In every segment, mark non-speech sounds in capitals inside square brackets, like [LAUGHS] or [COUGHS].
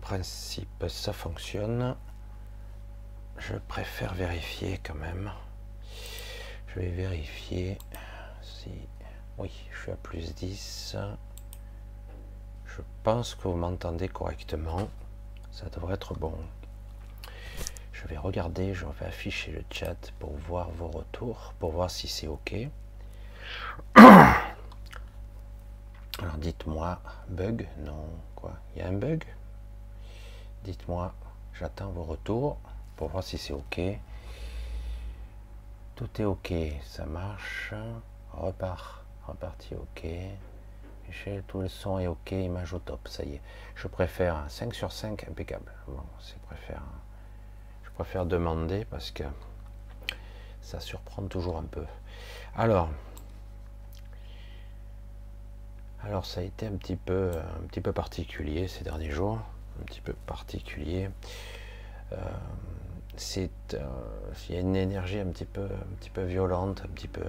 principe, ça fonctionne. Je préfère vérifier quand même. Je vais vérifier si... Oui, je suis à plus 10. Je pense que vous m'entendez correctement. Ça devrait être bon. Je vais regarder, je vais afficher le chat pour voir vos retours, pour voir si c'est OK. [COUGHS] Alors dites-moi, bug? Non, quoi? Il y a un bug? Dites-moi, j'attends vos retours pour voir si c'est OK. Tout est OK, ça marche. Repart, reparti OK. Michel, tout le son est OK, image au top, ça y est. Je préfère un 5 sur 5 impeccable. Bon, c'est préfère, je préfère demander parce que ça surprend toujours un peu. Alors, alors ça a été un petit peu, un petit peu particulier ces derniers jours, un petit peu particulier. Euh, euh, il y a une énergie un petit peu, un petit peu violente, un petit peu,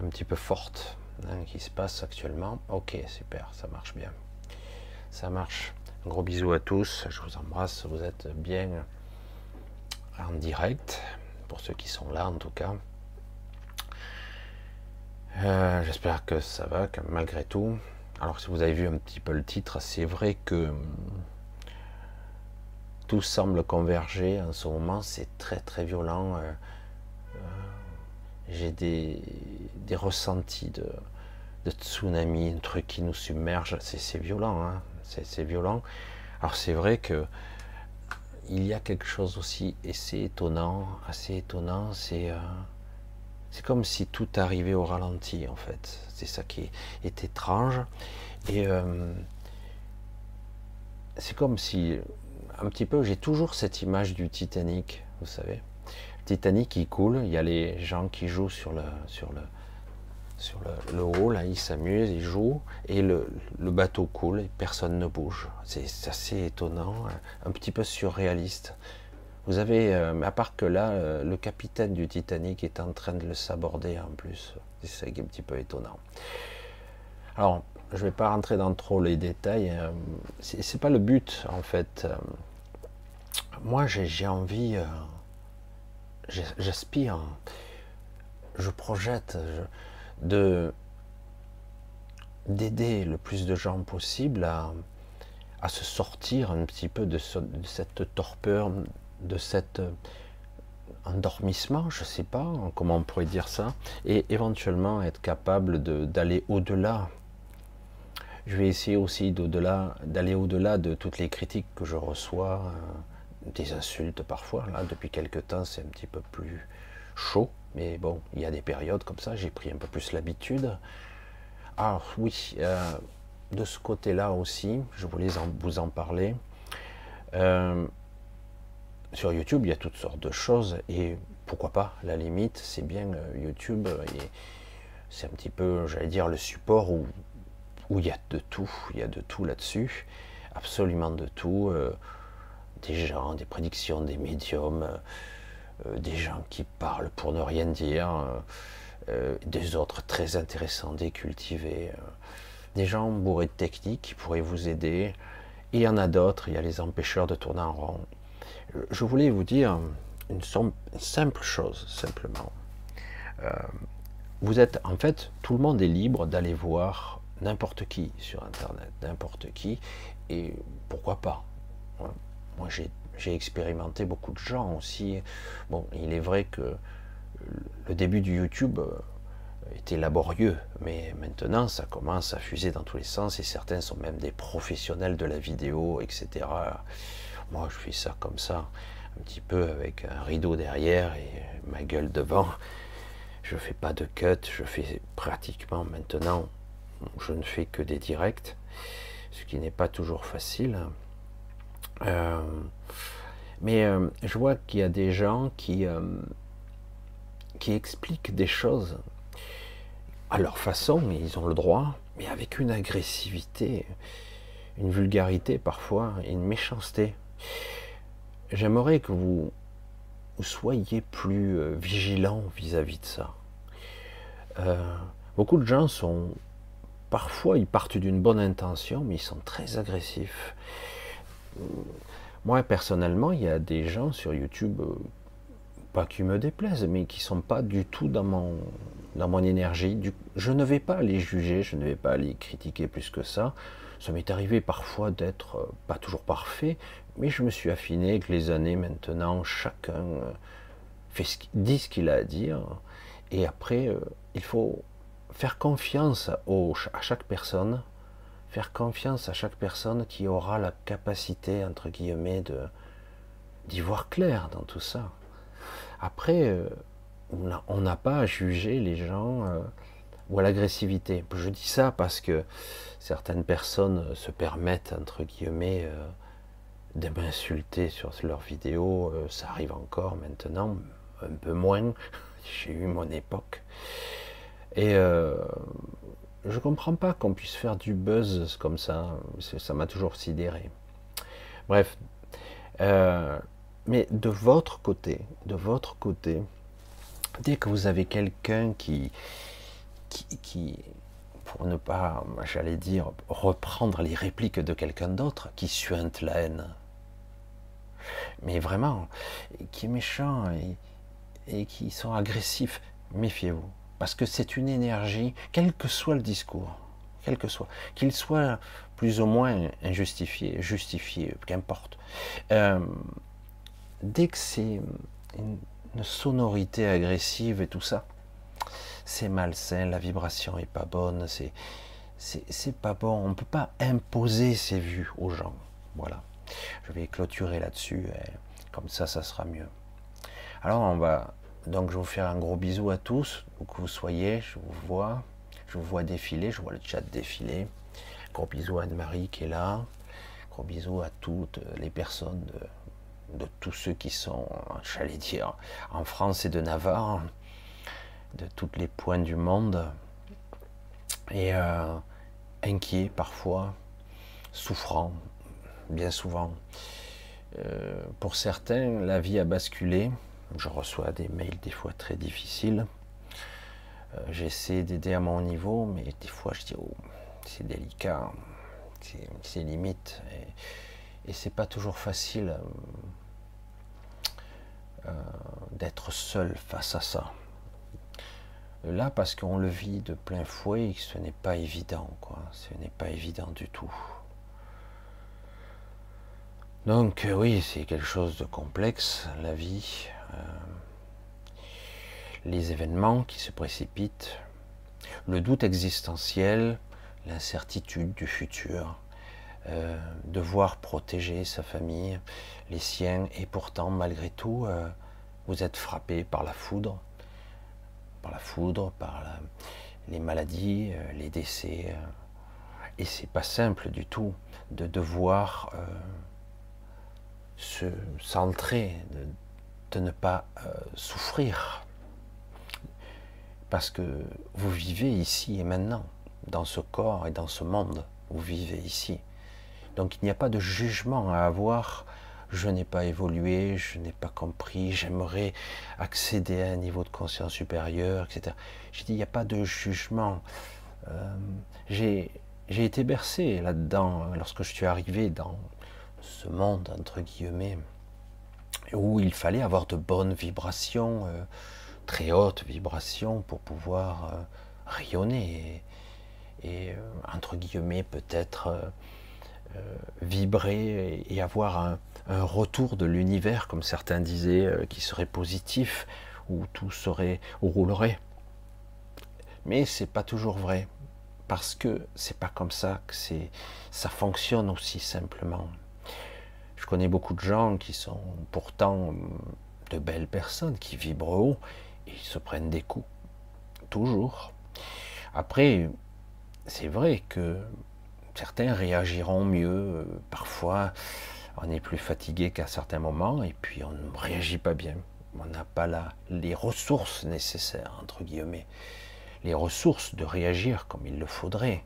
un petit peu forte hein, qui se passe actuellement. Ok, super, ça marche bien. Ça marche. Un gros bisou à tous. Je vous embrasse. Vous êtes bien en direct pour ceux qui sont là en tout cas. Euh, j'espère que ça va, que malgré tout. Alors si vous avez vu un petit peu le titre, c'est vrai que tout semble converger en ce moment, c'est très très violent. Euh, euh, j'ai des, ressentis de, tsunami, un truc qui nous submerge, c'est violent, hein c'est violent. Alors c'est vrai que il y a quelque chose aussi, et c'est étonnant, assez étonnant, c'est euh, c'est comme si tout arrivait au ralenti en fait. C'est ça qui est, étrange. Et c'est comme si un petit peu, j'ai toujours cette image du Titanic, vous savez. Titanic qui coule, il y a les gens qui jouent sur le, sur le, sur le, haut, ils s'amusent, ils jouent, et le, bateau coule et personne ne bouge. C'est assez étonnant, un petit peu surréaliste. Vous avez, euh, à part que là, euh, le capitaine du Titanic est en train de le saborder en plus. C'est un petit peu étonnant. Alors, je ne vais pas rentrer dans trop les détails. Hein. C'est pas le but, en fait. Moi, j'ai envie, euh, j'aspire, je projette de d'aider le plus de gens possible à, se sortir un petit peu de, cette torpeur, de cet endormissement, je ne sais pas comment on pourrait dire ça, et éventuellement être capable d'aller au-delà. Je vais essayer aussi d'aller au-delà de toutes les critiques que je reçois, euh, des insultes parfois. Là, depuis quelques temps, c'est un petit peu plus chaud, mais bon, il y a des périodes comme ça, j'ai pris un peu plus l'habitude. Alors oui, euh, de ce côté-là aussi, je voulais vous en parler. Euh, sur YouTube, il y a toutes sortes de choses, et pourquoi pas, la limite, c'est bien YouTube, c'est un petit peu, j'allais dire, le support où où il y a de tout, il y a de tout là-dessus, absolument de tout, euh, des gens, des prédictions, des médiums, euh, euh, des gens qui parlent pour ne rien dire, des autres très intéressants, décultivés, des gens bourrés de techniques qui pourraient vous aider, il y en a d'autres, il y a les empêcheurs de tourner en rond. Je voulais vous dire une simple chose, simplement. vous êtes, en fait, tout le monde est libre d'aller voir n'importe qui sur Internet, n'importe qui, et pourquoi pas. Moi, j'ai expérimenté beaucoup de gens aussi. Bon, il est vrai que le début du YouTube euh, était laborieux, mais maintenant ça commence à fuser dans tous les sens et certains sont même des professionnels de la vidéo, etc. Moi, je fais ça comme ça, un petit peu avec un rideau derrière et ma gueule devant. Je fais pas de cut, je fais pratiquement maintenant je ne fais que des directs, ce qui n'est pas toujours facile. Euh, mais euh, je vois qu'il y a des gens qui, euh, qui expliquent des choses à leur façon, mais ils ont le droit, mais avec une agressivité, une vulgarité parfois, une méchanceté. J'aimerais que vous, soyez plus vigilant vis-à-vis de ça. beaucoup de gens sont parfois ils partent d'une bonne intention, mais ils sont très agressifs. Moi personnellement, il y a des gens sur YouTube, euh, pas qui me déplaisent, mais qui sont pas du tout dans mon, dans mon énergie. je ne vais pas les juger, je ne vais pas les critiquer plus que ça. Ça m'est arrivé parfois d'être euh, pas toujours parfait, mais je me suis affiné avec les années maintenant. Chacun euh, fait ce, dit ce qu'il a à dire, et après, il faut faire confiance à chaque personne faire confiance à chaque personne qui aura la capacité, entre guillemets, de d'y voir clair dans tout ça. Après, euh, on n'a pas à juger les gens euh, ou à l'agressivité. Je dis ça parce que certaines personnes se permettent, entre guillemets, euh, de m'insulter sur leurs vidéos. ça arrive encore maintenant, un peu moins. [LAUGHS] J'ai eu mon époque. Et je comprends pas qu'on puisse faire du buzz comme ça. Ça m'a toujours sidéré. Bref. Euh, mais de votre côté, de votre côté, dès que vous avez quelqu'un qui, pour ne pas, j'allais dire, reprendre les répliques de quelqu'un d'autre, qui suinte la haine, mais vraiment, qui est méchant et qui sont agressifs, méfiez-vous. Parce que c'est une énergie, quel que soit le discours, quel que soit, qu'il soit plus ou moins injustifié, justifié, qu'importe. Euh, dès que c'est une, sonorité agressive et tout ça, c'est malsain, la vibration est pas bonne, c'est c'est pas bon. On ne peut pas imposer ses vues aux gens. Voilà. Je vais clôturer là-dessus, comme ça, ça sera mieux. Alors, on va donc je vous faire un gros bisou à tous, où que vous soyez, je vous vois, je vous vois défiler, je vois le chat défiler. Gros bisou à Anne-Marie qui est là. Gros bisou à toutes les personnes de, tous ceux qui sont, j'allais dire, en France et de Navarre, de tous les points du monde. Et euh, inquiets parfois, souffrants, bien souvent. Euh, pour certains, la vie a basculé, je reçois des mails des fois très difficiles. Euh, j'essaie d'aider à mon niveau, mais des fois je dis oh, c'est délicat, c'est limite, et, c'est pas toujours facile euh, euh, d'être seul face à ça. Là, parce qu'on le vit de plein fouet, ce n'est pas évident, quoi. Ce n'est pas évident du tout. Donc oui, c'est quelque chose de complexe, la vie. Euh, les événements qui se précipitent, le doute existentiel, l'incertitude du futur, euh, devoir protéger sa famille, les siens, et pourtant, malgré tout, euh, vous êtes frappé par la foudre, par la foudre, par les maladies, les décès, et c'est pas simple du tout de devoir se centrer, de ne pas euh, souffrir. Parce que vous vivez ici et maintenant, dans ce corps et dans ce monde, vous vivez ici. Donc il n'y a pas de jugement à avoir. Je n'ai pas évolué, je n'ai pas compris, j'aimerais accéder à un niveau de conscience supérieur, etc. J'ai dit, il n'y a pas de jugement. Euh, j'ai été bercé là-dedans lorsque je suis arrivé dans ce monde, entre guillemets, où il fallait avoir de bonnes vibrations, euh, très hautes vibrations pour pouvoir euh, rayonner et, euh, entre guillemets peut-être vibrer et, avoir un, retour de l'univers, comme certains disaient, qui serait positif, où tout serait roulerait. Mais c'est pas toujours vrai, parce que c'est pas comme ça que ça fonctionne aussi simplement. Je connais beaucoup de gens qui sont pourtant de belles personnes, qui vibrent haut, et ils se prennent des coups. Toujours. Après, c'est vrai que certains réagiront mieux. Parfois, on est plus fatigué qu'à certains moments, et puis on ne réagit pas bien. On n'a pas là les ressources nécessaires, entre guillemets. Les ressources de réagir comme il le faudrait.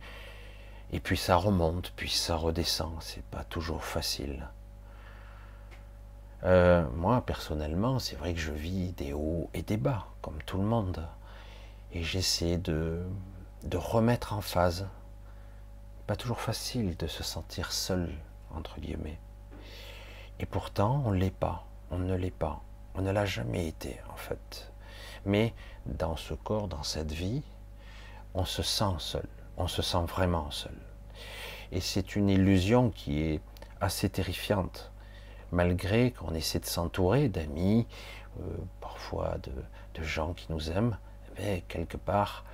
Et puis ça remonte, puis ça redescend. C'est pas toujours facile. Euh, moi, personnellement, c'est vrai que je vis des hauts et des bas, comme tout le monde. Et j'essaie de, de remettre en phase. Pas toujours facile de se sentir seul, entre guillemets. Et pourtant, on ne l'est pas. On ne l'est pas. On ne l'a jamais été, en fait. Mais dans ce corps, dans cette vie, on se sent seul. On se sent vraiment seul. Et c'est une illusion qui est assez terrifiante. Malgré qu'on essaie de s'entourer d'amis, euh, parfois de, gens qui nous aiment, quelque part,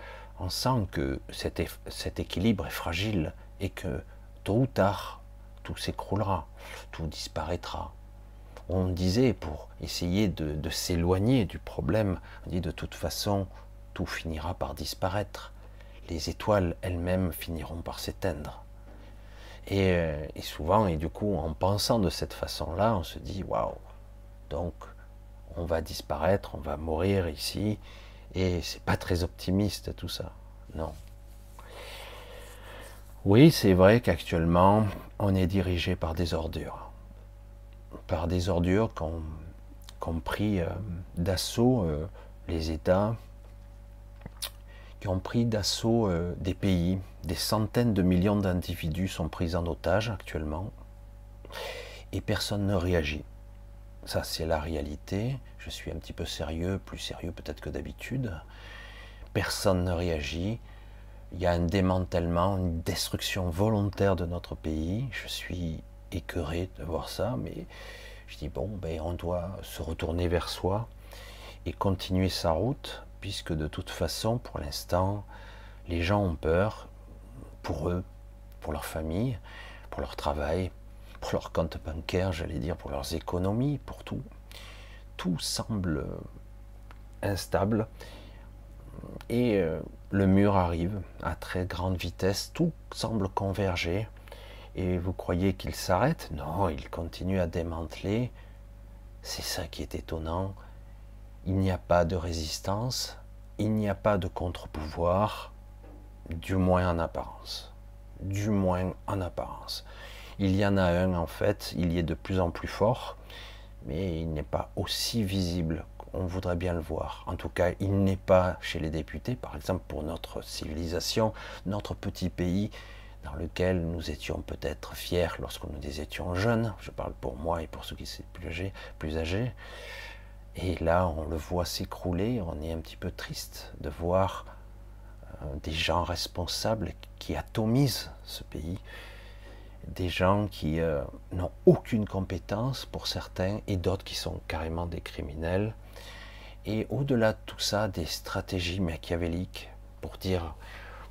on sent que cet équilibre est fragile et que tôt ou tard, tout s'écroulera, tout disparaîtra. On disait pour essayer de, s'éloigner du problème, on dit de toute façon, tout finira par disparaître. Les étoiles elles-mêmes finiront par s'éteindre. Et, euh, et, souvent, et du coup, en pensant de cette façon-là, on se dit waouh, donc on va disparaître, on va mourir ici, et c'est pas très optimiste tout ça. Non. Oui, c'est vrai qu'actuellement, on est dirigé par des ordures. Par des ordures qui ont, pris euh, d'assaut euh, les États, qui ont pris d'assaut euh, des pays. Des centaines de millions d'individus sont pris en otage actuellement. Et personne ne réagit. Ça, c'est la réalité. Je suis un petit peu sérieux, plus sérieux peut-être que d'habitude. Personne ne réagit. Il y a un démantèlement, une destruction volontaire de notre pays. Je suis écœuré de voir ça, mais je dis bon, ben, on doit se retourner vers soi et continuer sa route, puisque de toute façon, pour l'instant, les gens ont peur pour eux, pour leur famille, pour leur travail, pour leur compte bancaire, j'allais dire, pour leurs économies, pour tout. Tout semble instable et euh, le mur arrive à très grande vitesse, tout semble converger et vous croyez qu'il s'arrête? Non, il continue à démanteler. C'est ça qui est étonnant. Il n'y a pas de résistance, il n'y a pas de contre-pouvoir, du moins en apparence. Du moins en apparence. Il y en a un en fait, il y est de plus en plus fort, mais il n'est pas aussi visible qu'on voudrait bien le voir. En tout cas, il n'est pas chez les députés, par exemple pour notre civilisation, notre petit pays dans lequel nous étions peut-être fiers lorsque nous étions jeunes. Je parle pour moi et pour ceux qui sont plus âgés, plus âgés. Et là, on le voit s'écrouler, on est un petit peu triste de voir euh, des gens responsables qui atomisent ce pays, des gens qui euh, n'ont aucune compétence pour certains et d'autres qui sont carrément des criminels. Et au-delà de tout ça, des stratégies machiavéliques pour dire,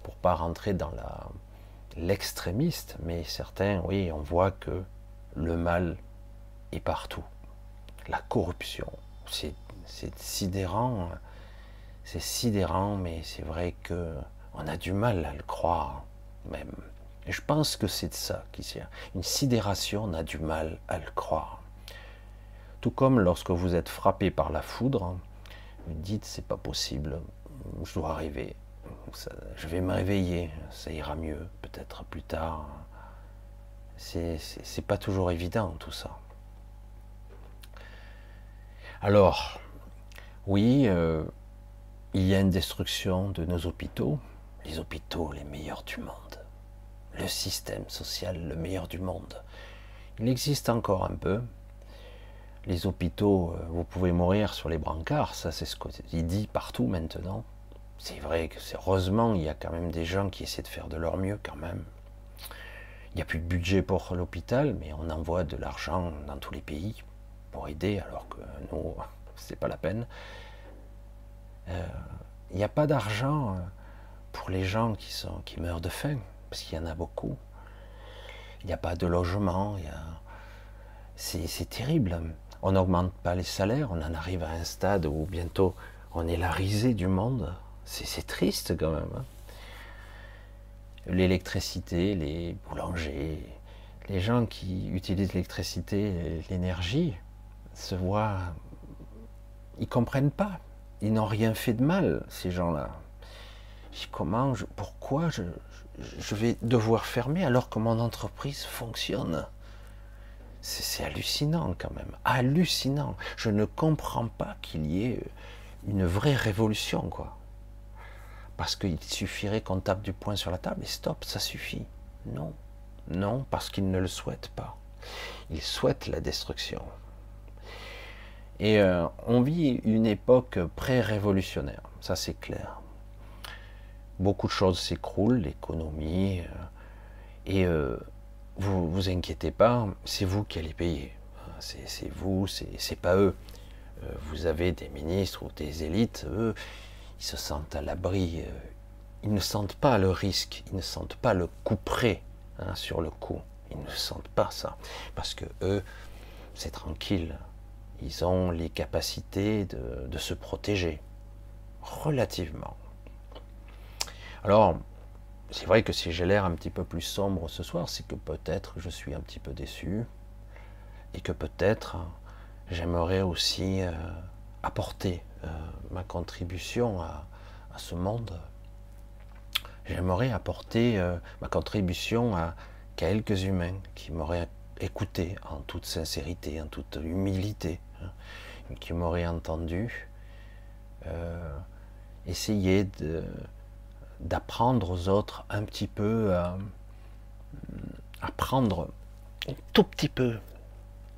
pour pas rentrer dans l'extrémiste, mais certains, oui, on voit que le mal est partout. La corruption, c'est sidérant, c'est sidérant, mais c'est vrai que on a du mal à le croire même. Et je pense que c'est de ça qui sert. Une sidération, on a du mal à le croire. Tout comme lorsque vous êtes frappé par la foudre, vous dites c'est pas possible, je dois rêver, je vais me réveiller, ça ira mieux, peut-être plus tard. C'est pas toujours évident tout ça. Alors, oui, euh, il y a une destruction de nos hôpitaux, les hôpitaux les meilleurs du monde le système social le meilleur du monde. Il existe encore un peu. Les hôpitaux, euh, vous pouvez mourir sur les brancards, ça c'est ce qu'il dit partout maintenant. C'est vrai que c'est heureusement il y a quand même des gens qui essaient de faire de leur mieux quand même. Il n'y a plus de budget pour l'hôpital, mais on envoie de l'argent dans tous les pays pour aider, alors nous, c'est pas la peine. Euh, il n'y a pas d'argent euh, pour les gens qui, sont, qui meurent de faim parce qu'il y en a beaucoup. Il n'y a pas de logement, c'est terrible. On n'augmente pas les salaires, on en arrive à un stade où bientôt on est la risée du monde. C'est triste quand même. Hein. L'électricité, les boulangers, les gens qui utilisent l'électricité, l'énergie, se voient, ils comprennent pas. Ils n'ont rien fait de mal, ces gens-là. Comment, pourquoi je, je vais devoir fermer alors que mon entreprise fonctionne? C'est hallucinant quand même, hallucinant. Je ne comprends pas qu'il y ait une vraie révolution, quoi. Parce qu'il suffirait qu'on tape du poing sur la table et stop, ça suffit. Non, non, parce qu'ils ne le souhaitent pas. Ils souhaitent la destruction. Et euh, on vit une époque pré-révolutionnaire, ça c'est clair. Beaucoup de choses s'écroulent, l'économie, euh, et euh, vous vous inquiétez pas, c'est vous qui allez payer. C'est vous, c'est pas eux. vous avez des ministres ou des élites, eux, ils se sentent à l'abri, ils ne sentent pas le risque, ils ne sentent pas le coup près hein, sur le coup. Ils ne sentent pas ça. Parce que eux, c'est tranquille. Ils ont les capacités de, se protéger. Relativement. Alors, c'est vrai que si j'ai l'air un petit peu plus sombre ce soir, c'est que peut-être je suis un petit peu déçu. Et que peut-être j'aimerais aussi euh, apporter euh, ma contribution à ce monde j'aimerais apporter euh, ma contribution à quelques humains qui m'auraient écouté en toute sincérité, en toute humilité, hein, qui m'auraient entendu, euh, essayer d'apprendre aux autres un petit peu à, apprendre un tout petit peu,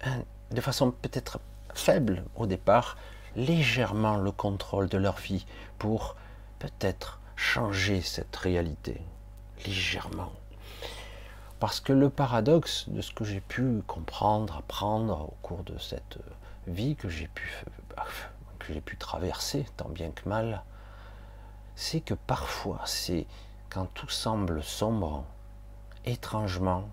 hein, de façon peut-être faible au départ, légèrement le contrôle de leur vie pour peut-être changer cette réalité légèrement. Parce que le paradoxe de ce que j'ai pu comprendre, apprendre au cours de cette vie que j'ai pu, [LAUGHS] que j'ai pu traverser tant bien que mal, c'est que parfois, c'est quand tout semble sombre, étrangement,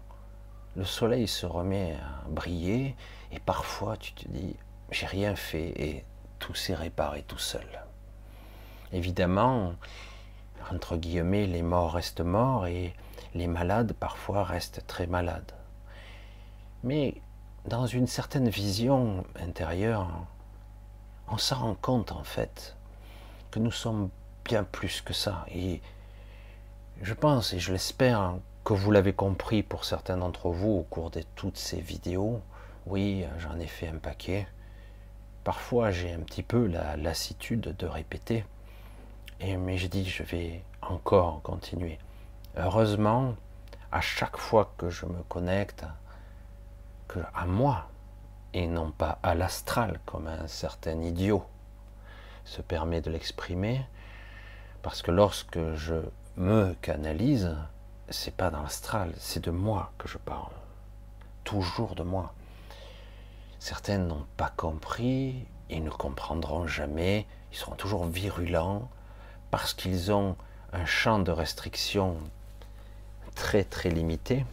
le soleil se remet à briller et parfois tu te dis j'ai rien fait et tout s'est réparé tout seul. Évidemment, entre guillemets, les morts restent morts et les malades parfois restent très malades. Mais dans une certaine vision intérieure, on s'en rend compte en fait que nous sommes bien plus que ça. Et je pense et je l'espère que vous l'avez compris pour certains d'entre vous au cours de toutes ces vidéos. Oui, j'en ai fait un paquet. Parfois j'ai un petit peu la lassitude de répéter mais je dis, je vais encore continuer. Heureusement, à chaque fois que je me connecte que à moi et non pas à l'astral comme un certain idiot se permet de l'exprimer, parce que lorsque je me canalise, c'est pas dans l'astral, c'est de moi que je parle, toujours de moi. Certains n'ont pas compris, ils ne comprendront jamais, ils seront toujours virulents, parce qu'ils ont un champ de restriction très très limité.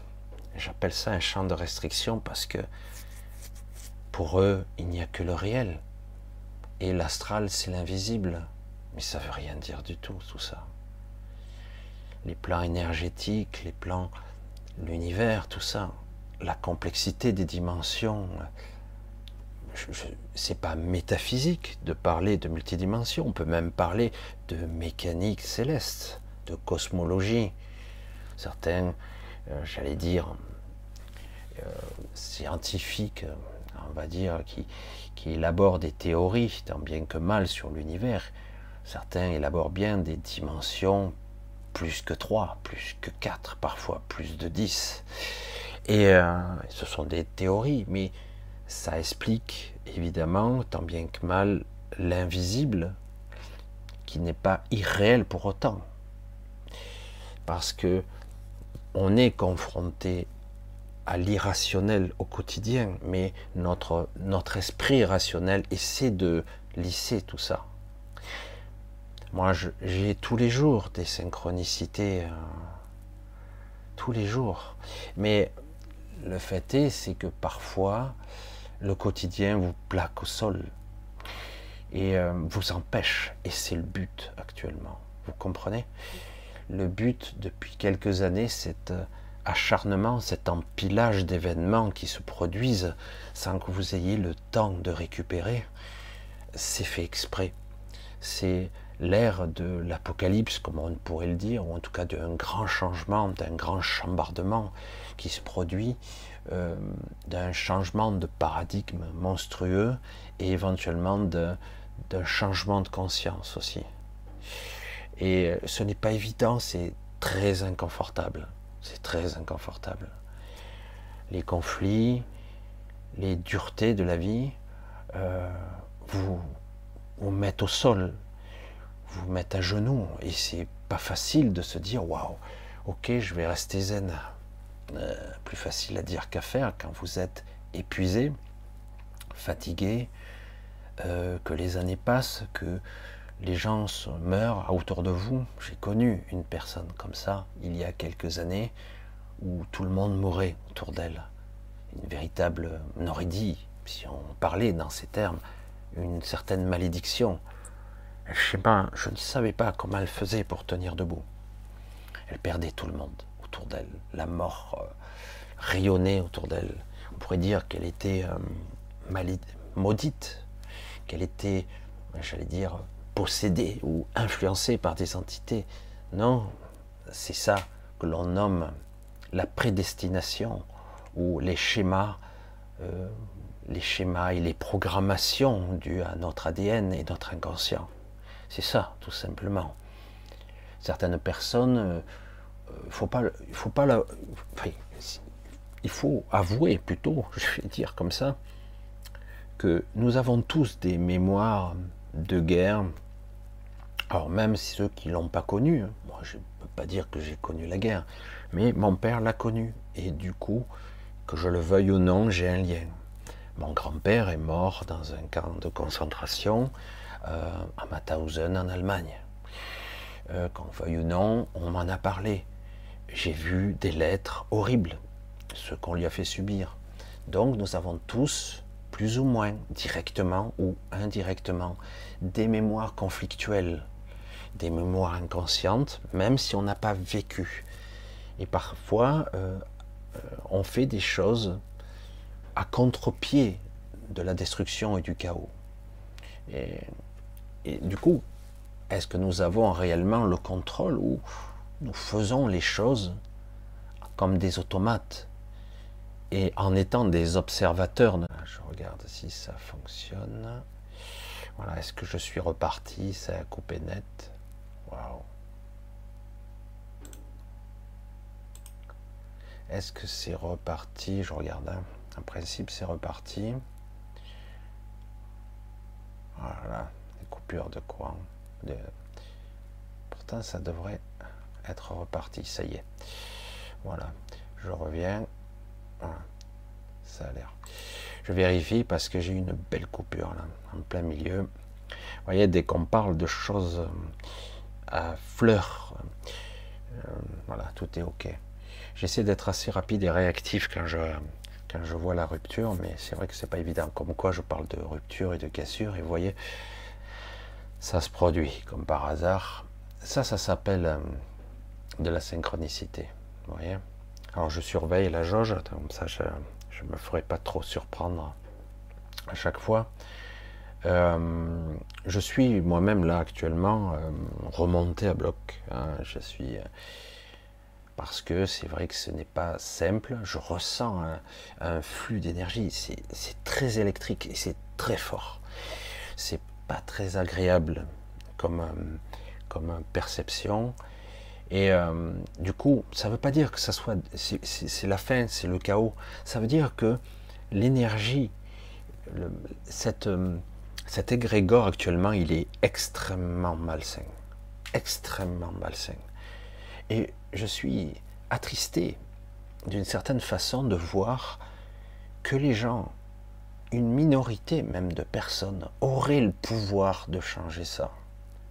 J'appelle ça un champ de restriction parce que pour eux, il n'y a que le réel. Et l'astral, c'est l'invisible. Mais ça veut rien dire du tout, tout ça. Les plans énergétiques, les plans, l'univers, tout ça, la complexité des dimensions, c'est pas métaphysique de parler de multidimension, on peut même parler de mécanique céleste, de cosmologie. Certains, euh, j'allais dire, euh, scientifiques, on va dire, qui, qui élaborent des théories, tant bien que mal, sur l'univers. Certains élaborent bien des dimensions plus que 3, plus que 4, parfois plus de 10. Et euh, ce sont des théories, mais ça explique évidemment, tant bien que mal, l'invisible, qui n'est pas irréel pour autant. Parce que on est confronté à l'irrationnel au quotidien, mais notre, notre esprit rationnel essaie de lisser tout ça. Moi, j'ai tous les jours des synchronicités, euh, tous les jours. Mais le fait est, c'est que parfois, le quotidien vous plaque au sol et euh, vous empêche. Et c'est le but actuellement. Vous comprenez? Le but depuis quelques années, cet euh, acharnement, cet empilage d'événements qui se produisent sans que vous ayez le temps de récupérer, c'est fait exprès. C'est l'ère de l'apocalypse, comme on pourrait le dire, ou en tout cas d'un grand changement, d'un grand chambardement qui se produit euh, d'un changement de paradigme monstrueux et éventuellement d'un changement de conscience aussi. Et euh, ce n'est pas évident, c'est très inconfortable. C'est très inconfortable. les conflits, les duretés de la vie euh, vous, vous mettent au sol, vous mettent à genoux. Et c'est pas facile de se dire waouh, ok, je vais rester zen. Euh, plus facile à dire qu'à faire quand vous êtes épuisé, fatigué, que les années passent, que les gens meurent autour de vous. J'ai connu une personne comme ça il y a quelques années où tout le monde mourait autour d'elle. Une véritable, on aurait dit, si on parlait dans ces termes, une certaine malédiction. Je je ne savais pas comment elle faisait pour tenir debout. Elle perdait tout le monde autour d'elle. La mort euh, rayonnait autour d'elle. On pourrait dire qu'elle était euh, maudite, qu'elle était, j'allais dire, possédée ou influencée par des entités. Non, c'est ça que l'on nomme la prédestination ou les schémas, euh, les schémas et les programmations dues à notre ADN et notre inconscient. C'est ça, tout simplement. Certaines personnes, euh, faut pas, faut pas la, il faut avouer plutôt, [LAUGHS] je vais dire comme ça, que nous avons tous des mémoires de guerre. Alors même ceux qui l'ont pas connu, hein, moi je ne peux pas dire que j'ai connu la guerre, mais mon père l'a connu et du coup, que je le veuille ou non, j'ai un lien. Mon grand-père est mort dans un camp de concentration euh, à Mauthausen en Allemagne. Euh, qu'on veuille ou non, on m'en a parlé. J'ai vu des lettres horribles, ce qu'on lui a fait subir. Donc nous avons tous plus ou moins directement ou indirectement des mémoires conflictuelles, des mémoires inconscientes, même si on n'a pas vécu. Et parfois, euh, euh, on fait des choses à contre-pied de la destruction et du chaos. Et, et du coup, est-ce que nous avons réellement le contrôle ou nous faisons les choses comme des automates et en étant des observateurs, je regarde si ça fonctionne. Voilà, est-ce que je suis reparti? Ça a coupé net. Waouh. Est-ce que c'est reparti? Je regarde. Hein. En principe, c'est reparti. Voilà, des coupures de courant. De... Pourtant, ça devrait être reparti. Ça y est. Voilà, je reviens. Ça a l'air. Je vérifie parce que j'ai une belle coupure là, en plein milieu. Vous voyez, dès qu'on parle de choses euh, à fleurs, euh, voilà, tout est OK. J'essaie d'être assez rapide et réactif quand je, quand je vois la rupture, mais c'est vrai que c'est pas évident. Comme quoi, je parle de rupture et de cassure, et vous voyez, ça se produit comme par hasard. Ça, ça s'appelle euh, de la synchronicité. Vous voyez alors je surveille la jauge, comme ça je ne me ferai pas trop surprendre à chaque fois. Euh, je suis moi-même là actuellement euh, remonté à bloc. Hein. je suis euh, parce que c'est vrai que ce n'est pas simple. Je ressens un, flux d'énergie. C'est très électrique et c'est très fort. C'est pas très agréable comme comme perception. Et euh, du coup, ça ne veut pas dire que ça soit, c'est la fin, c'est le chaos. Ça veut dire que l'énergie, cette, euh, cet égrégore actuellement, il est extrêmement malsain, extrêmement malsain. Et je suis attristé d'une certaine façon de voir que les gens, une minorité même de personnes, auraient le pouvoir de changer ça,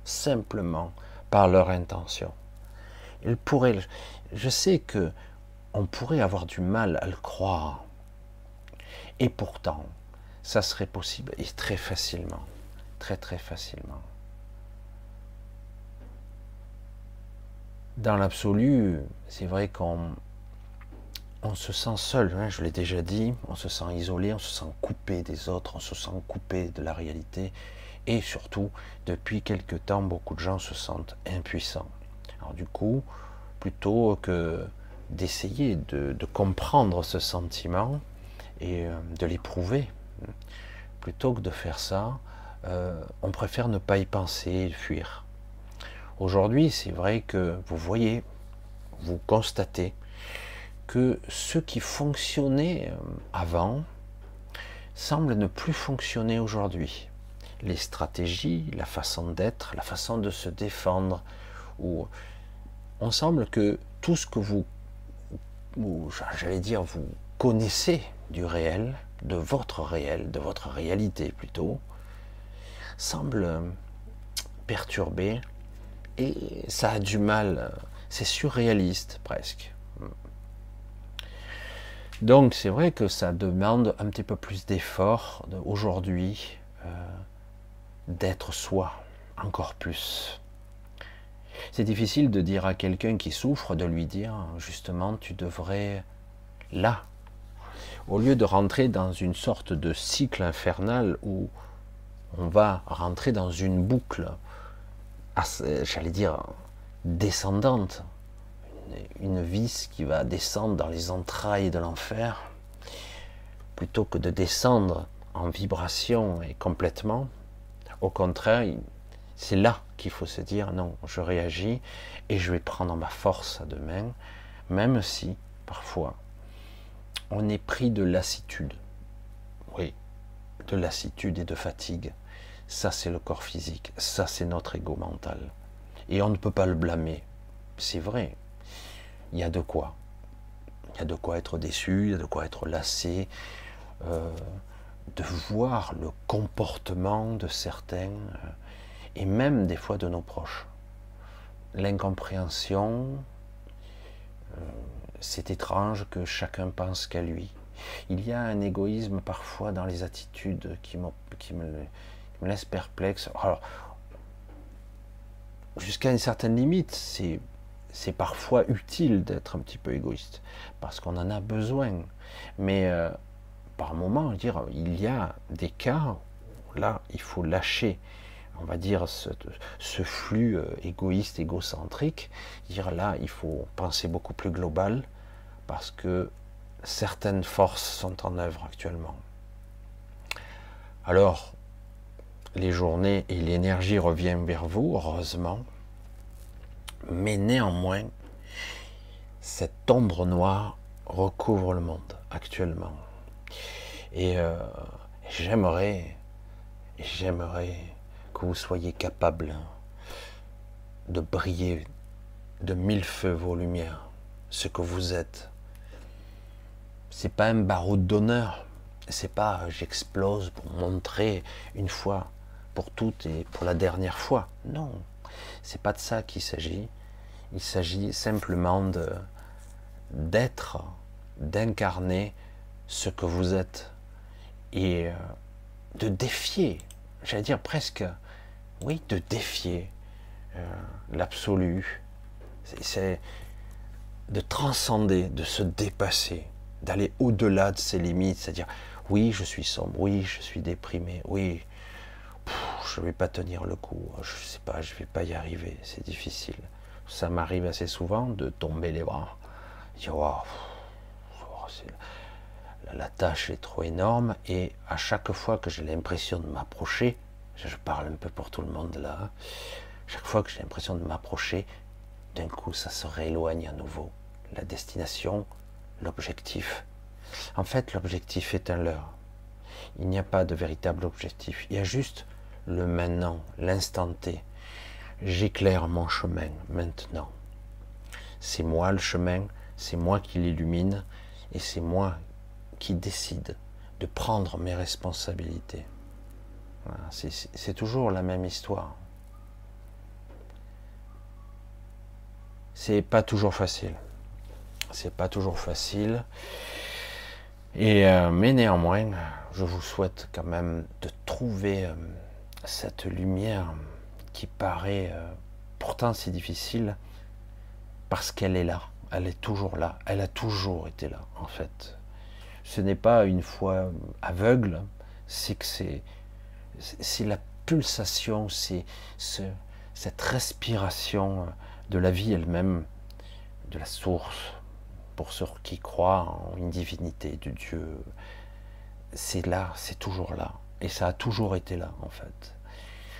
simplement par leur intention je sais que on pourrait avoir du mal à le croire. Et pourtant, ça serait possible et très facilement, très très facilement. Dans l'absolu, c'est vrai qu'on on se sent seul, hein, je l'ai déjà dit, on se sent isolé, on se sent coupé des autres, on se sent coupé de la réalité, et surtout, depuis quelque temps, beaucoup de gens se sentent impuissants. Du coup, plutôt que d'essayer de, comprendre ce sentiment et euh, de l'éprouver, plutôt que de faire ça, euh, on préfère ne pas y penser et fuir. Aujourd'hui, c'est vrai que vous voyez, vous constatez que ce qui fonctionnait euh, avant semble ne plus fonctionner aujourd'hui. Les stratégies, la façon d'être, la façon de se défendre, ou on semble que tout ce que vous, j'allais dire, vous connaissez du réel, de votre réel, de votre réalité plutôt, semble perturbé et ça a du mal, c'est surréaliste presque. Donc c'est vrai que ça demande un petit peu plus d'effort aujourd'hui euh, d'être soi, encore plus. C'est difficile de dire à quelqu'un qui souffre, de lui dire justement tu devrais là, au lieu de rentrer dans une sorte de cycle infernal où on va rentrer dans une boucle, j'allais dire, descendante, une, vis qui va descendre dans les entrailles de l'enfer, plutôt que de descendre en vibration et complètement. Au contraire, c'est là qu'il faut se dire non, je réagis et je vais prendre ma force à demain, même si parfois on est pris de lassitude. Oui, de lassitude et de fatigue. Ça, c'est le corps physique. Ça, c'est notre ego mental. Et on ne peut pas le blâmer. C'est vrai. Il y a de quoi. Il y a de quoi être déçu, il y a de quoi être lassé, euh, de voir le comportement de certains, euh, et même des fois de nos proches. L'incompréhension, euh, c'est étrange que chacun pense qu'à lui. Il y a un égoïsme parfois dans les attitudes qui, qui me, me laisse perplexe. Alors, jusqu'à une certaine limite, c'est c'est parfois utile d'être un petit peu égoïste parce qu'on en a besoin. Mais euh, par moment, dire, il y a des cas où là, il faut lâcher, on va dire, ce, flux euh, égoïste, égocentrique. Dire là, il faut penser beaucoup plus global parce que certaines forces sont en œuvre actuellement. Alors, les journées et l'énergie reviennent vers vous, heureusement. Mais néanmoins, cette ombre noire recouvre le monde actuellement. Et euh, j'aimerais, j'aimerais que vous soyez capable de briller de mille feux vos lumières, ce que vous êtes. C'est pas un barreau d'honneur, c'est pas j'explose pour montrer une fois pour toutes et pour la dernière fois. Non, c'est pas de ça qu'il s'agit. Il s'agit simplement de d'être, d'incarner ce que vous êtes et euh, de défier, j'allais dire presque, oui, de défier euh, l'absolu. C'est de transcender, de se dépasser, d'aller au-delà de ses limites, c'est-à-dire oui, je suis sombre, oui, je suis déprimé, oui, je vais pas tenir le coup, je sais pas, je vais pas y arriver, c'est difficile. Ça m'arrive assez souvent de tomber les bras. Dire, oh, la tâche est trop énorme et à chaque fois que j'ai l'impression de m'approcher, je parle un peu pour tout le monde là, chaque fois que j'ai l'impression de m'approcher, d'un coup ça se rééloigne à nouveau. La destination, l'objectif. En fait, l'objectif est un leurre. Il n'y a pas de véritable objectif. Il y a juste le maintenant, l'instant T. J'éclaire mon chemin maintenant. C'est moi le chemin, c'est moi qui l'illumine et c'est moi qui décide de prendre mes responsabilités. C'est toujours la même histoire. C'est pas toujours facile. C'est pas toujours facile. Et euh, mais néanmoins, je vous souhaite quand même de trouver euh, cette lumière qui paraît euh, pourtant si difficile, parce qu'elle est là, elle est toujours là, elle a toujours été là en fait. Ce n'est pas une foi aveugle, c'est que c'est c'est la pulsation, c'est ce, cette respiration de la vie elle-même, de la source, pour ceux qui croient en une divinité de Dieu. C'est là, c'est toujours là. Et ça a toujours été là, en fait.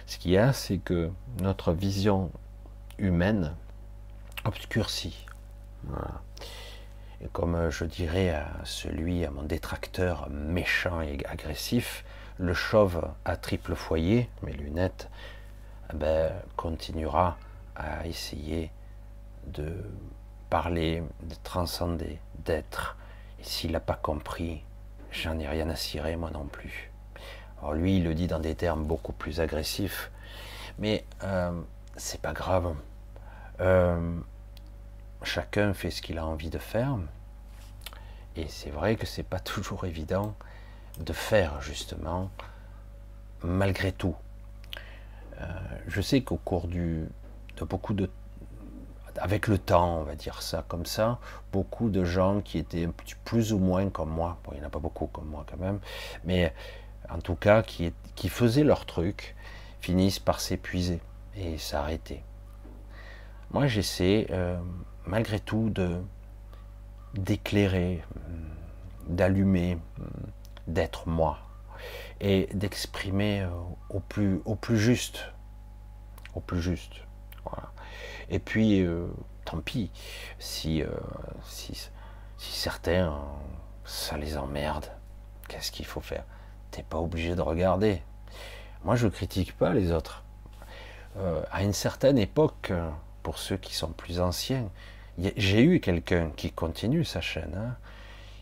Ce qu'il y a, c'est que notre vision humaine obscurcit. Et comme je dirais à celui, à mon détracteur méchant et agressif, le chauve à triple foyer, mes lunettes, eh ben, continuera à essayer de parler, de transcender, d'être. Et s'il n'a pas compris, j'en ai rien à cirer, moi non plus. Alors lui, il le dit dans des termes beaucoup plus agressifs, mais euh, c'est pas grave. Euh, chacun fait ce qu'il a envie de faire, et c'est vrai que c'est pas [LAUGHS] toujours évident de faire justement, malgré tout. Euh, je sais qu'au cours de beaucoup de avec le temps, on va dire ça comme ça, beaucoup de gens qui étaient plus ou moins comme moi, il n'y en a pas beaucoup comme moi quand même, mais en tout cas qui, faisaient leur truc, finissent par s'épuiser et s'arrêter. Moi, j'essaie, euh, malgré tout, de d'éclairer, d'allumer, d'être moi et d'exprimer euh, au plus, au plus juste, au plus juste. Voilà. Et puis, euh, tant pis, si, si, si certains, ça les emmerde, qu'est-ce qu'il faut faire? T'es pas obligé de regarder. Moi, je critique pas les autres. Euh, à une certaine époque, pour ceux qui sont plus anciens, j'ai eu quelqu'un qui continue sa chaîne, hein,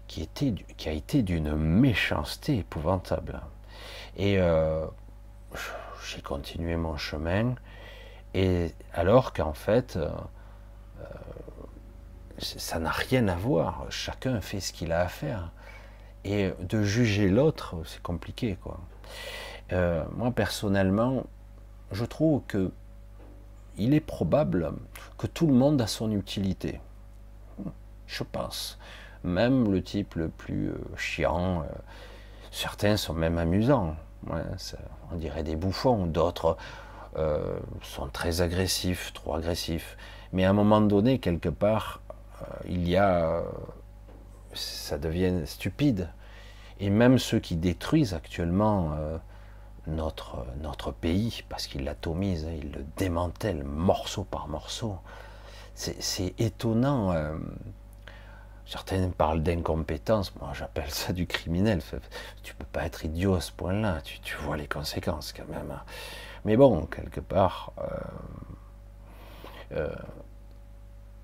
qui, était, qui a été d'une méchanceté épouvantable. Et euh, j'ai continué mon chemin, et alors qu'en fait, euh, ça n'a rien à voir. Chacun fait ce qu'il a à faire. Et de juger l'autre, c'est compliqué, quoi. Euh, moi personnellement, je trouve que il est probable que tout le monde a son utilité. Je pense. Même le type le plus euh, chiant, euh, certains sont même amusants. on dirait des bouffons. D'autres sont très agressifs, trop agressifs. Mais à un moment donné, quelque part, il y a, ça devient stupide. Et même ceux qui détruisent actuellement notre, notre pays, parce qu'il l'atomise, hein, il le démantèle morceau par morceau. C'est étonnant. Certains parlent d'incompétence, moi j'appelle ça du criminel. Tu peux pas être idiot à ce point-là, tu, tu, vois les conséquences quand même. Hein. Mais bon, quelque part, euh, euh,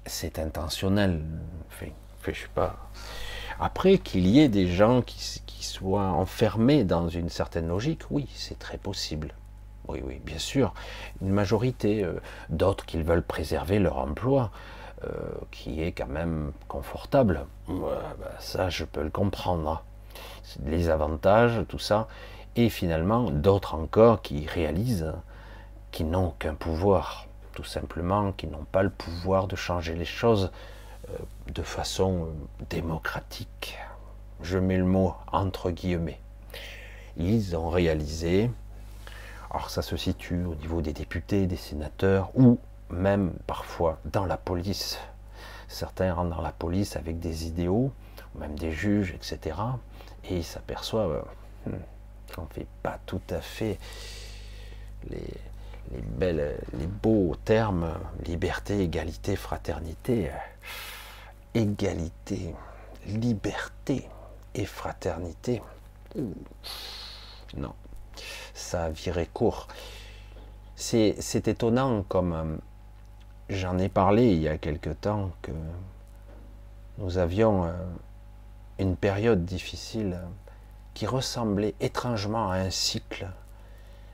c'est intentionnel. Je sais pas. Après, qu'il y ait des gens qui, soient enfermés dans une certaine logique, oui, c'est très possible. Oui, oui, bien sûr. Une majorité, euh, d'autres qui veulent préserver leur emploi, euh, qui est quand même confortable. Bah, ça, je peux le comprendre. Les avantages, tout ça. Et finalement, d'autres encore qui réalisent qu'ils n'ont qu'un pouvoir, tout simplement, qui n'ont pas le pouvoir de changer les choses euh, de façon démocratique. Je mets le mot entre guillemets. Ils ont réalisé, alors ça se situe au niveau des députés, des sénateurs, ou même parfois dans la police. Certains rentrent dans la police avec des idéaux, même des juges, etc. Et ils s'aperçoivent hmm, qu'on ne fait pas tout à fait les, les, belles, les beaux termes liberté, égalité, fraternité égalité, liberté et fraternité. Non, ça a viré court. C'est étonnant comme euh, j'en ai parlé il y a quelque temps que nous avions euh, une période difficile qui ressemblait étrangement à un cycle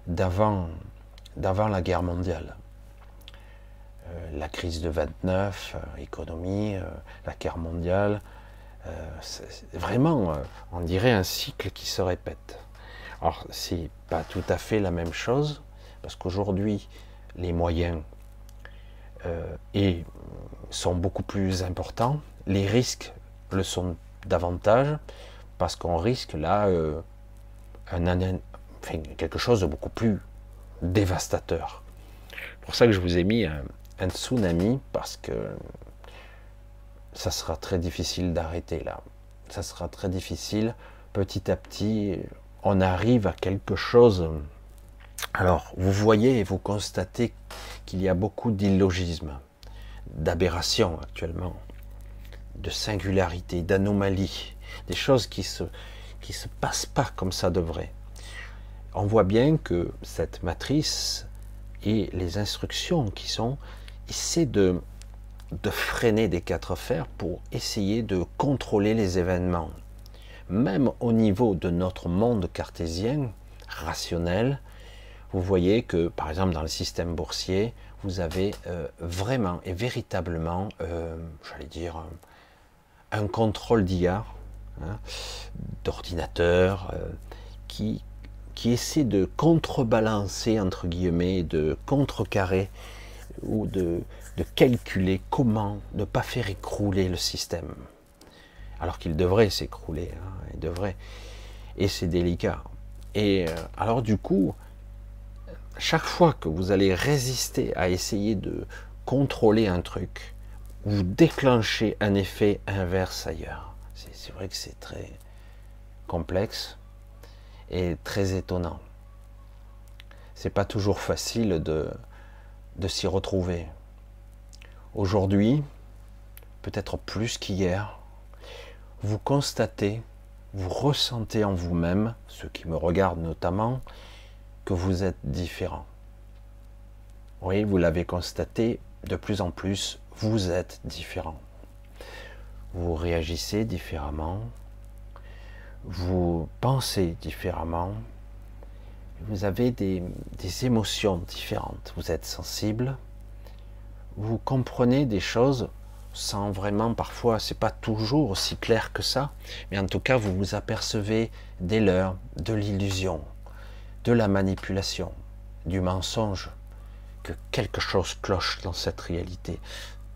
d'avant la guerre mondiale. Euh, la crise de 29, euh, économie, euh, la guerre mondiale. vraiment, on dirait un cycle qui se répète. Alors, c'est pas tout à fait la même chose, parce qu'aujourd'hui, les moyens et sont beaucoup plus importants, les risques le sont davantage, parce qu'on risque là un, quelque chose de beaucoup plus dévastateur. C'est pour ça que je vous ai mis un, un tsunami parce que ça sera très difficile d'arrêter là. Ça sera très difficile. Petit à petit, on arrive à quelque chose. Alors, vous voyez et vous constatez qu'il y a beaucoup d'illogisme, d'aberration actuellement, de singularité, d'anomalie, des choses qui se qui se passent pas comme ça devrait. On voit bien que cette matrice et les instructions qui sont essaient de de freiner des quatre fers pour essayer de contrôler les événements. Même au niveau de notre monde cartésien, rationnel, vous voyez que, par exemple, dans le système boursier, vous avez euh, vraiment et véritablement, euh, j'allais dire, un contrôle d'IA, hein, d'ordinateur, euh, qui, qui essaie de contrebalancer, entre guillemets, de contrecarrer ou de, de calculer comment ne pas faire écrouler le système. Alors qu'il devrait s'écrouler, hein, il devrait. Et c'est délicat. Et alors du coup, chaque fois que vous allez résister à essayer de contrôler un truc, vous déclenchez un effet inverse ailleurs. C'est vrai que c'est très complexe et très étonnant. C'est pas toujours facile de, de s'y retrouver. Aujourd'hui, peut-être plus qu'hier, vous constatez, vous ressentez en vous-même, ceux qui me regardent notamment, que vous êtes différent. Oui, vous l'avez constaté, de plus en plus, vous êtes différent. Vous réagissez différemment, vous pensez différemment, vous avez des, des émotions différentes, vous êtes sensible, vous comprenez des choses sans vraiment, parfois, c'est pas toujours aussi clair que ça, mais en tout cas, vous vous apercevez des leurs, de l'illusion, de la manipulation, du mensonge, que quelque chose cloche dans cette réalité.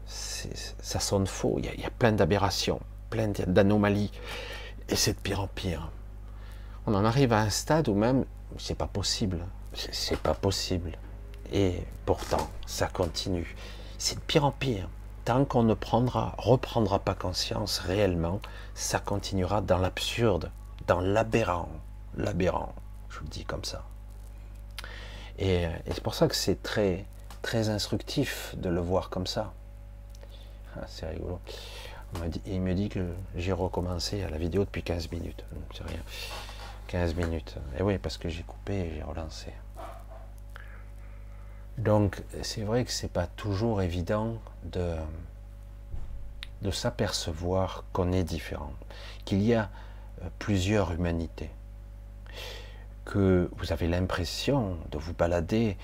Ça sonne faux, il y a, plein d'aberrations, plein d'anomalies, et c'est de pire en pire. On en arrive à un stade où même, c'est pas possible, c'est pas possible. Et pourtant, ça continue. C'est de pire en pire. Tant qu'on ne prendra, reprendra pas conscience réellement, ça continuera dans l'absurde, dans l'aberrant, l'aberrant. Le dis comme ça. Et, c'est pour ça que c'est très, très instructif de le voir comme ça. Ah, c'est rigolo. il me dit que j'ai recommencé à la vidéo depuis 15 minutes. C'est rien. 15 minutes. Et oui, parce que j'ai coupé et j'ai relancé. Donc, c'est vrai que c'est pas toujours évident de, de s'apercevoir qu'on est différent, qu'il y a euh, plusieurs humanités que vous avez l'impression de vous balader,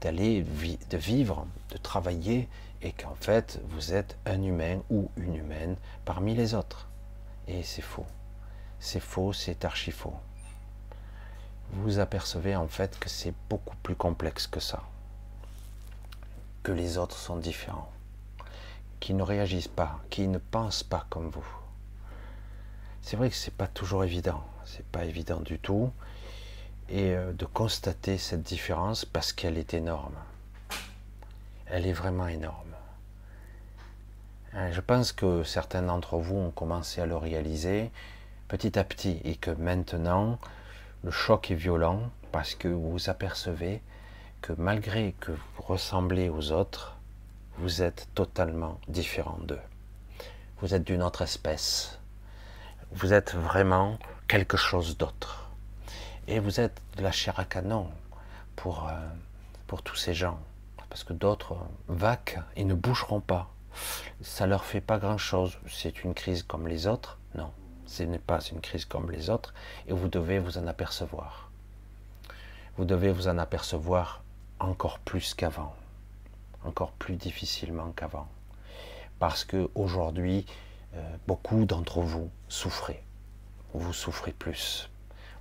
d'aller, de, vivre, de travailler, et qu'en fait vous êtes un humain ou une humaine parmi les autres. Et c'est faux. C'est faux, c'est archi faux. Vous apercevez en fait que c'est beaucoup plus complexe que ça. Que les autres sont différents. Qui ne réagissent pas, qui ne pensent pas comme vous. C'est vrai que c'est pas toujours évident. C'est pas évident du tout et euh, de constater cette différence parce qu'elle est énorme. Elle est vraiment énorme. Euh, je pense que certains d'entre vous ont commencé à le réaliser petit à petit et que maintenant le choc est violent parce que vous vous apercevez que malgré que vous ressemblez aux autres, vous êtes totalement différent d'eux. Vous êtes d'une autre espèce. Vous êtes vraiment quelque chose d'autre. Et vous êtes de la chair à canon pour, euh, tous ces gens. Parce que d'autres vaquent et ne bougeront pas. Ça leur fait pas grand chose. C'est une crise comme les autres. Non, ce n'est pas une crise comme les autres. Et vous devez vous en apercevoir. Vous devez vous en apercevoir encore plus qu'avant. Encore plus difficilement qu'avant. Parce que aujourd'hui, euh, beaucoup d'entre vous souffrez. Vous souffrez plus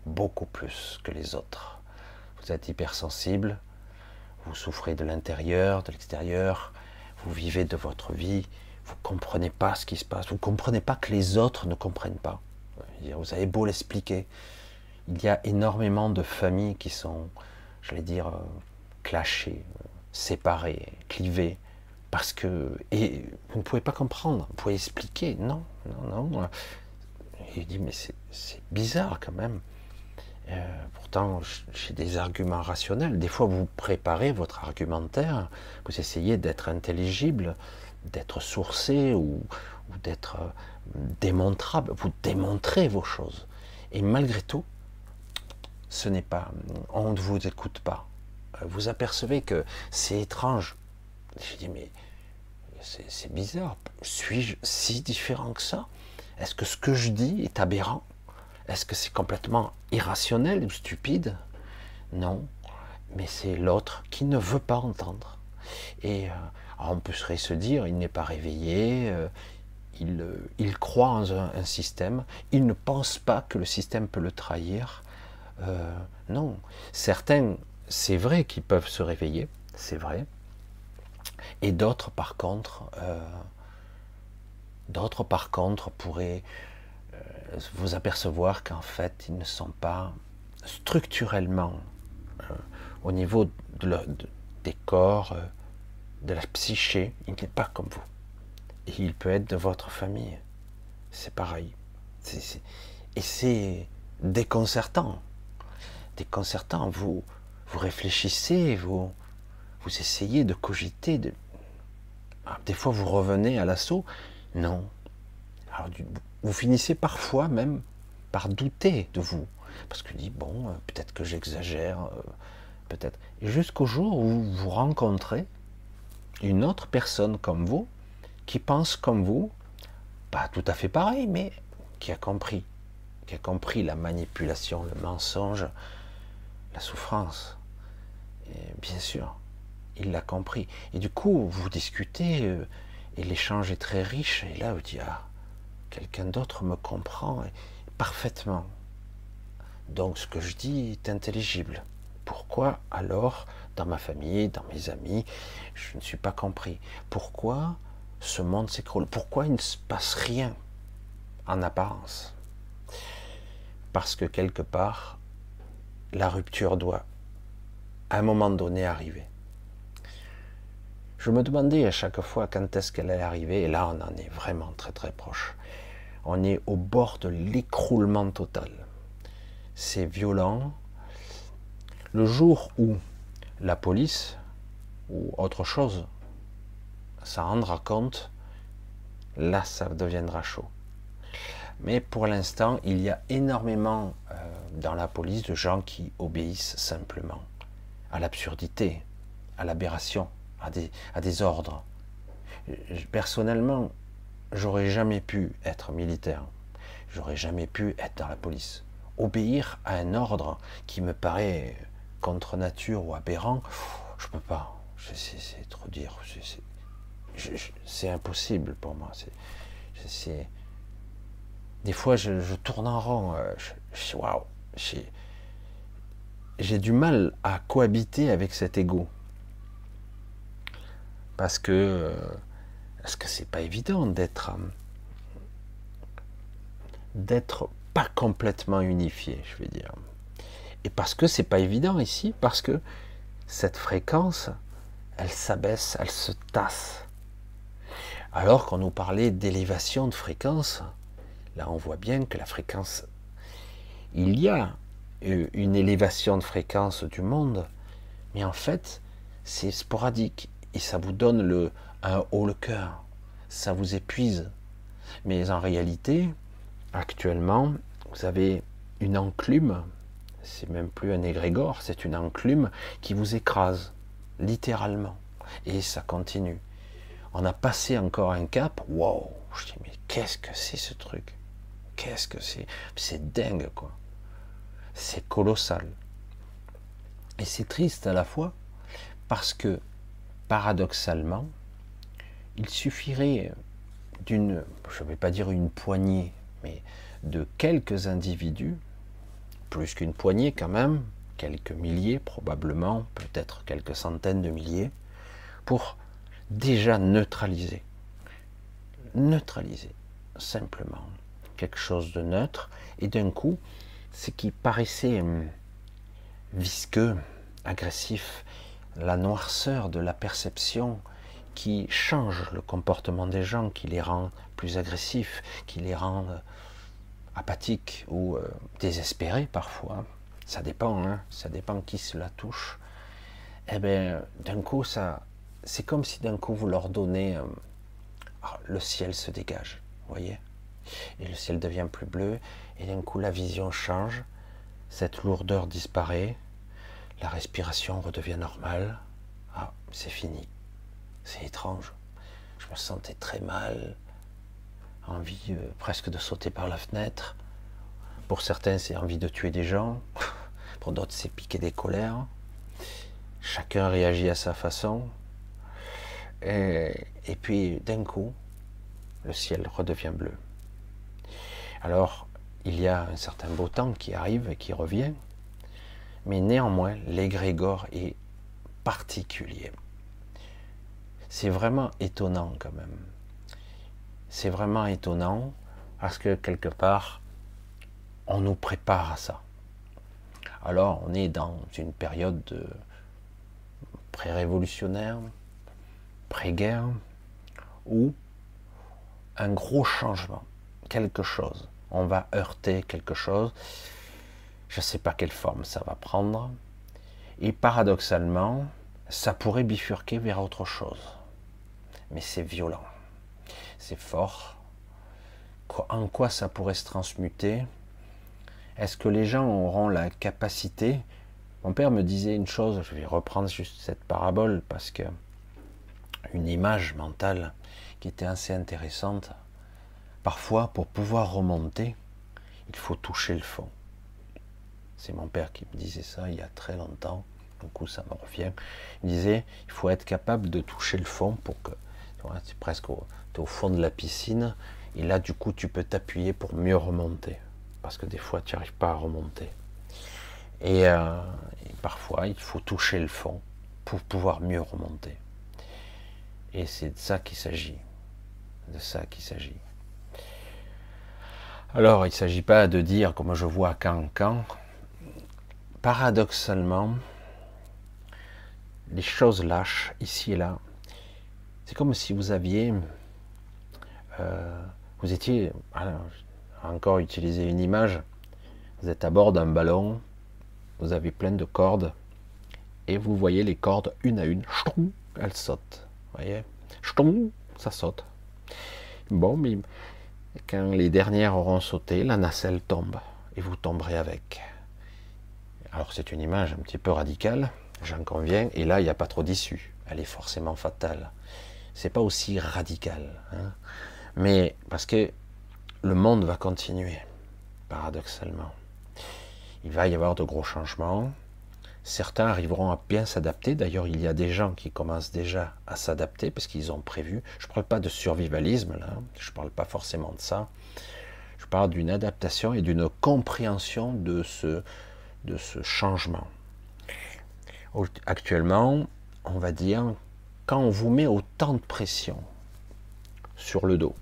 beaucoup plus que les autres. Vous êtes hypersensible, vous souffrez de l'intérieur, de l'extérieur, vous vivez de votre vie, vous ne comprenez pas ce qui se passe, vous ne comprenez pas que les autres ne comprennent pas. Vous avez beau l'expliquer, il y a énormément de familles qui sont, j'allais dire, euh, clashées, séparées, clivées, parce que et vous ne pouvez pas comprendre, vous pouvez expliquer, non, non, non. il dit mais c'est bizarre quand même. Euh, pourtant, j'ai des arguments rationnels. Des fois, vous préparez votre argumentaire, vous essayez d'être intelligible, d'être sourcé ou, d'être euh, démontrable. Vous démontrez vos choses. Et malgré tout, ce n'est pas, on ne vous écoute pas. Euh, vous apercevez que c'est étrange. Je dis, mais c'est bizarre. Suis-je si différent que ça? Est-ce que ce que je dis est aberrant? Est-ce que c'est complètement irrationnel ou stupide? Non. Mais c'est l'autre qui ne veut pas entendre. Et euh, on peut se dire, il n'est pas réveillé, euh, il, euh, il, croit en un, système, il ne pense pas que le système peut le trahir. non, certains, c'est vrai qu'ils peuvent se réveiller, c'est vrai, et d'autres, par contre, d'autres, par contre, pourraient vous apercevoir qu'en fait, ils ne sont pas structurellement au niveau des corps, euh, de la psyché, il n'est pas comme vous. Et il peut être de votre famille. C'est pareil. et c'est déconcertant. Déconcertant. Vous, vous réfléchissez, vous, vous essayez de cogiter. Ah, des fois, vous revenez à l'assaut. Non. Vous finissez parfois même par douter de vous. Parce que dit, bon, euh, peut-être que j'exagère. Euh, peut-être. Jusqu'au jour où vous rencontrez une autre personne comme vous, qui pense comme vous, pas tout à fait pareil, mais qui a compris, qui a compris la manipulation, le mensonge, la souffrance. Et bien sûr, il l'a compris. Et du coup, vous discutez, euh, et l'échange est très riche, et là, vous dites, ah, quelqu'un d'autre me comprend parfaitement. Donc ce que je dis est intelligible. Pourquoi alors, dans ma famille, dans mes amis, je ne suis pas compris? Pourquoi ce monde s'écroule? Pourquoi il ne se passe rien en apparence? Parce que quelque part, la rupture doit, à un moment donné, arriver. Je me demandais à chaque fois quand est-ce qu'elle allait arriver, et là on en est vraiment très très proche. On est au bord de l'écroulement total. C'est violent, le jour où la police ou autre chose s'en rendra compte, là ça deviendra chaud. Mais pour l'instant, il y a énormément euh, dans la police de gens qui obéissent simplement à l'absurdité, à l'aberration, à des, à des ordres. Personnellement, j'aurais jamais pu être militaire, j'aurais jamais pu être dans la police. Obéir à un ordre qui me paraît contre nature ou aberrant, je peux pas. C'est trop dire. C'est impossible pour moi. C'est des fois je, tourne en rond. Euh, waouh, j'ai du mal à cohabiter avec cet ego parce que parce que c'est pas évident d'être d'être pas complètement unifié, je vais dire. Et parce que c'est pas évident ici, parce que cette fréquence, elle s'abaisse, elle se tasse. Alors qu'on nous parlait d'élévation de fréquence, là on voit bien que la fréquence, il y a une élévation de fréquence du monde, mais en fait c'est sporadique et ça vous donne le, un haut le cœur, ça vous épuise. Mais en réalité, actuellement, vous avez une enclume c'est même plus un égrégore, c'est une enclume qui vous écrase, littéralement. Et ça continue. On a passé encore un cap, wow, je dis, mais qu'est-ce que c'est ce truc? Qu'est-ce que c'est? C'est dingue, quoi. C'est colossal. Et c'est triste à la fois, parce que, paradoxalement, il suffirait d'une, je ne vais pas dire une poignée, mais de quelques individus plus qu'une poignée quand même, quelques milliers probablement, peut-être quelques centaines de milliers, pour déjà neutraliser. Neutraliser, simplement. Quelque chose de neutre, et d'un coup, ce qui paraissait hum, visqueux, agressif, la noirceur de la perception qui change le comportement des gens, qui les rend plus agressifs, qui les rend apathique ou euh, désespéré parfois, ça dépend, hein, ça dépend qui cela touche, eh bien, d'un coup, ça, c'est comme si d'un coup vous leur donnez ah, le ciel se dégage, voyez. Et le ciel devient plus bleu, et d'un coup la vision change, cette lourdeur disparaît, la respiration redevient normale. Ah, c'est fini. C'est étrange. Je me sentais très mal, envie euh, presque de sauter par la fenêtre. Pour certains, c'est envie de tuer des gens. [LAUGHS] Pour d'autres, c'est piquer des colères. Chacun réagit à sa façon. Et, et puis, d'un coup, le ciel redevient bleu. Alors, il y a un certain beau temps qui arrive et qui revient, mais néanmoins, l'égrégore est particulier. C'est vraiment étonnant quand même. C'est vraiment étonnant parce que quelque part, on nous prépare à ça. Alors, on est dans une période pré-révolutionnaire, pré-guerre, où un gros changement, quelque chose, on va heurter quelque chose, je ne sais pas quelle forme ça va prendre, et paradoxalement, ça pourrait bifurquer vers autre chose. Mais c'est violent, c'est fort. En quoi ça pourrait se transmuter? Est-ce que les gens auront la capacité? Mon père me disait une chose, je vais reprendre juste cette parabole parce que une image mentale qui était assez intéressante. Parfois, pour pouvoir remonter, il faut toucher le fond. C'est mon père qui me disait ça il y a très longtemps. Du coup, ça me revient. Il disait il faut être capable de toucher le fond pour que. Tu es presque au, fond de la piscine. Et là, du coup, tu peux t'appuyer pour mieux remonter. Parce que des fois, tu n'arrives pas à remonter. Et, euh, et, parfois, il faut toucher le fond pour pouvoir mieux remonter. Et c'est de ça qu'il s'agit. De ça qu'il s'agit. Alors, il ne s'agit pas de dire, comme je vois quand, quand, paradoxalement, les choses lâchent ici et là. C'est comme si vous aviez, euh, vous étiez, encore utiliser une image, vous êtes à bord d'un ballon, vous avez plein de cordes, et vous voyez les cordes une à une, elles sautent, voyez, ça saute. Bon, mais quand les dernières auront sauté, la nacelle tombe et vous tomberez avec. Alors c'est une image un petit peu radicale, j'en conviens, et là il n'y a pas trop d'issue, elle est forcément fatale. C'est pas aussi radical, hein. mais parce que le monde va continuer, paradoxalement. Il va y avoir de gros changements, Certains arriveront à bien s'adapter. D'ailleurs, il y a des gens qui commencent déjà à s'adapter parce qu'ils ont prévu. Je ne parle pas de survivalisme là, je ne parle pas forcément de ça. Je parle d'une adaptation et d'une compréhension de ce, de ce changement. Actuellement, on va dire, quand on vous met autant de pression sur le dos,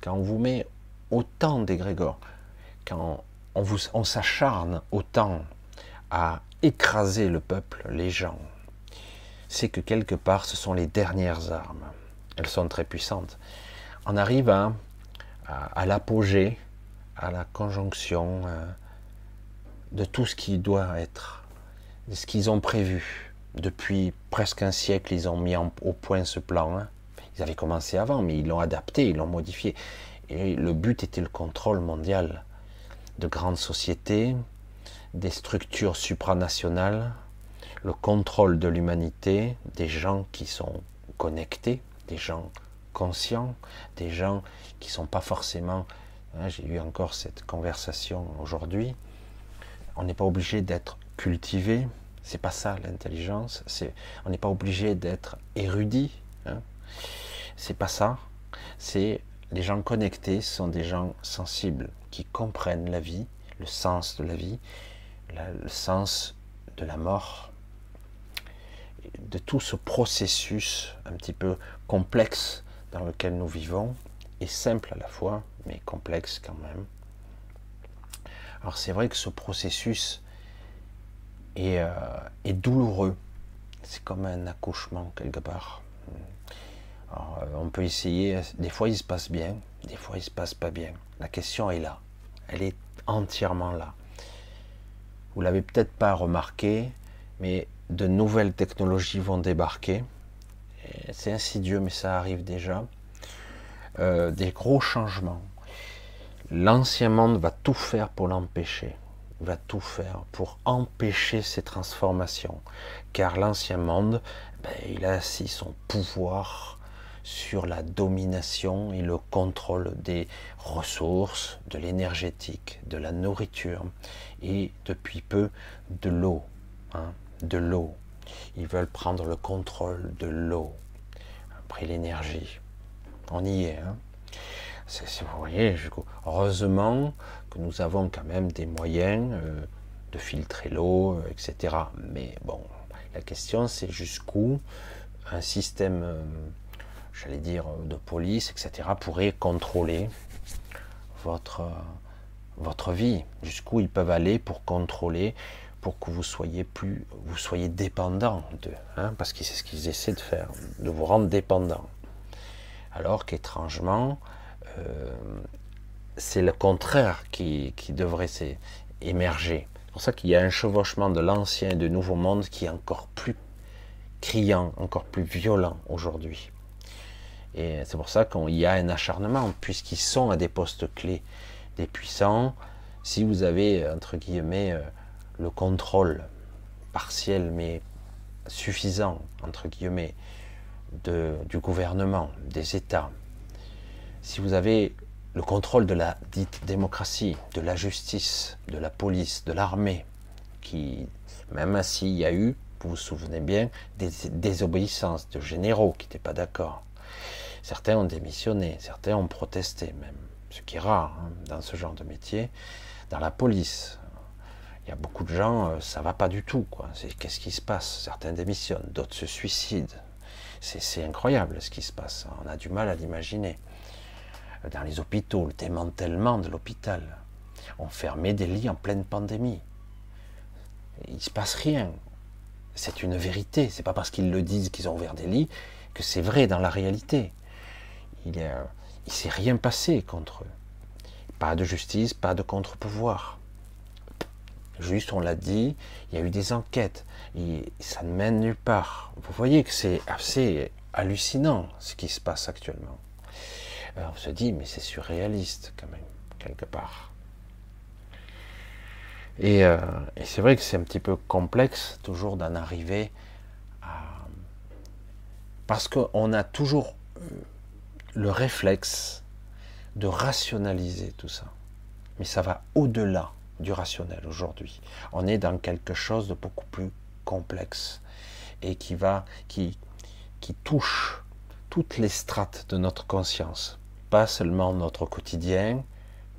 quand on vous met autant d'égrégores, quand on, vous, on s'acharne autant à écraser le peuple, les gens, c'est que quelque part, ce sont les dernières armes. Elles sont très puissantes. On arrive à, l'apogée, à la conjonction euh, de tout ce qui doit être, de ce qu'ils ont prévu. Depuis presque un siècle, ils ont mis au point ce plan. Ils avaient commencé avant, mais ils l'ont adapté, ils l'ont modifié. Et le but était le contrôle mondial de grandes sociétés, des structures supranationales, le contrôle de l'humanité, des gens qui sont connectés, des gens conscients, des gens qui ne sont pas forcément... Hein, j'ai eu encore cette conversation aujourd'hui. On n'est pas obligé d'être cultivé, c'est pas ça l'intelligence. On n'est pas obligé d'être érudit. Hein. C'est pas ça. C'est les gens connectés sont des gens sensibles qui comprennent la vie, le sens de la vie le sens de la mort, de tout ce processus un petit peu complexe dans lequel nous vivons, et simple à la fois, mais complexe quand même. Alors c'est vrai que ce processus est, euh, est douloureux, c'est comme un accouchement quelque part. Euh, on peut essayer, des fois il se passe bien, des fois il se passe pas bien. La question est là, elle est entièrement là. Vous l'avez peut-être pas remarqué, mais de nouvelles technologies vont débarquer. C'est insidieux, mais ça arrive déjà. euh, des gros changements. L'ancien monde va tout faire pour l'empêcher, va tout faire pour empêcher ces transformations, car l'ancien monde, ben, il a assis son pouvoir sur la domination et le contrôle des ressources, de l'énergétique, de la nourriture et depuis peu de l'eau. Hein, de l'eau. Ils veulent prendre le contrôle de l'eau. Après l'énergie. On y est. Hein. Vous voyez, heureusement que nous avons quand même des moyens euh, de filtrer l'eau, euh, etc. Mais bon, la question c'est jusqu'où un système euh, j'allais dire, de police, etc., pourraient contrôler votre, votre vie, jusqu'où ils peuvent aller pour contrôler, pour que vous soyez plus, vous soyez dépendant d'eux, hein, parce que c'est ce qu'ils essaient de faire, de vous rendre dépendant. Alors qu'étrangement, euh, c'est le contraire qui, devrait émerger. C'est pour ça qu'il y a un chevauchement de l'ancien et du nouveau monde qui est encore plus criant, encore plus violent aujourd'hui. Et c'est pour ça qu'il y a un acharnement, puisqu'ils sont à des postes clés, des puissants. Si vous avez, entre guillemets, euh, le contrôle partiel, mais suffisant, entre guillemets, du gouvernement, des États, si vous avez le contrôle de la dite démocratie, de la justice, de la police, de l'armée, qui, même s'il y a eu, vous vous souvenez bien, des désobéissances de généraux qui n'étaient pas d'accord, Certains ont démissionné, certains ont protesté même, ce qui est rare hein, dans ce genre de métier. Dans la police, il y a beaucoup de gens, euh, ça va pas du tout. Qu'est-ce qui se passe? Certains démissionnent, d'autres se suicident. C'est incroyable ce qui se passe. On a du mal à l'imaginer. Dans les hôpitaux, le démantèlement de l'hôpital. On fermait des lits en pleine pandémie. Il se passe rien. C'est une vérité. C'est pas parce qu'ils le disent qu'ils ont ouvert des lits que c'est vrai dans la réalité il ne s'est rien passé contre eux. Pas de justice, pas de contre-pouvoir. Juste, on l'a dit, il y a eu des enquêtes, ça ne mène nulle part. Vous voyez que c'est assez hallucinant ce qui se passe actuellement. On se dit, mais c'est surréaliste quand même, quelque part. Et, euh, et c'est vrai que c'est un petit peu complexe toujours d'en arriver à... Parce qu'on a toujours le réflexe de rationaliser tout ça. Mais ça va au-delà du rationnel aujourd'hui. On est dans quelque chose de beaucoup plus complexe et qui va, qui, qui touche toutes les strates de notre conscience, pas seulement notre quotidien,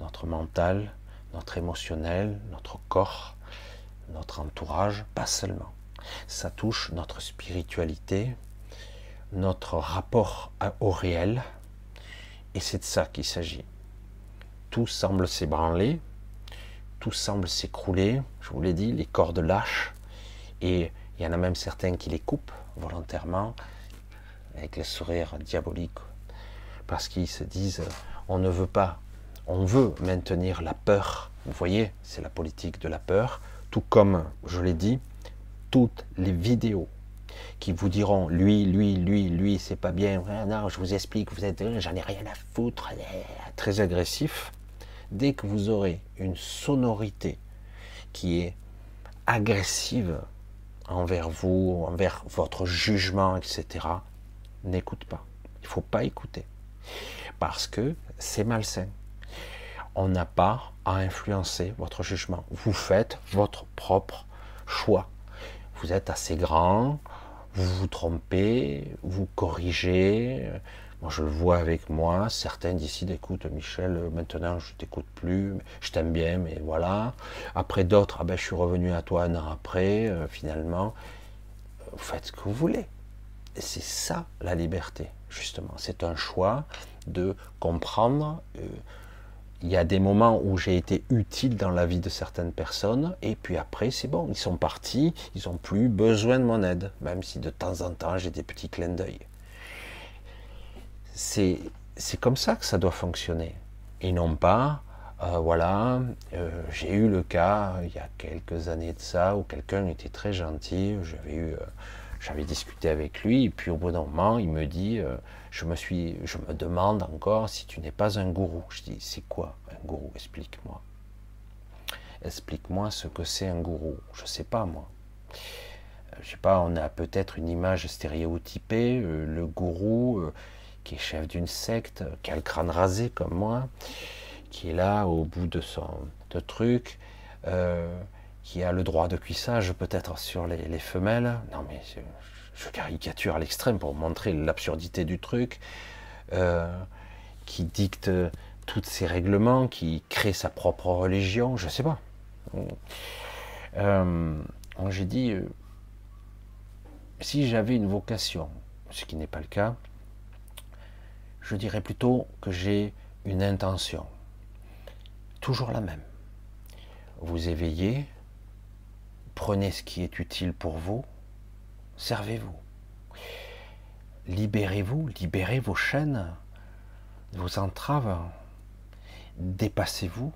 notre mental, notre émotionnel, notre corps, notre entourage, pas seulement. Ça touche notre spiritualité, notre rapport au réel, et c'est de ça qu'il s'agit. Tout semble s'ébranler, tout semble s'écrouler, je vous l'ai dit, les cordes lâchent, et il y en a même certains qui les coupent volontairement, avec le sourire diabolique, parce qu'ils se disent, on ne veut pas, on veut maintenir la peur, vous voyez, c'est la politique de la peur, tout comme, je l'ai dit, toutes les vidéos qui vous diront lui, lui, lui, lui, c'est pas bien. Non, je vous explique, vous êtes, j'en ai rien à foutre, très agressif. Dès que vous aurez une sonorité qui est agressive envers vous, envers votre jugement, etc., n'écoute pas. Il faut pas écouter parce que c'est malsain. On n'a pas à influencer votre jugement. Vous faites votre propre choix. Vous êtes assez grand, vous vous trompez, vous corrigez. Moi, je le vois avec moi. Certains décident, écoute, Michel, maintenant, je t'écoute plus, je t'aime bien, mais voilà. Après d'autres, ah ben, je suis revenu à toi un an après, euh, finalement. Vous faites ce que vous voulez. C'est ça, la liberté, justement. C'est un choix de comprendre, euh, il y a des moments où j'ai été utile dans la vie de certaines personnes, et puis après, c'est bon, ils sont partis, ils n'ont plus besoin de mon aide, même si de temps en temps j'ai des petits clins d'œil. C'est, comme ça que ça doit fonctionner. Et non pas, euh, voilà, euh, j'ai eu le cas il y a quelques années de ça où quelqu'un était très gentil, j'avais eu, j'avais discuté avec lui, et puis au bout d'un moment, il me dit, euh, je me suis, je me demande encore si tu n'es pas un gourou. Je dis, c'est quoi un gourou? Explique-moi. Explique-moi ce que c'est un gourou. Je sais pas moi. Euh, je sais pas, on a peut-être une image stéréotypée, euh, le gourou qui est chef d'une secte, qui a le crâne rasé comme moi, qui est là au bout de son truc, qui a le droit de cuissage peut-être sur les, femelles. Non mais je, caricature à l'extrême pour montrer l'absurdité du truc, euh, qui dicte tous ces règlements, qui crée sa propre religion, je sais pas. Euh, j'ai dit, euh, si j'avais une vocation, ce qui n'est pas le cas, je dirais plutôt que j'ai une intention, toujours la même. Vous éveillez, Prenez ce qui est utile pour vous, servez-vous. Libérez-vous, libérez vos chaînes, vos entraves, dépassez-vous,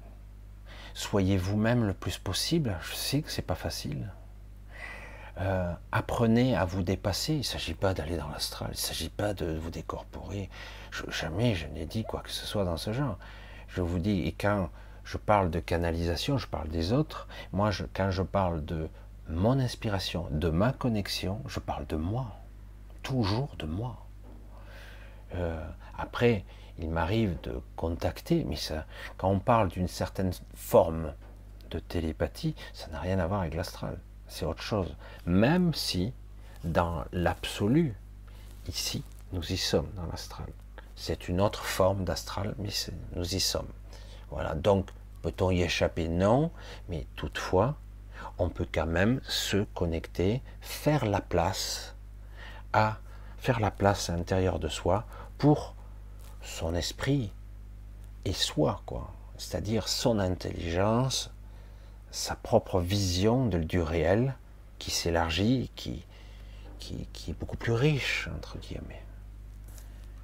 soyez vous-même le plus possible. Je sais que c'est pas facile. Euh, apprenez à vous dépasser. Il ne s'agit pas d'aller dans l'astral, il ne s'agit pas de vous décorporer. jamais je n'ai dit quoi que ce soit dans ce genre. Je vous dis, et quand je parle de canalisation, je parle des autres. Moi, quand je parle de mon inspiration, de ma connexion, je parle de moi. Toujours de moi. Euh, après, il m'arrive de contacter, mais ça, quand on parle d'une certaine forme de télépathie, ça n'a rien à voir avec l'astral. C'est autre chose. Même si, dans l'absolu, ici, nous y sommes dans l'astral. C'est une autre forme d'astral, mais nous y sommes. Voilà, donc peut-on y échapper? Non, mais toutefois, on peut quand même se connecter, faire la place à faire la place à l'intérieur de soi pour son esprit et soi, quoi. C'est-à-dire son intelligence, sa propre vision de, du réel qui s'élargit, qui, qui, qui est beaucoup plus riche, entre guillemets.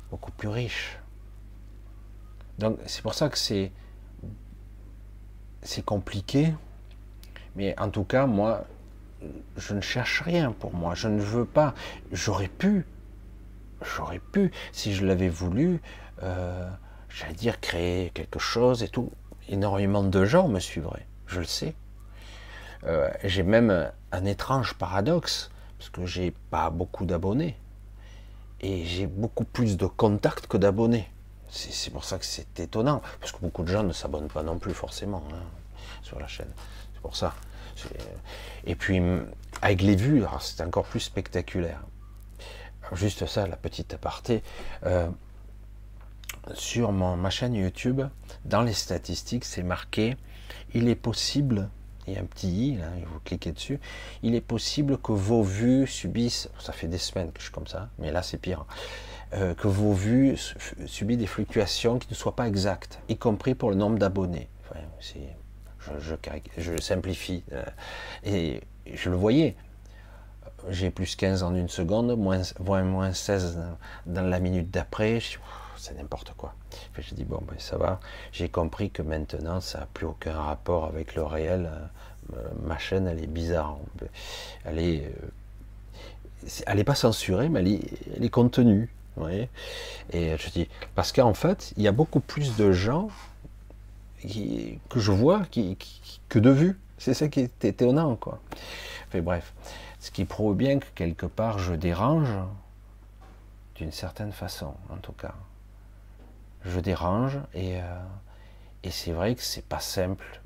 Beaucoup plus riche. Donc c'est pour ça que c'est c'est compliqué, mais en tout cas, moi, je ne cherche rien pour moi. Je ne veux pas. J'aurais pu, j'aurais pu, si je l'avais voulu, euh, j'allais dire créer quelque chose et tout. Énormément de gens me suivraient, je le sais. Euh, j'ai même un étrange paradoxe, parce que j'ai pas beaucoup d'abonnés. Et j'ai beaucoup plus de contacts que d'abonnés. C'est pour ça que c'est étonnant, parce que beaucoup de gens ne s'abonnent pas non plus forcément hein, sur la chaîne. C'est pour ça. Et puis, avec les vues, c'est encore plus spectaculaire. Juste ça, la petite aparté. Euh, sur ma chaîne YouTube, dans les statistiques, c'est marqué il est possible, il y a un petit i, vous cliquez dessus, il est possible que vos vues subissent, ça fait des semaines que je suis comme ça, mais là c'est pire, euh, que vos vues subissent des fluctuations qui ne soient pas exactes, y compris pour le nombre d'abonnés. Enfin, je, je, simplifie. Euh, et je le voyais. J'ai plus 15 en une seconde, moins, moins 16 dans la minute d'après. C'est n'importe quoi. je j'ai dit, bon, ben, ça va. J'ai compris que maintenant, ça n'a plus aucun rapport avec le réel. Euh, ma chaîne, elle est bizarre. Elle est, elle n'est pas censurée, mais elle est contenue. Voyez? Et je dis, parce qu'en fait, il y a beaucoup plus de gens que je vois qui, que de vue. C'est ça qui est étonnant, quoi. Enfin, bref, ce qui prouve bien que quelque part je dérange, d'une certaine façon, en tout cas. Je dérange et, euh, et c'est vrai que c'est pas simple.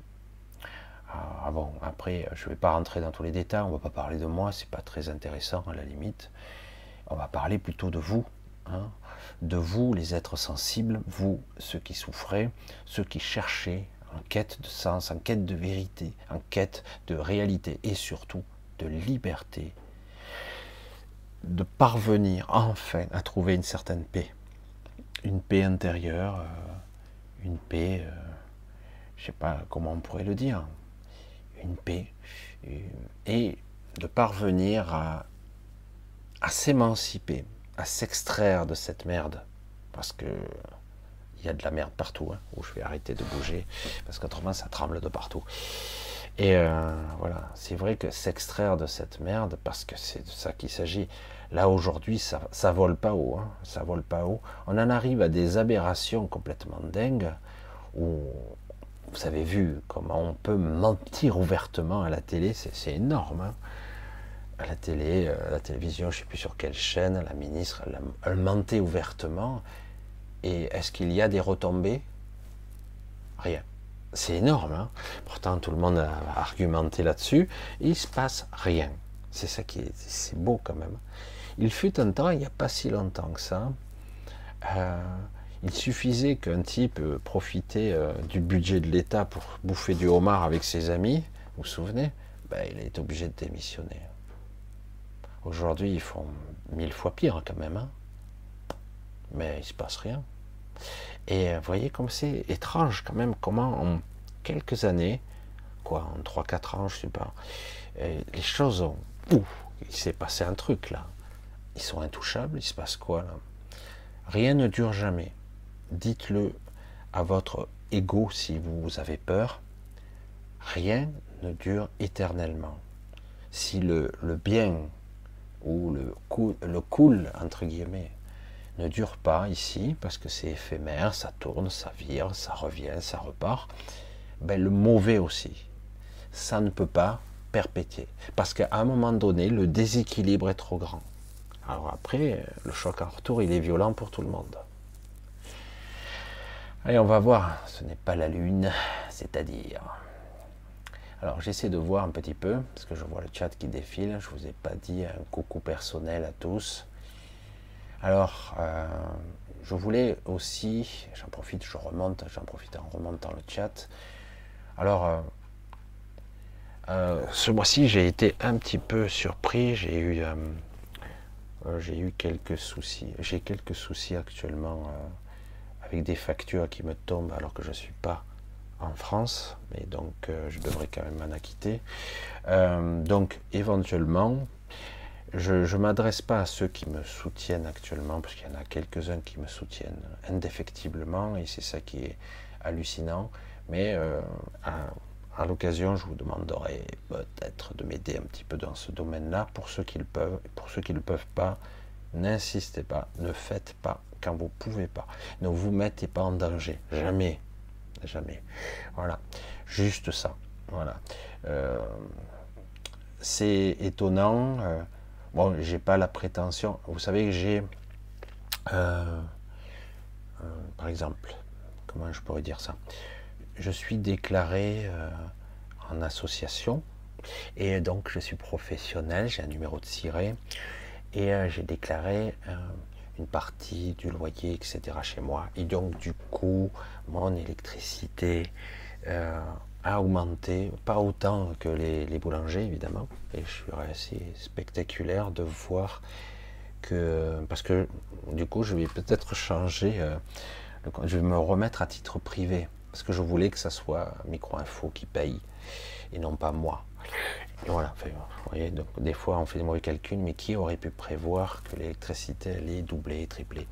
Ah bon, après, je vais pas rentrer dans tous les détails, on va pas parler de moi, c'est pas très intéressant à la limite. On va parler plutôt de vous. Hein de vous, les êtres sensibles, vous, ceux qui souffrez, ceux qui cherchez en quête de sens, en quête de vérité, en quête de réalité et surtout de liberté, de parvenir enfin à trouver une certaine paix, une paix intérieure, euh, une paix, euh, je ne sais pas comment on pourrait le dire, une paix, euh, et de parvenir à s'émanciper à s'extraire de cette merde. Parce que il y a de la merde partout, hein, où je vais arrêter de bouger, parce qu'autrement ça tremble de partout. Et euh, voilà, c'est vrai que s'extraire de cette merde, parce que c'est de ça qu'il s'agit. Là aujourd'hui, ça, ça vole pas haut, hein, ça vole pas haut. On en arrive à des aberrations complètement dingues où vous avez vu comment on peut mentir ouvertement à la télé, c'est énorme. Hein. À la télé, à la télévision, je ne sais plus sur quelle chaîne, la ministre, elle, elle mentait ouvertement. Et est-ce qu'il y a des retombées? Rien. C'est énorme. Hein Pourtant, tout le monde a argumenté là-dessus. Il se passe rien. C'est ça qui est, c'est beau quand même. Il fut un temps, il n'y a pas si longtemps que ça, euh, il suffisait qu'un type euh, profitait euh, du budget de l'État pour bouffer du homard avec ses amis, vous vous souvenez? Ben, Il est obligé de démissionner. Aujourd'hui, ils font mille fois pire quand même. Hein Mais il ne se passe rien. Et vous voyez comme c'est étrange quand même, comment en quelques années, quoi, en 3-4 ans, je sais pas, les choses ont... Ouf, il s'est passé un truc là. Ils sont intouchables, il se passe quoi là? Rien ne dure jamais. Dites-le à votre ego si vous avez peur. Rien ne dure éternellement. Si le, bien ou le, cool, entre guillemets, ne dure pas ici, parce que c'est éphémère, ça tourne, ça vire, ça revient, ça repart, ben, le mauvais aussi. Ça ne peut pas perpétuer. Parce qu'à un moment donné, le déséquilibre est trop grand. Alors après, le choc en retour, il est violent pour tout le monde. Allez, on va voir. Ce n'est pas la Lune, c'est-à-dire. Alors j'essaie de voir un petit peu, parce que je vois le chat qui défile. Je ne vous ai pas dit un coucou personnel à tous. Alors, euh, je voulais aussi, j'en profite, je remonte, j'en profite en remontant le chat. Alors, euh, euh, ce mois-ci, j'ai été un petit peu surpris. J'ai eu, j'ai eu quelques soucis. J'ai quelques soucis actuellement avec des factures qui me tombent alors que je ne suis pas en France, mais donc je devrais quand même m'en acquitter. donc, éventuellement, je ne m'adresse pas à ceux qui me soutiennent actuellement, parce qu'il y en a quelques-uns qui me soutiennent indéfectiblement, et c'est ça qui est hallucinant. Mais euh, à, l'occasion, je vous demanderai peut-être de m'aider un petit peu dans ce domaine-là, pour ceux qui le peuvent. Pour ceux qui ne le peuvent pas, n'insistez pas, ne faites pas quand vous ne pouvez pas. Ne vous mettez pas en danger, jamais, jamais. Voilà, juste ça. Voilà. Euh, c'est étonnant. Euh, Bon, j'ai pas la prétention. Vous savez que j'ai, euh, euh, par exemple, comment je pourrais dire ça? Je suis déclaré en association et donc je suis professionnel. J'ai un numéro de ciré et j'ai déclaré une partie du loyer, etc. chez moi. Et donc du coup, mon électricité a augmenté, pas autant que les, boulangers évidemment, et je suis assez spectaculaire de voir que, parce que du coup je vais peut-être changer, euh, je vais me remettre à titre privé, parce que je voulais que ça soit Micro-Info qui paye, et non pas moi. Et voilà, vous voyez, donc des fois on fait des mauvais calculs, mais qui aurait pu prévoir que l'électricité allait doubler, tripler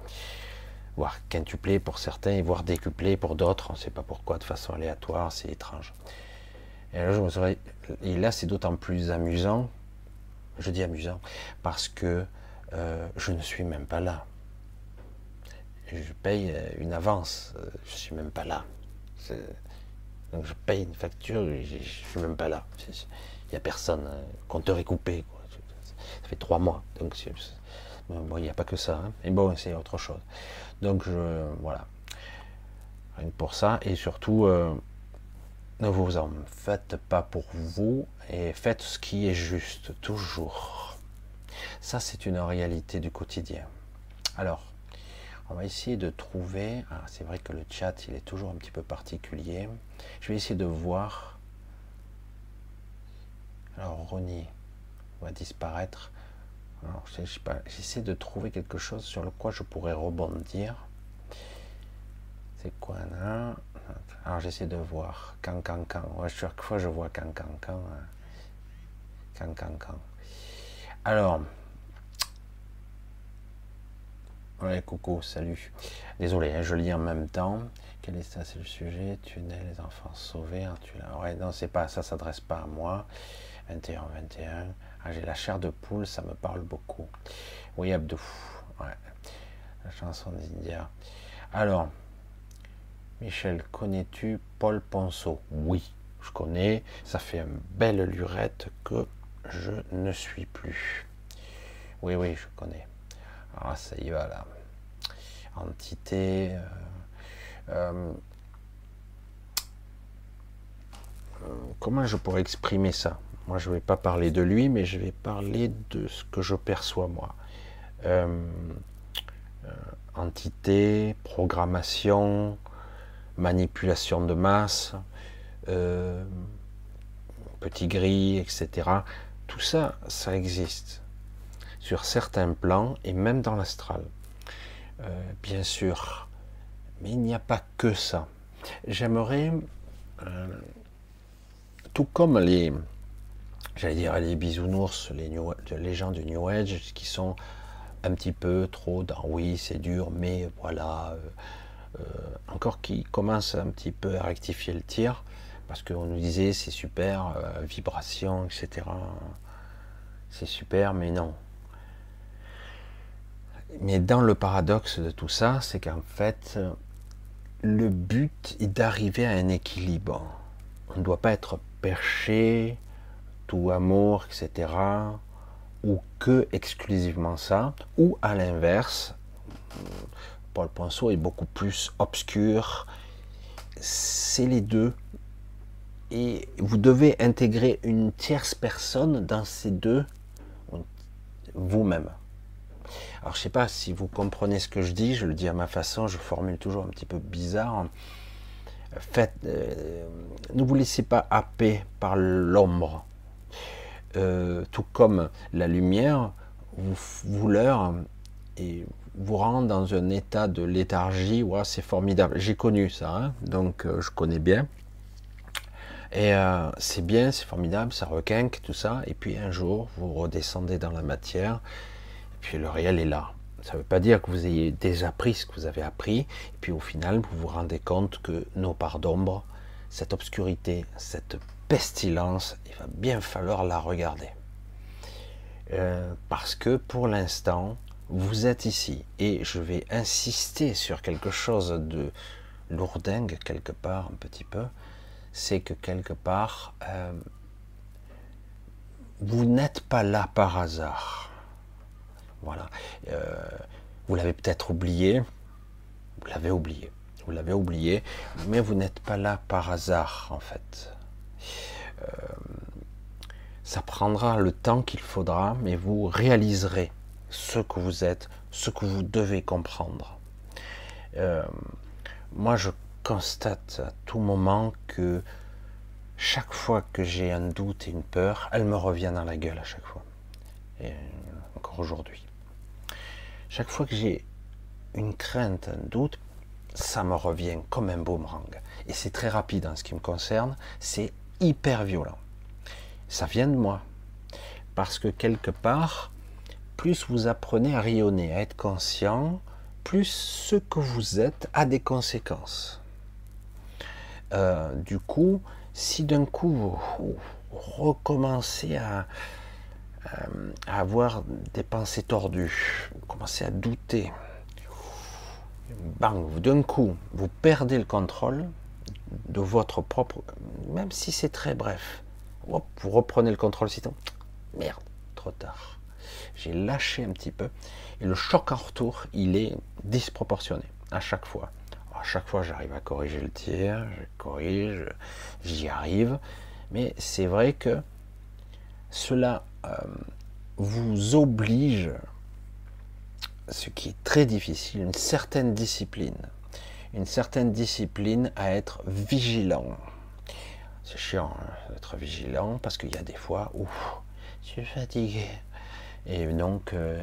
voire quintuplé pour certains, voire décuplé pour d'autres, on ne sait pas pourquoi, de façon aléatoire, c'est étrange. Et là, je et là c'est d'autant plus amusant, je dis amusant, parce que euh, je ne suis même pas là. Je paye euh, une avance, euh, je ne suis même pas là. Donc je paye une facture, je ne suis même pas là. Il n'y a personne, compteur est coupé. Ça fait trois mois, donc il n'y a pas que ça. Hein. Et bon, c'est autre chose. Donc je, voilà. Rien que pour ça. Et surtout, euh, ne vous en faites pas pour vous et faites ce qui est juste, toujours. Ça, c'est une réalité du quotidien. Alors, on va essayer de trouver. Ah, c'est vrai que le chat, il est toujours un petit peu particulier. Je vais essayer de voir. Alors, Ronnie va disparaître. Alors, j'essaie de trouver quelque chose sur le quoi je pourrais rebondir. C'est quoi là? Alors j'essaie de voir. Can can can. chaque fois je vois can can can. Can. Alors. Ouais, coucou, salut. Désolé, hein, je lis en même temps. quel est ça? C'est le sujet. Tu nais les enfants sauvés. Tu ouais, non, c'est pas ça. S'adresse pas à moi. 21, 21. Ah, j'ai la chair de poule. Ça me parle beaucoup. Oui, Abdou. Ouais. La chanson d'India. Alors, Michel, connais-tu Paul Ponceau? Oui, je connais. Ça fait une belle lurette que je ne suis plus. Oui, oui, je connais. Ah, ça y va là. Entité. Euh, euh, euh, comment je pourrais exprimer ça? Moi, je ne vais pas parler de lui, mais je vais parler de ce que je perçois moi. entité, programmation, manipulation de masse, petit gris, etc. Tout ça, ça existe sur certains plans et même dans l'astral. Euh, bien sûr, mais il n'y a pas que ça. J'aimerais, euh, tout comme les, j'allais dire les bisounours, les, les gens du New Age qui sont un petit peu trop dans oui c'est dur, mais voilà, euh, encore qui commencent un petit peu à rectifier le tir, parce qu'on nous disait c'est super, vibration, etc. C'est super, mais non, mais dans le paradoxe de tout ça, c'est qu'en fait, le but est d'arriver à un équilibre. On ne doit pas être perché, tout amour, etc. Ou que exclusivement ça. Ou à l'inverse, Paul Ponceau est beaucoup plus obscur. C'est les deux. Et vous devez intégrer une tierce personne dans ces deux, vous-même. Alors je sais pas si vous comprenez ce que je dis, je le dis à ma façon, je formule toujours un petit peu bizarre. Faites, euh, ne vous laissez pas happer par l'ombre. Euh, tout comme la lumière vous, vous et vous rend dans un état de léthargie. C'est formidable. J'ai connu ça, hein, donc euh, je connais bien. Et c'est bien, c'est formidable, ça requinque, tout ça. Et puis un jour, vous redescendez dans la matière puis le réel est là. Ça ne veut pas dire que vous ayez désappris ce que vous avez appris, et puis au final, vous vous rendez compte que nos parts d'ombre, cette obscurité, cette pestilence, il va bien falloir la regarder. Euh, parce que pour l'instant, vous êtes ici, et je vais insister sur quelque chose de lourdingue quelque part, un petit peu, c'est que quelque part, euh, vous n'êtes pas là par hasard. Voilà. Euh, vous l'avez peut-être oublié. Vous l'avez oublié. Vous l'avez oublié. Mais vous n'êtes pas là par hasard, en fait. Euh, ça prendra le temps qu'il faudra, mais vous réaliserez ce que vous êtes, ce que vous devez comprendre. Euh, moi, je constate à tout moment que chaque fois que j'ai un doute et une peur, elle me revient dans la gueule à chaque fois. Et encore aujourd'hui. Chaque fois que j'ai une crainte, un doute, ça me revient comme un boomerang. Et c'est très rapide en ce qui me concerne, c'est hyper violent. Ça vient de moi. Parce que quelque part, plus vous apprenez à rayonner, à être conscient, plus ce que vous êtes a des conséquences. Euh, du coup, si d'un coup vous recommencez à, euh, à avoir des pensées tordues, vous commencez à douter, bang, d'un coup, vous perdez le contrôle de votre propre, même si c'est très bref, hop, vous reprenez le contrôle, sinon, merde, trop tard. J'ai lâché un petit peu, et le choc en retour, il est disproportionné à chaque fois. À chaque fois, j'arrive à corriger le tir, je corrige, j'y arrive, mais c'est vrai que cela euh, vous oblige, ce qui est très difficile, une certaine discipline. Une certaine discipline à être vigilant. C'est chiant hein, d'être vigilant parce qu'il y a des fois où je suis fatigué. Et donc, euh,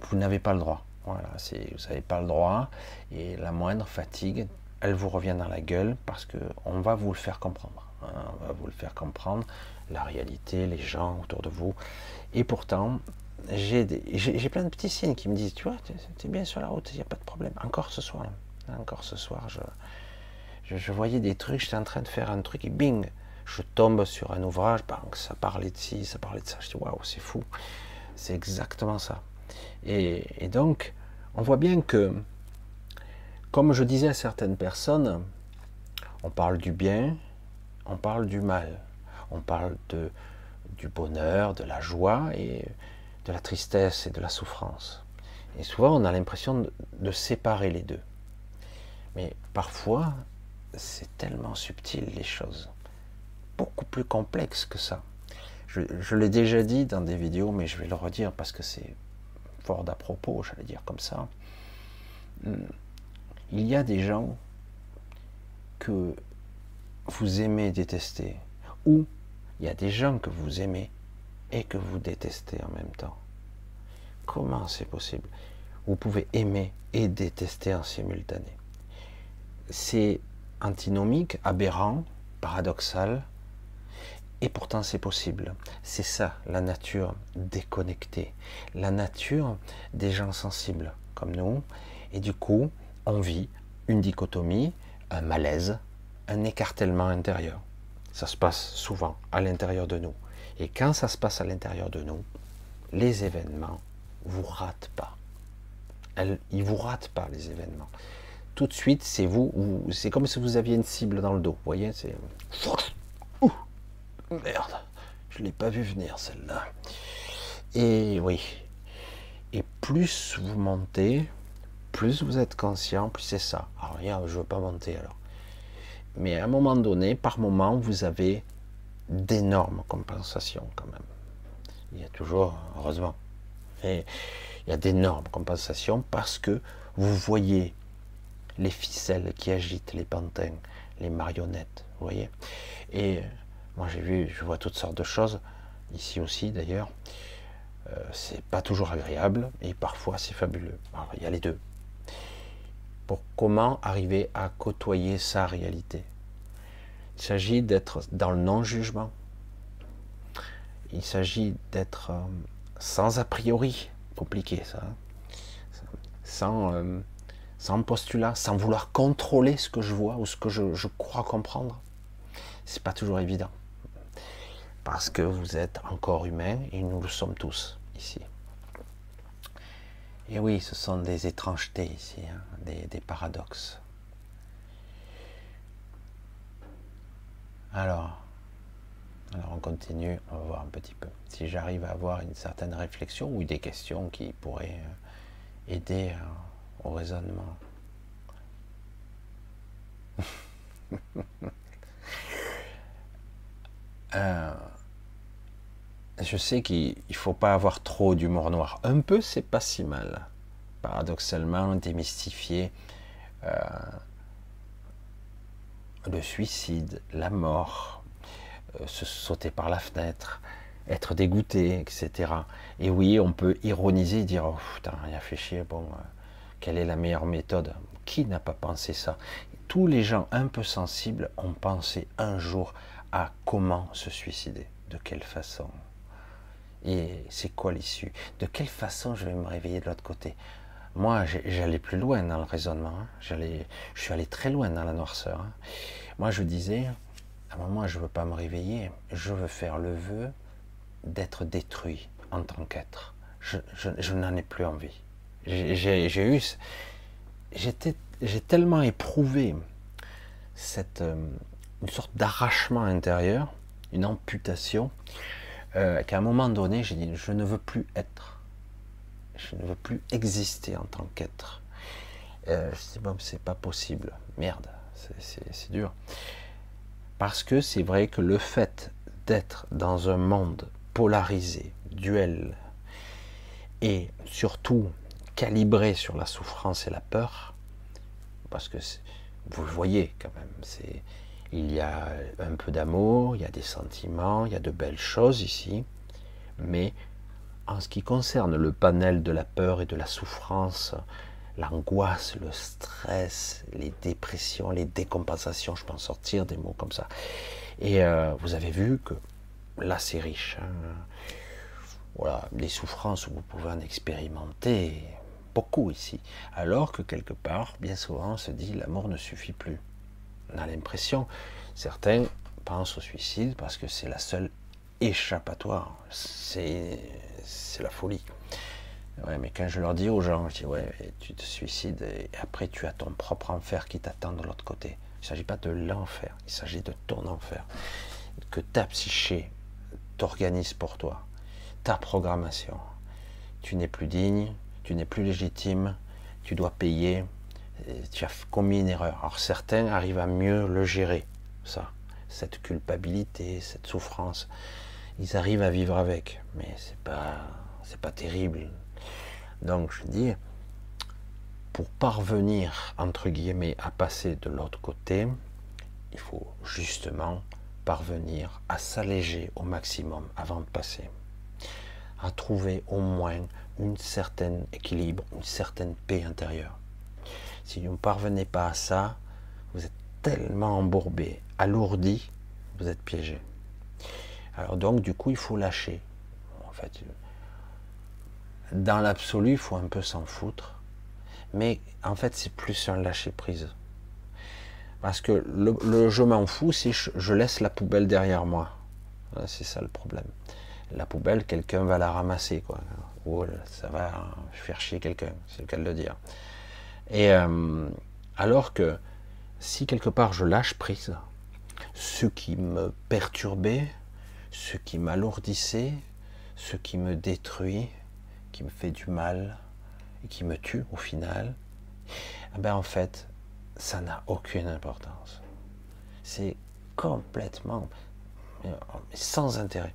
vous n'avez pas le droit. Voilà, vous n'avez pas le droit. Et la moindre fatigue, elle vous revient dans la gueule parce qu'on va vous le faire comprendre. Hein, on va vous le faire comprendre la réalité, les gens autour de vous. Et pourtant, j'ai plein de petits signes qui me disent, tu vois, tu es bien sur la route, il n'y a pas de problème. Encore ce soir, encore ce soir, je, Je, voyais des trucs, j'étais en train de faire un truc et bing, je tombe sur un ouvrage, ça parlait de ci, ça parlait de ça. Je dis waouh, c'est fou. C'est exactement ça. Et, donc, on voit bien que, comme je disais à certaines personnes, on parle du bien, on parle du mal, on parle de, du bonheur, de la joie et de la tristesse et de la souffrance. Et souvent, on a l'impression de, séparer les deux. Mais parfois, c'est tellement subtil les choses, beaucoup plus complexe que ça. Je, l'ai déjà dit dans des vidéos, mais je vais le redire parce que c'est fort d'à propos, j'allais dire comme ça. Hmm. Il y a des gens que vous aimez détester, ou il y a des gens que vous aimez et que vous détestez en même temps. Comment c'est possible? Vous pouvez aimer et détester en simultané. C'est antinomique, aberrant, paradoxal, et pourtant c'est possible. C'est ça, la nature déconnectée, la nature des gens sensibles comme nous, et du coup, on vit une dichotomie, un malaise, un écartèlement intérieur. Ça se passe souvent à l'intérieur de nous. Et quand ça se passe à l'intérieur de nous, les événements vous ratent pas. Elles, ils vous ratent pas les événements. Tout de suite, c'est vous, c'est comme si vous aviez une cible dans le dos. Vous voyez, c'est merde, je l'ai pas vu venir celle-là. Et oui. Et plus vous montez, plus vous êtes conscient, plus c'est ça. Alors regarde, je veux pas monter alors. Mais à un moment donné, par moment, vous avez d'énormes compensations quand même. Il y a toujours, heureusement, il y a d'énormes compensations parce que vous voyez les ficelles qui agitent les pantins, les marionnettes, vous voyez. Et moi j'ai vu, je vois toutes sortes de choses, ici aussi d'ailleurs. Euh, c'est pas toujours agréable et parfois c'est fabuleux. Alors, il y a les deux. Comment arriver à côtoyer sa réalité Il s'agit d'être dans le non-jugement. Il s'agit d'être euh, sans a priori, compliqué ça, hein. sans, euh, sans postulat, sans vouloir contrôler ce que je vois ou ce que je, je crois comprendre. C'est pas toujours évident. Parce que vous êtes encore humain et nous le sommes tous ici. Et oui, ce sont des étrangetés ici, hein, des, des paradoxes. Alors, alors on continue, on va voir un petit peu. Si j'arrive à avoir une certaine réflexion ou des questions qui pourraient euh, aider euh, au raisonnement. [LAUGHS] Euh, je sais qu'il ne faut pas avoir trop d'humour noir. Un peu, c'est pas si mal. Paradoxalement, démystifier le suicide, la mort, euh, se sauter par la fenêtre, être dégoûté, etc. Et oui, on peut ironiser dire, oh putain, rien fait chier, bon, euh, quelle est la meilleure méthode? Qui n'a pas pensé ça? Tous les gens un peu sensibles ont pensé un jour à comment se suicider, de quelle façon? Et c'est quoi l'issue? De quelle façon je vais me réveiller de l'autre côté? Moi, j'allais plus loin dans le raisonnement. Hein. Je suis allé très loin dans la noirceur. Hein. Moi, je disais, à un moment, je veux pas me réveiller, je veux faire le vœu d'être détruit en tant qu'être. Je, n'en ai plus envie. J'ai eu, j'ai tellement éprouvé cette, euh, une sorte d'arrachement intérieur, une amputation, euh, qu'à un moment donné, j'ai dit, je ne veux plus être. Je ne veux plus exister en tant qu'être. Euh, je dis, bon, c'est pas possible. Merde, c'est dur. Parce que c'est vrai que le fait d'être dans un monde polarisé, duel, et surtout calibré sur la souffrance et la peur, parce que vous le voyez quand même, c'est il y a un peu d'amour, il y a des sentiments, il y a de belles choses ici, mais en ce qui concerne le panel de la peur et de la souffrance, l'angoisse, le stress, les dépressions, les décompensations, je peux en sortir des mots comme ça. Et euh, vous avez vu que là c'est riche. Hein. Voilà, les souffrances, vous pouvez en expérimenter beaucoup ici. Alors que quelque part, bien souvent, on se dit l'amour ne suffit plus. On a l'impression, certains pensent au suicide parce que c'est la seule échappatoire. C'est la folie. Ouais, mais quand je leur dis aux gens, je dis ouais, tu te suicides et après tu as ton propre enfer qui t'attend de l'autre côté. Il ne s'agit pas de l'enfer, il s'agit de ton enfer. Que ta psyché t'organise pour toi, ta programmation. Tu n'es plus digne, tu n'es plus légitime, tu dois payer, tu as commis une erreur. Alors certains arrivent à mieux le gérer, ça, cette culpabilité, cette souffrance. Ils arrivent à vivre avec, mais c'est pas, c'est pas terrible. Donc je dis, pour parvenir, entre guillemets, à passer de l'autre côté, il faut justement parvenir à s'alléger au maximum avant de passer, à trouver au moins une certaine équilibre, une certaine paix intérieure. Si vous ne parvenez pas à ça, vous êtes tellement embourbé, alourdi, vous êtes piégé. Alors donc du coup il faut lâcher. En fait, dans l'absolu, il faut un peu s'en foutre. Mais en fait, c'est plus un lâcher prise. Parce que je m'en fous si je, laisse la poubelle derrière moi. C'est ça le problème. La poubelle, quelqu'un va la ramasser, quoi. Ou ça va faire chier quelqu'un, c'est le cas de le dire. Et euh, alors que si quelque part je lâche prise, ce qui me perturbait, ce qui m'alourdissait, ce qui me détruit, qui me fait du mal et qui me tue au final, eh ben en fait, ça n'a aucune importance. C'est complètement sans intérêt.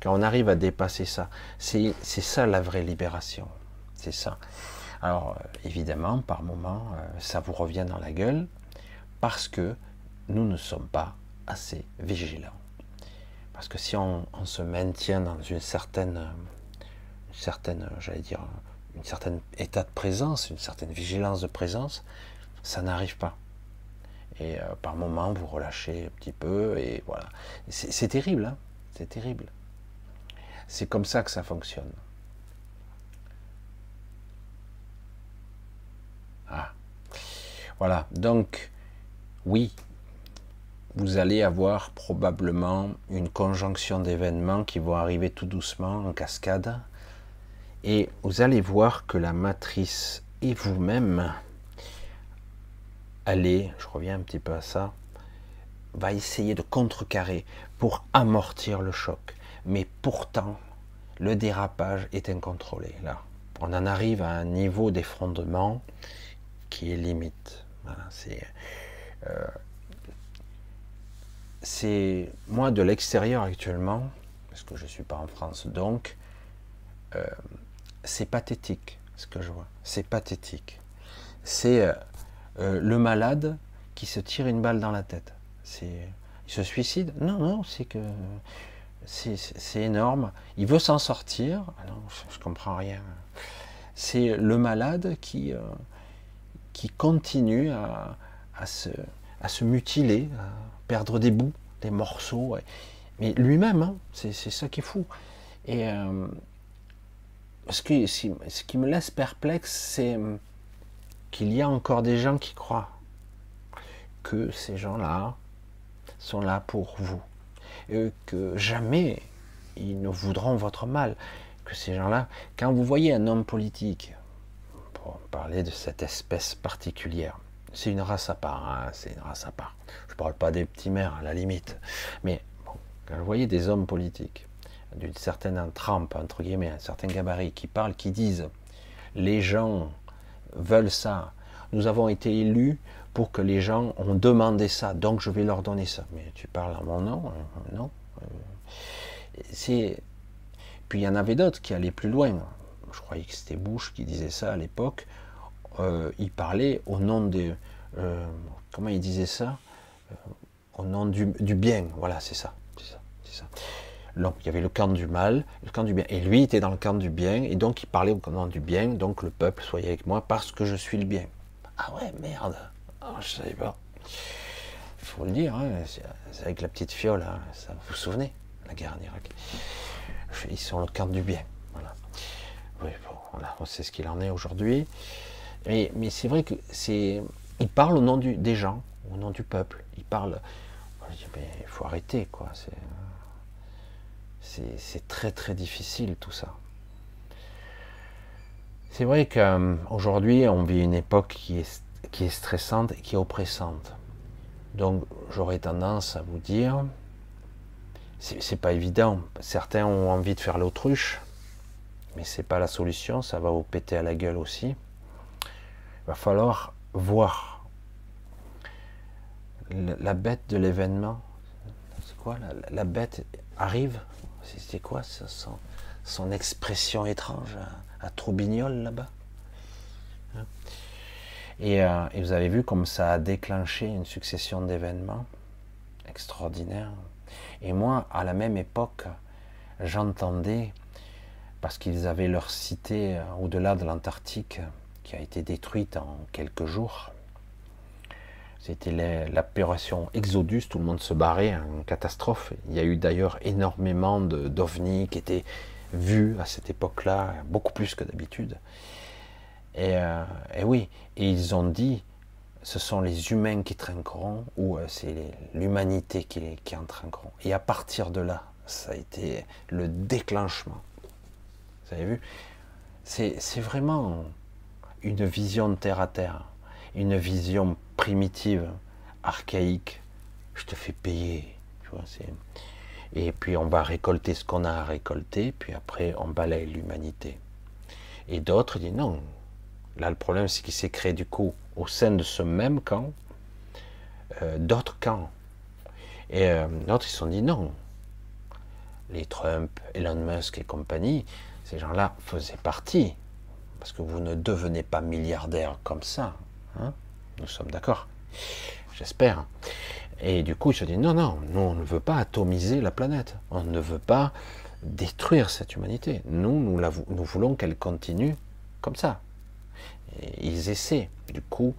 Quand on arrive à dépasser ça, c'est ça la vraie libération. C'est ça. Alors euh, évidemment, par moments, euh, ça vous revient dans la gueule parce que nous ne sommes pas assez vigilants. Parce que si on, se maintient dans une certaine, certaine, j'allais dire, une certaine état de présence, une certaine vigilance de présence, ça n'arrive pas. Et euh, par moments, vous relâchez un petit peu, et voilà. C'est terrible, hein c'est terrible. C'est comme ça que ça fonctionne. Ah. Voilà, donc, oui, vous allez avoir probablement une conjonction d'événements qui vont arriver tout doucement en cascade. Et vous allez voir que la matrice et vous-même allez, je reviens un petit peu à ça, va essayer de contrecarrer pour amortir le choc. Mais pourtant, le dérapage est incontrôlé. Là, on en arrive à un niveau d'effondrement qui est limite. c'est euh, c'est moi de l'extérieur actuellement, parce que je ne suis pas en France, donc euh, c'est pathétique ce que je vois. C'est pathétique. C'est euh, le malade qui se tire une balle dans la tête. C'est, il se suicide Non, non, c'est que c'est énorme. Il veut s'en sortir. Ah non, je, ne comprends rien. C'est le malade qui qui continue à, à, se, à se mutiler, à perdre des bouts, des morceaux. Mais lui-même, hein, c'est ça qui est fou. Et euh, ce, qui, ce qui me laisse perplexe, c'est hum, qu'il y a encore des gens qui croient que ces gens-là sont là pour vous. Et que jamais ils ne voudront votre mal. Que ces gens-là, quand vous voyez un homme politique, parler de cette espèce particulière, c'est une race à part, hein, c'est une race à part. Je ne parle pas des petits maires à la limite, mais quand vous voyez des hommes politiques d'une certaine trempe, entre guillemets, un certain gabarit, qui parlent, qui disent les gens veulent ça, nous avons été élus pour que les gens ont demandé ça, donc je vais leur donner ça. Mais tu parles à mon nom euh, Non. Euh, c'est... Puis il y en avait d'autres qui allaient plus loin. Je croyais que c'était Bush qui disait ça à l'époque. Euh, il parlait au nom de... Euh, comment il disait ça euh, Au nom du, bien. Voilà, c'est ça. Ça, Donc, il y avait le camp du mal, le camp du bien. Et lui était dans le camp du bien, et donc il parlait au nom du bien. Donc le peuple, soyez avec moi parce que je suis le bien. Ah ouais, merde. Ah, je savais pas. Il faut le dire, hein, c'est avec la petite fiole, hein, vous vous souvenez La guerre en Irak. Ils sont le camp du bien. Voilà. On sait ce qu'il en est aujourd'hui. Mais, c'est vrai que il parle au nom des gens. au nom du peuple. Il parle. il faut arrêter, quoi. C'est très très difficile tout ça. C'est vrai qu'aujourd'hui, on vit une époque qui est, qui est stressante et qui est oppressante. Donc, j'aurais tendance à vous dire, c'est pas évident. Certains ont envie de faire l'autruche, mais c'est pas la solution. Ça va vous péter à la gueule aussi. Il va falloir voir la bête de l'événement. C'est quoi la, bête arrive C'est quoi son, son, expression étrange à, Troubignol là-bas? Hein? Et, euh, et, vous avez vu comme ça a déclenché une succession d'événements extraordinaires. Et moi, à la même époque, j'entendais, parce qu'ils avaient leur cité euh, au-delà de l'Antarctique, qui a été détruite en quelques jours, c'était l'opération Exodus, tout le monde se barrait, en catastrophe. Il y a eu d'ailleurs énormément d'ovnis qui étaient vus à cette époque-là, beaucoup plus que d'habitude. Et, euh, oui, et ils ont dit, ce sont les humains qui trinqueront ou euh, c'est l'humanité qui, qui en trinqueront. Et à partir de là, ça a été le déclenchement. Vous avez vu? C'est vraiment une vision de terre à terre, une vision primitive, archaïque. Je te fais payer. Tu vois, et puis on va récolter ce qu'on a à récolter, puis après on balaye l'humanité. Et d'autres disent non. Là, le problème, c'est qu'il s'est créé du coup au sein de ce même camp euh, d'autres camps. Et euh, d'autres, ils se sont dit non. Les Trump, Elon Musk et compagnie, ces gens-là faisaient partie. Parce que vous ne devenez pas milliardaire comme ça. Hein. nous sommes d'accord. J'espère. Et du coup, ils se disent non, non, nous, on ne veut pas atomiser la planète. On ne veut pas détruire cette humanité. Nous, nous, voulons qu'elle continue comme ça ils essaient. Du coup,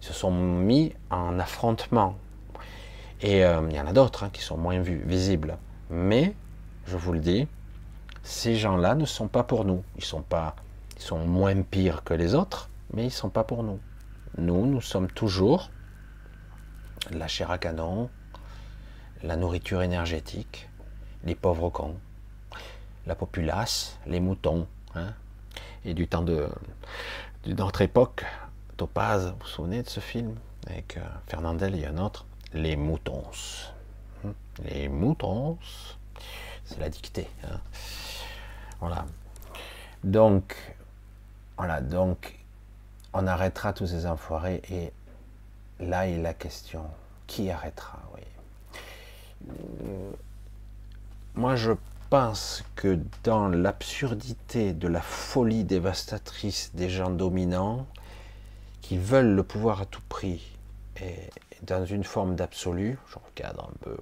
ils se sont mis en affrontement. Et euh, il y en a d'autres hein, qui sont moins visibles. Mais, je vous le dis, ces gens-là ne sont pas pour nous. Ils sont pas, ils sont moins pires que les autres, mais ils sont pas pour nous. Nous, nous sommes toujours la chair à canon, la nourriture énergétique, les pauvres cons, la populace, les moutons. Hein. et du temps de, d'une autre époque, Topaz, vous vous souvenez de ce film avec euh, Fernandel et un autre? Les moutons. Hmm. Les moutons, c'est la dictée. Hein. Voilà. Donc, voilà, donc, on arrêtera tous ces enfoirés et là est la question qui arrêtera oui. Euh, moi, je pense que dans l'absurdité de la folie dévastatrice des gens dominants, qui veulent le pouvoir à tout prix, et dans une forme d'absolu, je regarde un peu,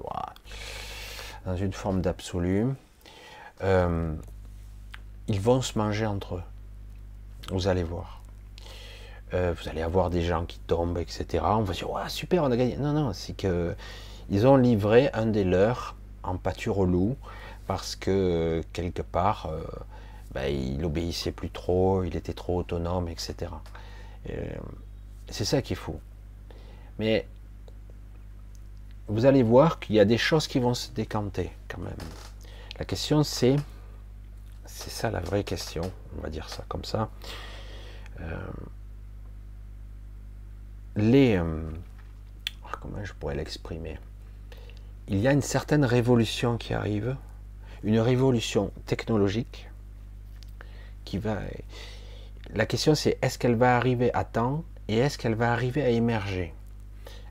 dans une forme d'absolu, euh, ils vont se manger entre eux. Vous allez voir. Euh, vous allez avoir des gens qui tombent, etc. On va dire, ouais, super, on a gagné. Non, non, c'est que ils ont livré un des leurs en pâture au loup parce que quelque part, euh, ben, il obéissait plus trop, il était trop autonome, etc. Euh, c'est ça qu'il faut. Mais vous allez voir qu'il y a des choses qui vont se décanter quand même. La question c'est, c'est ça la vraie question, on va dire ça comme ça. Euh, les, comment je pourrais l'exprimer? Il y a une certaine révolution qui arrive une révolution technologique qui va. La question c'est est-ce qu'elle va arriver à temps et est-ce qu'elle va arriver à émerger?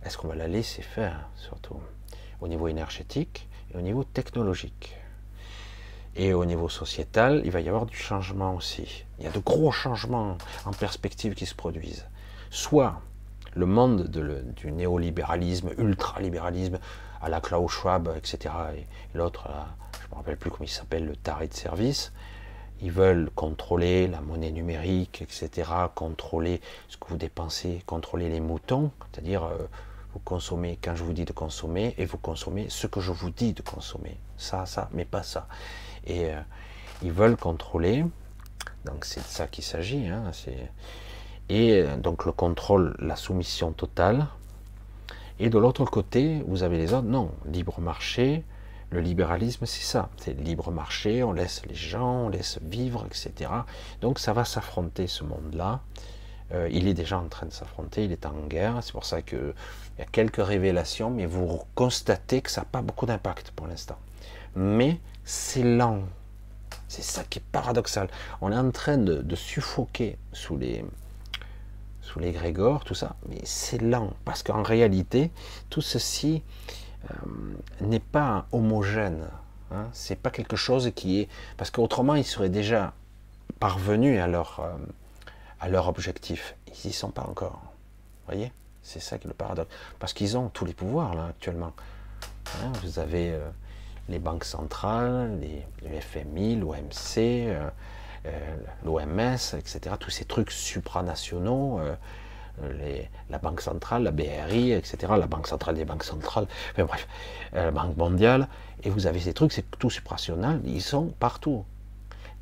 Est-ce qu'on va la laisser faire surtout au niveau énergétique et au niveau technologique? Et au niveau sociétal, il va y avoir du changement aussi. Il y a de gros changements en perspective qui se produisent. Soit le monde du néolibéralisme, ultralibéralisme, à la Klaus Schwab, etc., et l'autre, je ne me rappelle plus comment il s'appelle, le taré de service. Ils veulent contrôler la monnaie numérique, etc., contrôler ce que vous dépensez, contrôler les moutons, c'est-à-dire euh, vous consommez quand je vous dis de consommer et vous consommez ce que je vous dis de consommer. Ça, ça, mais pas ça. Et euh, ils veulent contrôler, donc c'est de ça qu'il s'agit, hein, et euh, donc le contrôle, la soumission totale, Et de l'autre côté, vous avez les autres, non, libre marché, le libéralisme, c'est ça, c'est libre marché, on laisse les gens, on laisse vivre, etc. Donc ça va s'affronter ce monde-là. Euh, il est déjà en train de s'affronter, il est en guerre, c'est pour ça qu'il y a quelques révélations, mais vous constatez que ça n'a pas beaucoup d'impact pour l'instant. Mais c'est lent, c'est ça qui est paradoxal. On est en train de, suffoquer sous les, sous les grégores, tout ça, mais c'est lent, parce qu'en réalité, tout ceci euh, n'est pas homogène. Hein. C'est pas quelque chose qui est. Parce qu'autrement, ils seraient déjà parvenus à leur, euh, à leur objectif. Ils n'y sont pas encore. Vous voyez? C'est ça qui est le paradoxe. Parce qu'ils ont tous les pouvoirs, là, actuellement. Hein, vous avez. Euh, les banques centrales, les, le FMI, l'OMC, euh, euh, l'OMS, etc. Tous ces trucs supranationaux, euh, la Banque centrale, la BRI, etc. La Banque centrale des banques centrales, enfin bref, la Banque mondiale. Et vous avez ces trucs, c'est tout supranational, ils sont partout.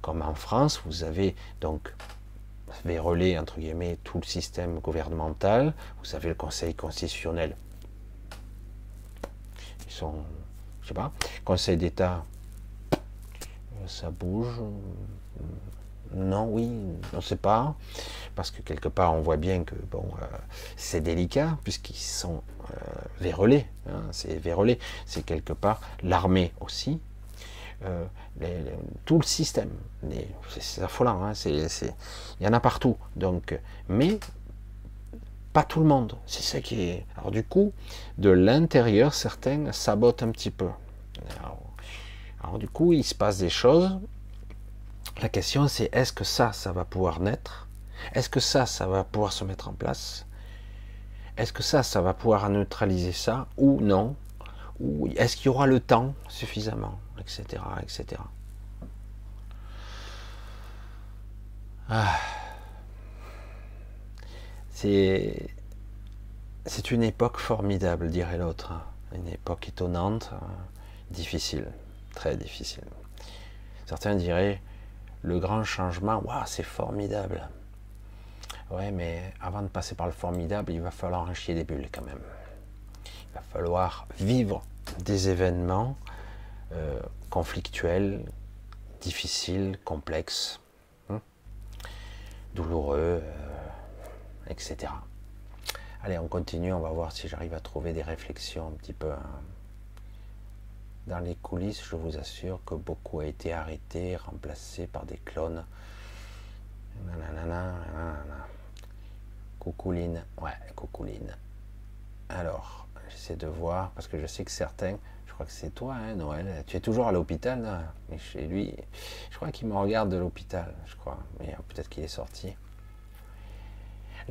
Comme en France, vous avez donc vérolé, entre guillemets, tout le système gouvernemental, vous avez le Conseil constitutionnel. Ils sont pas, Conseil d'État, ça bouge. Non, oui, on ne sait pas. Parce que quelque part, on voit bien que bon, euh, c'est délicat, puisqu'ils sont euh. Hein, c'est vérolé. C'est quelque part l'armée aussi. Euh, tout le système. C'est affolant. Hein, il y en a partout. Donc, mais pas tout le monde. C'est ça qui est. Alors du coup, de l'intérieur, certains sabotent un petit peu. Alors, du coup, il se passe des choses. La question c'est est-ce que ça, ça va pouvoir naître? Est-ce que ça, ça va pouvoir se mettre en place? Est-ce que ça, ça va pouvoir neutraliser ça ou non? Ou est-ce qu'il y aura le temps suffisamment Etc. etc. C'est une époque formidable, dirait l'autre. Une époque étonnante, difficile, très difficile. Certains diraient le grand changement, waouh, c'est formidable. Ouais, mais avant de passer par le formidable, il va falloir en chier des bulles quand même. Il va falloir vivre des événements euh, conflictuels, difficiles, complexes, hein, douloureux. Euh, etc. Allez, on continue, on va voir si j'arrive à trouver des réflexions un petit peu. Hein. Dans les coulisses, je vous assure que beaucoup a été arrêté, remplacé par des clones. Coucouline, ouais, coucouline. Alors, j'essaie de voir, parce que je sais que certains, je crois que c'est toi, hein, Noël, tu es toujours à l'hôpital, mais chez lui, je crois qu'il me regarde de l'hôpital, je crois, mais peut-être qu'il est sorti.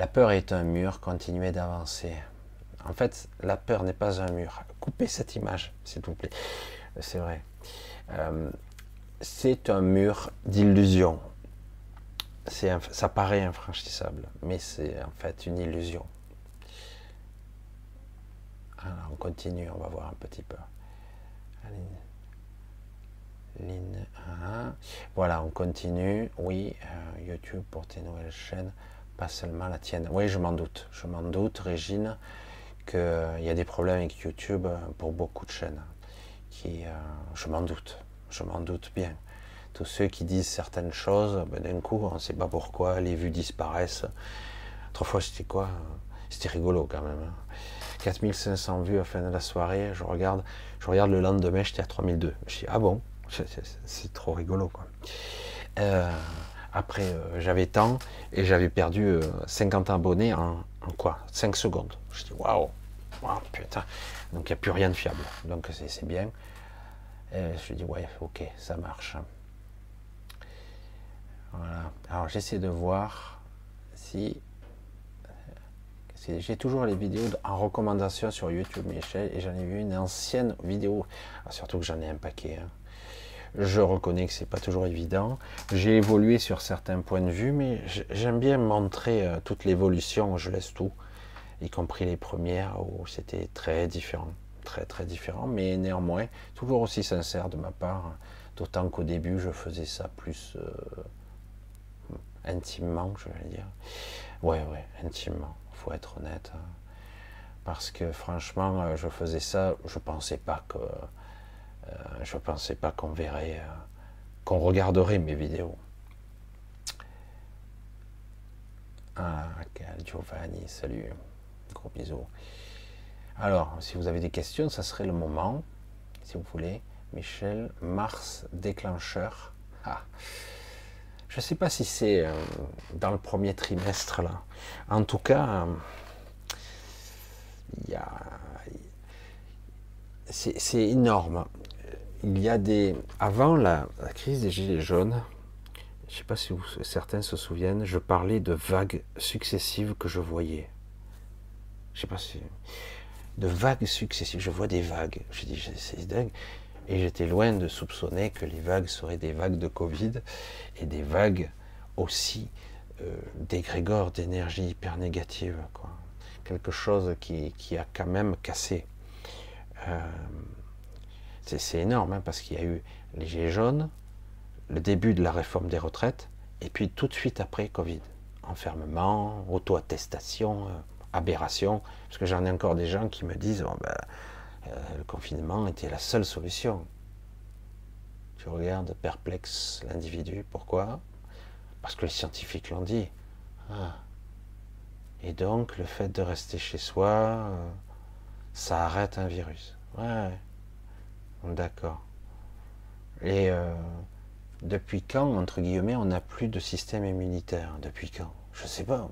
La peur est un mur, continuez d'avancer. En fait, la peur n'est pas un mur. Coupez cette image, s'il vous plaît. C'est vrai. Euh, c'est un mur d'illusion. Ça paraît infranchissable, mais c'est en fait une illusion. Alors, on continue, on va voir un petit peu. Voilà, on continue. Oui, euh, YouTube pour tes nouvelles chaînes pas seulement la tienne. Oui, je m'en doute. Je m'en doute, Régine, qu'il y a des problèmes avec YouTube pour beaucoup de chaînes. Qui, euh, je m'en doute. Je m'en doute bien. Tous ceux qui disent certaines choses, ben, d'un coup, on ne sait pas pourquoi, les vues disparaissent. Autrefois, c'était quoi? C'était rigolo quand même. 4500 hein. vues à la fin de la soirée, je regarde, je regarde le lendemain, j'étais à 3002. Je dis, ah bon, c'est trop rigolo quoi. Euh, après, euh, j'avais tant et j'avais perdu 50 euh, abonnés en, quoi? 5 secondes. Je dis waouh, putain. Donc il n'y a plus rien de fiable. Donc c'est bien. Et je dis ouais, ok, ça marche. Voilà. Alors j'essaie de voir si. J'ai toujours les vidéos en recommandation sur YouTube, Michel, et j'en ai vu une ancienne vidéo. Ah, surtout que j'en ai un paquet. Hein. Je reconnais que c'est pas toujours évident. J'ai évolué sur certains points de vue, mais j'aime bien montrer euh, toute l'évolution. Je laisse tout, y compris les premières où c'était très différent, très très différent, mais néanmoins toujours aussi sincère de ma part. D'autant qu'au début, je faisais ça plus euh, intimement, je vais dire. Ouais, ouais, intimement. Faut être honnête. Hein. parce que franchement, euh, je faisais ça, je pensais pas que, euh, je pensais pas qu'on verrait, euh, qu'on regarderait mes vidéos. Ah, Giovanni, salut, gros bisous. Alors, si vous avez des questions, ça serait le moment, si vous voulez. Michel, Mars déclencheur. Ah. Je ne sais pas si c'est euh, dans le premier trimestre là. En tout cas, c'est énorme. Il y a des. Avant la, crise des Gilets jaunes, je ne sais pas si certains se souviennent, je parlais de vagues successives que je voyais. Je ne sais pas si. De vagues successives. Je vois des vagues. Je dis, c'est dingue. Et j'étais loin de soupçonner que les vagues seraient des vagues de Covid et des vagues aussi euh, d'égrégores d'énergie hyper négative. Quelque chose qui, a quand même cassé. Euh, c'est énorme hein, parce qu'il y a eu les Gilets jaunes, le début de la réforme des retraites, et puis tout de suite après Covid. Enfermement, auto-attestation, euh, aberration, parce que j'en ai encore des gens qui me disent oh, ben, euh, le confinement était la seule solution. Tu regardes perplexe l'individu. Pourquoi? Parce que les scientifiques l'ont dit. Ah. Et donc, le fait de rester chez soi, euh, ça arrête un virus. Ouais, d'accord. Et euh, depuis quand, entre guillemets, on n'a plus de système immunitaire? Depuis quand? Je ne sais pas.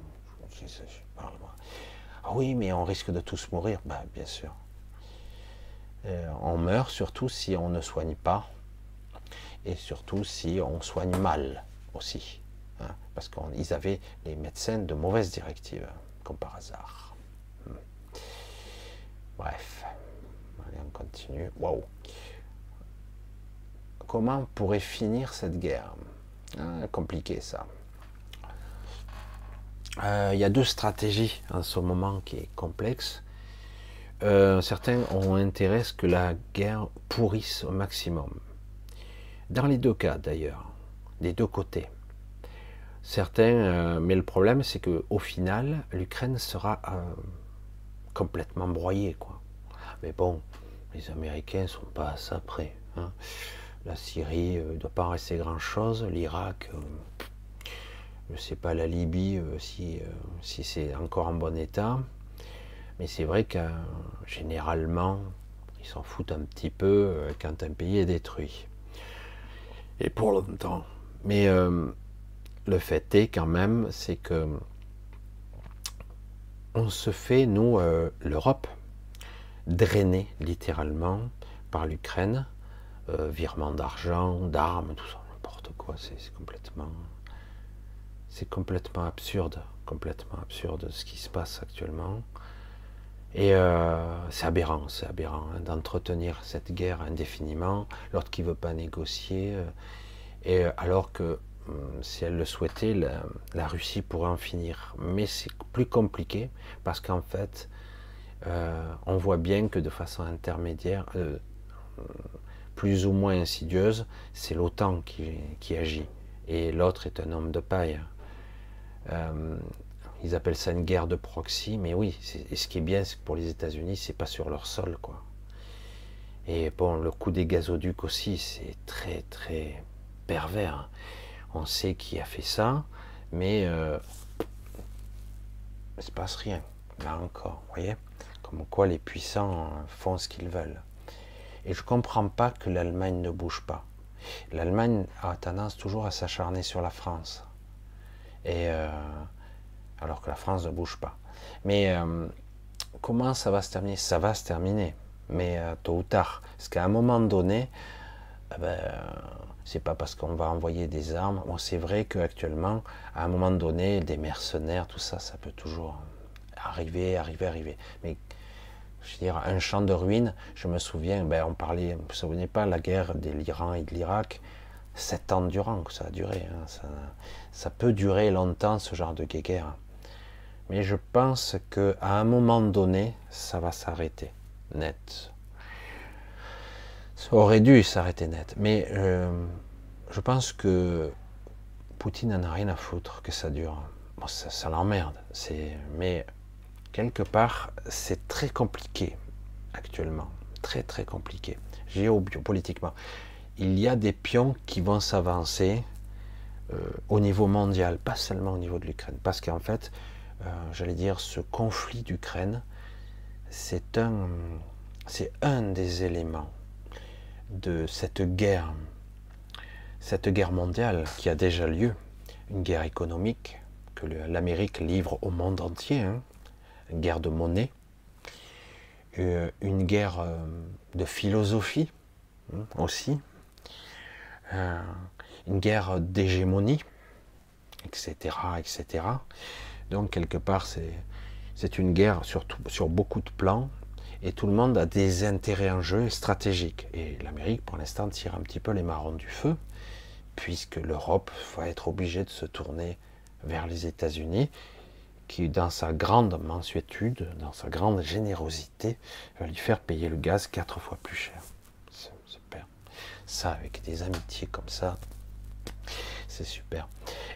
Ah oui, mais on risque de tous mourir. Bah, bien sûr. Euh, on meurt surtout si on ne soigne pas et surtout si on soigne mal aussi. Hein, parce qu'ils avaient les médecins de mauvaises directives, comme par hasard. Hmm. Bref, on continue. Waouh! Comment pourrait finir cette guerre? Hein, Compliqué ça. Euh, il y a deux stratégies en ce moment qui est complexe. Euh, certains ont intérêt à ce que la guerre pourrisse au maximum. Dans les deux cas d'ailleurs, des deux côtés. Certains, euh, mais le problème c'est que au final, l'Ukraine sera complètement broyée, quoi. Mais bon, les Américains sont pas à ça près. Hein. La Syrie ne doit pas rester grand chose, l'Irak, je ne sais pas la Libye si, si c'est encore en bon état. Mais c'est vrai que généralement, ils s'en foutent un petit peu euh, quand un pays est détruit. Et pour longtemps. Mais euh, le fait est quand même, c'est que on se fait, nous, euh, l'Europe, drainer littéralement par l'Ukraine, virement d'argent, d'armes, tout ça, n'importe quoi, c'est complètement, c'est complètement absurde, complètement absurde ce qui se passe actuellement. Et euh, c'est aberrant, c'est aberrant hein, d'entretenir cette guerre indéfiniment, l'autre qui veut pas négocier, euh, et euh, alors que hum, si elle le souhaitait, la, Russie pourrait en finir. Mais c'est plus compliqué parce qu'en fait, on voit bien que de façon intermédiaire, plus ou moins insidieuse, c'est l'OTAN qui, agit, et l'autre est un homme de paille ils appellent ça une guerre de proxy, mais oui, ce qui est bien, c'est que pour les États-Unis, c'est pas sur leur sol, quoi. Et bon, le coup des gazoducs aussi, c'est très très pervers. On sait qui a fait ça, mais euh, se passe rien. Là encore, vous voyez Comme quoi les puissants font ce qu'ils veulent. Et je comprends pas que l'Allemagne ne bouge pas. L'Allemagne a tendance toujours à s'acharner sur la France. Et euh, alors que la France ne bouge pas. Mais euh, comment ça va se terminer? Ça va se terminer, mais euh, tôt ou tard. Parce qu'à un moment donné, eh ben, c'est pas parce qu'on va envoyer des armes. C'est vrai qu'actuellement, à un moment donné, des mercenaires, tout ça, ça peut toujours arriver, arriver, arriver. Mais je veux dire, un champ de ruines, je me souviens, ben, on parlait, vous ne vous souvenez pas, la guerre de l'Iran et de l'Irak, sept ans durant que ça a duré. Hein. ça, ça, peut durer longtemps, ce genre de guerre. Mais je pense qu'à un moment donné, ça va s'arrêter net. Ça aurait dû s'arrêter net. Mais euh, je pense que Poutine n'en a rien à foutre que ça dure. ça, l'emmerde. Mais quelque part, c'est très compliqué actuellement, très très compliqué, géopolitiquement. Il y a des pions qui vont s'avancer euh, au niveau mondial, pas seulement au niveau de l'Ukraine, parce qu'en fait, euh, j'allais dire, ce conflit d'Ukraine, c'est un, des éléments de cette guerre, cette guerre mondiale qui a déjà lieu, une guerre économique que l'Amérique livre au monde entier, hein, une guerre de monnaie, euh, une guerre euh, de philosophie hein, aussi, euh, une guerre d'hégémonie, etc., etc. Donc quelque part, c'est une guerre sur, sur beaucoup de plans, et tout le monde a des intérêts en jeu stratégiques. Et l'Amérique, pour l'instant, tire un petit peu les marrons du feu, puisque l'Europe va être obligée de se tourner vers les États-Unis, qui, dans sa grande mansuétude, dans sa grande générosité, va lui faire payer le gaz quatre fois plus cher. C'est super. Ça, avec des amitiés comme ça, c'est super.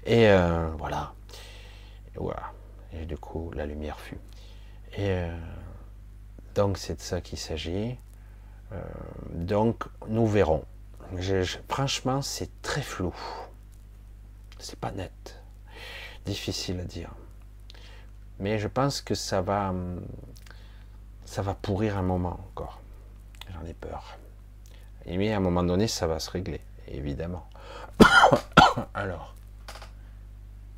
Et euh, voilà. Et du coup, la lumière fut. Et euh, donc, c'est de ça qu'il s'agit. Euh, donc, nous verrons. franchement, c'est très flou. C'est pas net difficile à dire. Mais je pense que ça va, ça va pourrir un moment encore. J'en ai peur. Et mais à un moment donné, ça va se régler, évidemment. [COUGHS] Alors,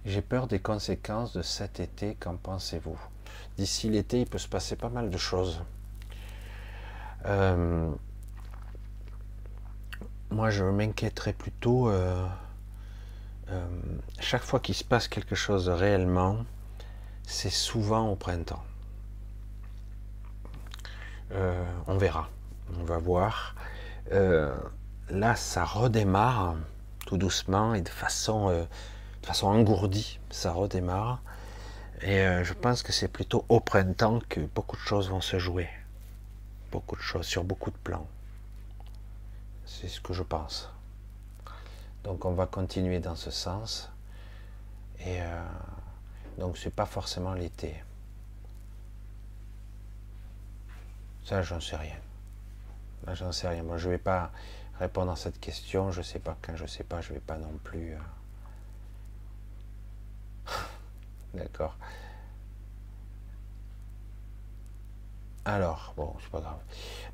j'ai peur des conséquences de cet été. Qu'en pensez-vous? D'ici l'été, il peut se passer pas mal de choses. Euh, moi, je m'inquiéterais plutôt. Euh, euh, chaque fois qu'il se passe quelque chose réellement, c'est souvent au printemps. Euh, on verra, on va voir. Euh, là, ça redémarre tout doucement et de façon, de façon engourdie, ça redémarre. Et je pense que c'est plutôt au printemps que beaucoup de choses vont se jouer. Beaucoup de choses sur beaucoup de plans. C'est ce que je pense. Donc on va continuer dans ce sens. Et euh, donc c'est pas forcément l'été. Ça, j'en sais rien. j'en sais rien. Moi, je vais pas répondre à cette question. Je sais pas quand je sais pas, je vais pas non plus. Euh, [LAUGHS] D'accord. Alors, bon, c'est pas grave.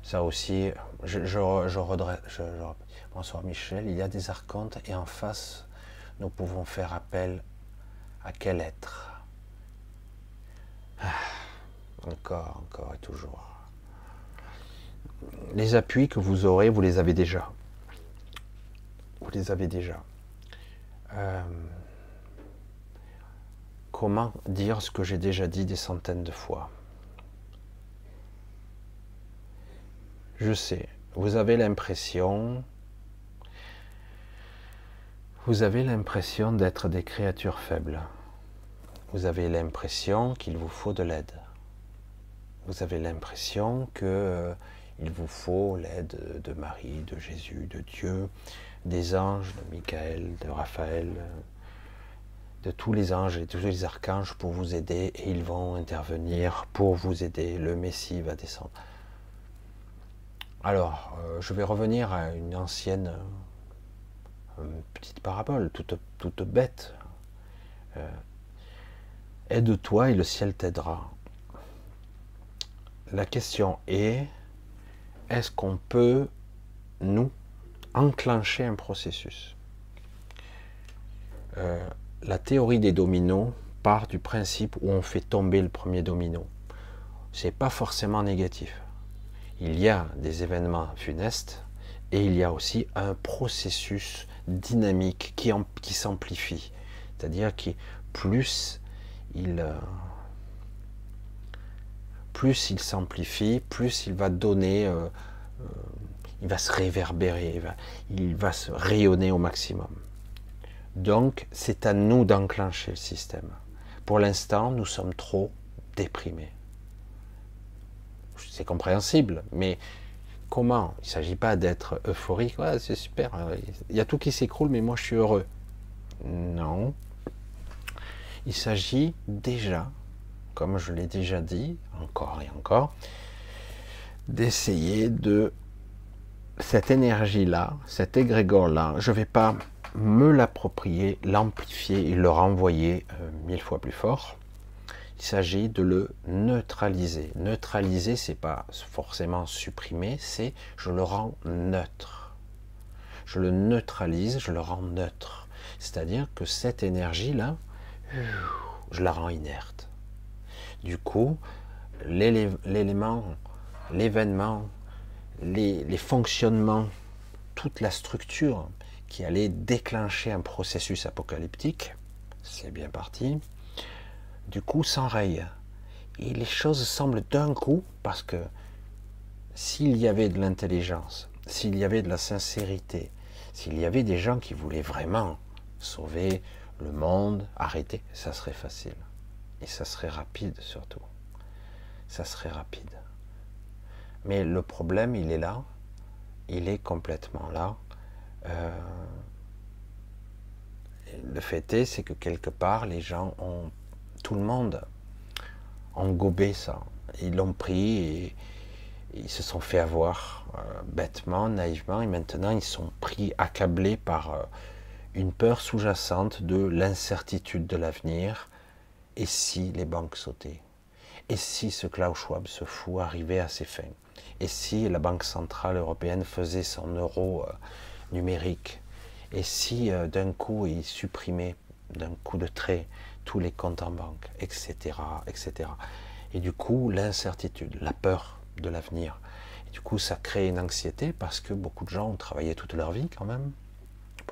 Ça aussi, je, je, redresse, bonsoir Michel, il y a des archontes et en face, nous pouvons faire appel à quel être? Encore, encore et toujours. Les appuis que vous aurez, vous les avez déjà. Vous les avez déjà. Euh, comment dire ce que j'ai déjà dit des centaines de fois? Je sais, vous avez l'impression, vous avez l'impression d'être des créatures faibles. Vous avez l'impression qu'il vous faut de l'aide. Vous avez l'impression que euh, il vous faut l'aide de Marie, de Jésus, de Dieu, des anges, de Michael, de Raphaël, de tous les anges et tous les archanges pour vous aider et ils vont intervenir pour vous aider. Le Messie va descendre. Alors, euh, je vais revenir à une ancienne euh, petite parabole, toute, bête. Euh, aide-toi et le ciel t'aidera. La question est, est-ce qu'on peut, nous, enclencher un processus? La théorie des dominos part du principe où on fait tomber le premier domino. C'est pas forcément négatif il y a des événements funestes et il y a aussi un processus dynamique qui, qui s'amplifie. C'est-à-dire que plus euh, plus il s'amplifie, plus il va donner, euh, euh, il va se réverbérer, il va, il va se rayonner au maximum. Donc c'est à nous d'enclencher le système. Pour l'instant, nous sommes trop déprimés c'est compréhensible, mais comment? Il ne s'agit pas d'être euphorique, c'est super, il y a tout qui s'écroule, mais moi je suis heureux. Non. Il s'agit déjà, comme je l'ai déjà dit, encore et encore, d'essayer de cette énergie-là, cet égrégore-là, je ne vais pas me l'approprier, l'amplifier et le renvoyer euh, mille fois plus fort. Il s'agit de le neutraliser. Neutraliser, c'est pas forcément supprimer, c'est je le rends neutre. Je le neutralise, je le rends neutre. C'est-à-dire que cette énergie-là, je la rends inerte. Du coup, l'élément, l'événement, les, fonctionnements, toute la structure qui allait déclencher un processus apocalyptique, c'est bien parti, du coup s'enraye. Et les choses semblent d'un coup, parce que s'il y avait de l'intelligence, s'il y avait de la sincérité, s'il y avait des gens qui voulaient vraiment sauver le monde, arrêter, ça serait facile. Et ça serait rapide surtout. Ça serait rapide. Mais le problème, il est là. Il est complètement là. Euh, le fait est, c'est que quelque part, les gens ont tout le monde gobé ça. Ils l'ont pris et ils se sont fait avoir euh, bêtement, naïvement, et maintenant ils sont pris, accablés par euh, une peur sous-jacente de l'incertitude de l'avenir. Et si les banques sautaient? Et si ce Klaus Schwab, ce fou, arrivait à ses fins? Et si la Banque Centrale Européenne faisait son euro euh, numérique? Et si d'un coup il supprimait d'un coup de trait tous les comptes en banque, etc., etc. Et du coup, l'incertitude, la peur de l'avenir. Et du coup, ça crée une anxiété parce que beaucoup de gens ont travaillé toute leur vie quand même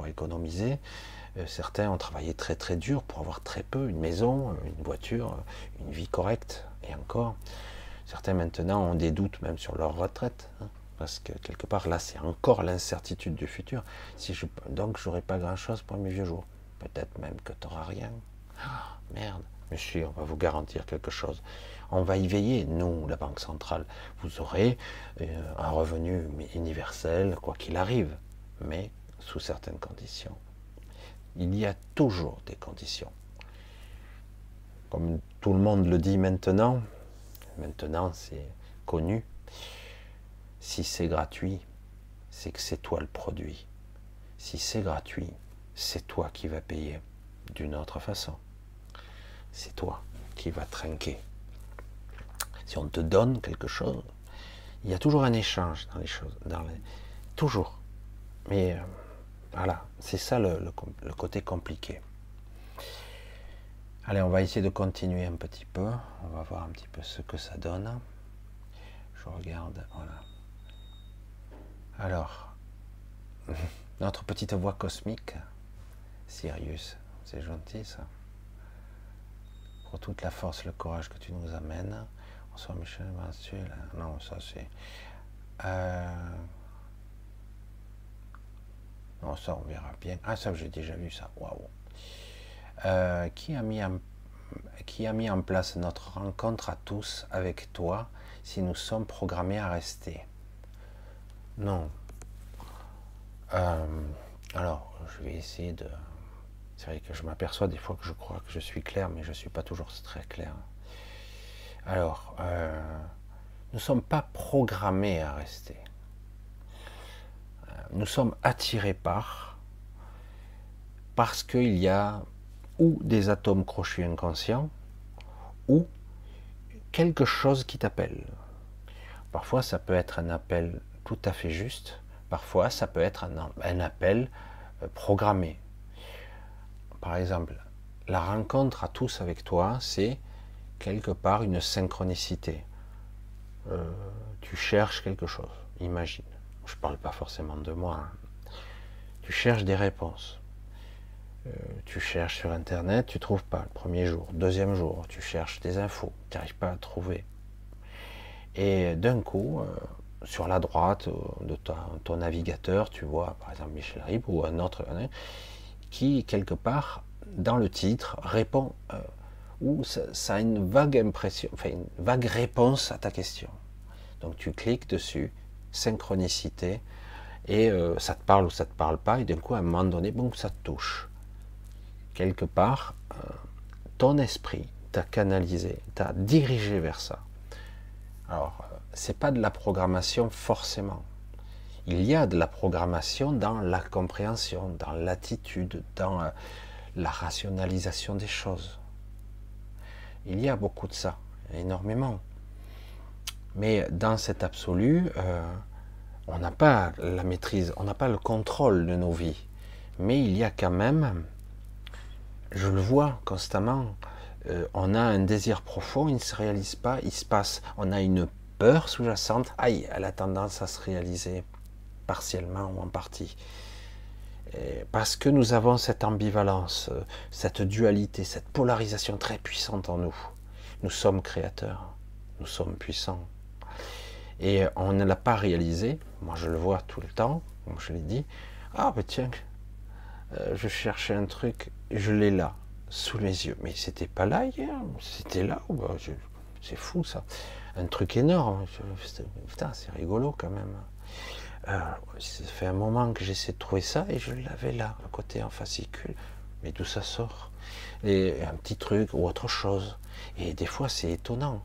économiser. Euh, certains ont travaillé très très dur pour avoir très peu, une maison, une voiture, une vie correcte. Et encore, certains maintenant ont des doutes même sur leur retraite. Hein, parce que quelque part là, c'est encore l'incertitude du futur. Si je, donc, j'aurai pas grand-chose pour mes vieux jours. Peut-être même que tu n'auras rien. Ah, merde, monsieur, on va vous garantir quelque chose. On va y veiller, nous, la Banque centrale. Vous aurez euh, un revenu universel, quoi qu'il arrive, mais sous certaines conditions. Il y a toujours des conditions. Comme tout le monde le dit maintenant, maintenant c'est connu, si c'est gratuit, c'est que c'est toi le produit. Si c'est gratuit, c'est toi qui vas payer d'une autre façon c'est toi qui vas trinquer. Si on te donne quelque chose, il y a toujours un échange dans les choses, toujours. Mais euh, voilà, c'est ça le, côté compliqué. Allez, on va essayer de continuer un petit peu. On va voir un petit peu ce que ça donne. Je regarde, voilà. Alors, [LAUGHS] notre petite voix cosmique, Sirius, c'est gentil ça pour toute la force, le courage que tu nous amènes. Bonsoir Michel, Non, ça c'est. Euh, non, ça on verra bien. Ah, ça j'ai déjà vu ça. Waouh. Euh, qui, a mis en... qui a mis en place notre rencontre à tous avec toi si nous sommes programmés à rester? Non. Euh, alors, je vais essayer de c'est vrai que je m'aperçois des fois que je crois que je suis clair, mais je ne suis pas toujours très clair. Alors, euh, nous ne sommes pas programmés à rester. Nous sommes attirés par, parce qu'il y a ou des atomes crochus inconscients, ou quelque chose qui t'appelle. Parfois, ça peut être un appel tout à fait juste, parfois, ça peut être un appel euh, programmé par exemple, la rencontre à tous avec toi, c'est quelque part une synchronicité. Euh, tu cherches quelque chose, imagine. Je ne parle pas forcément de moi. Hein. Tu cherches des réponses. Euh, tu cherches sur Internet, tu ne trouves pas le premier jour. Deuxième jour, tu cherches des infos, tu n'arrives pas à trouver. Et d'un coup, euh, sur la droite de ton, navigateur, tu vois par exemple Michel Rib ou un autre qui, quelque part, dans le titre, répond, euh, ou ça, a une vague impression, enfin une vague réponse à ta question. Donc tu cliques dessus, synchronicité, et euh, ça te parle ou ça te parle pas, et d'un coup, à un moment donné, bon, ça te touche. Quelque part, euh, ton esprit, t'a canalisé, t'a dirigé vers ça. Alors, c'est pas de la programmation forcément. Il y a de la programmation dans la compréhension, dans l'attitude, dans euh, la rationalisation des choses. Il y a beaucoup de ça, énormément. Mais dans cet absolu, euh, on n'a pas la maîtrise, on n'a pas le contrôle de nos vies. Mais il y a quand même, je le vois constamment, euh, on a un désir profond, il ne se réalise pas, il se passe, on a une peur sous-jacente, aïe, elle a tendance à se réaliser partiellement ou en partie. parce que nous avons cette ambivalence, euh, cette dualité, cette polarisation très puissante en nous. Nous sommes créateurs, nous sommes puissants. Et on ne l'a pas réalisé, moi je le vois tout le temps, comme je l'ai dit, ah ben tiens, euh, je cherchais un truc, je l'ai là, sous les yeux. Mais c'était pas là hier, c'était là, bah, c'est fou ça. Un truc énorme, putain c'est rigolo quand même. Euh, ça fait un moment que j'essaie de trouver ça et je l'avais là, à côté en fascicule. Mais d'où ça sort? Et un petit truc ou autre chose. Et des fois c'est étonnant.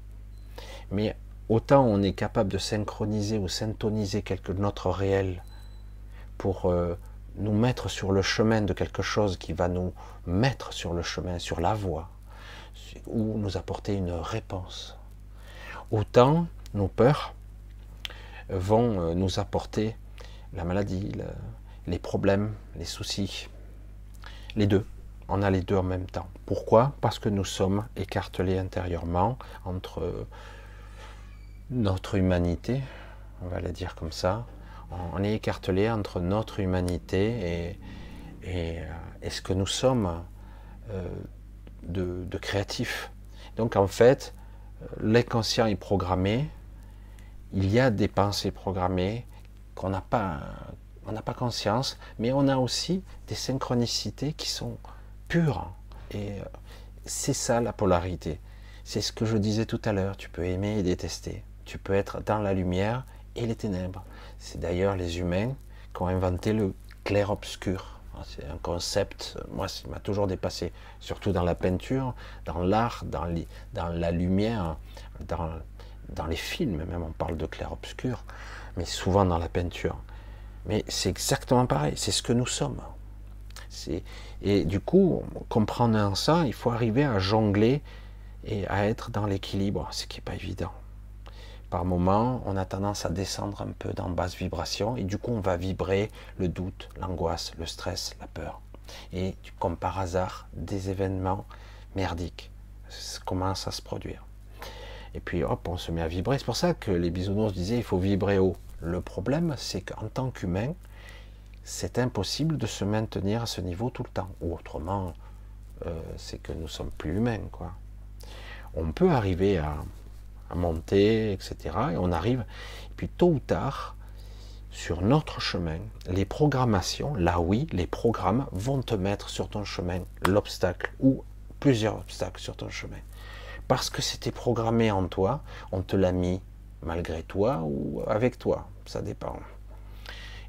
Mais autant on est capable de synchroniser ou syntoniser quelque notre réel pour euh, nous mettre sur le chemin de quelque chose qui va nous mettre sur le chemin, sur la voie, ou nous apporter une réponse. Autant nos peurs vont euh, nous apporter la maladie, les problèmes, les soucis, les deux. On a les deux en même temps. Pourquoi? Parce que nous sommes écartelés intérieurement entre notre humanité, on va le dire comme ça, on est écartelé entre notre humanité et, et, ce que nous sommes euh, de, de, créatifs. Donc en fait, l'inconscient est programmé, il y a des pensées programmées qu'on n'a pas, on n'a pas conscience, mais on a aussi des synchronicités qui sont pures. Et euh, c'est ça la polarité. C'est ce que je disais tout à l'heure. Tu peux aimer et détester. Tu peux être dans la lumière et les ténèbres. C'est d'ailleurs les humains qui ont inventé le clair-obscur. C'est un concept, moi, qui m'a toujours dépassé, surtout dans la peinture, dans l'art, dans, dans, la lumière, dans, dans les films, même on parle de clair-obscur, mais souvent dans la peinture. Mais c'est exactement pareil, c'est ce que nous sommes. Et du coup, comprenant ça, il faut arriver à jongler et à être dans l'équilibre, ce qui n'est pas évident par moment, on a tendance à descendre un peu dans basse vibration et du coup, on va vibrer le doute, l'angoisse, le stress, la peur. Et comme par hasard, des événements merdiques commencent à se produire. Et puis hop, on se met à vibrer. C'est pour ça que les bisounours disaient il faut vibrer haut. Le problème, c'est qu'en tant qu'humain, c'est impossible de se maintenir à ce niveau tout le temps. Ou autrement, euh, c'est que nous sommes plus humains, quoi. On peut arriver à, monter, etc. Et on arrive, et puis tôt ou tard, sur notre chemin, les programmations, là oui, les programmes vont te mettre sur ton chemin l'obstacle ou plusieurs obstacles sur ton chemin. Parce que c'était programmé en toi, on te l'a mis malgré toi ou avec toi, ça dépend.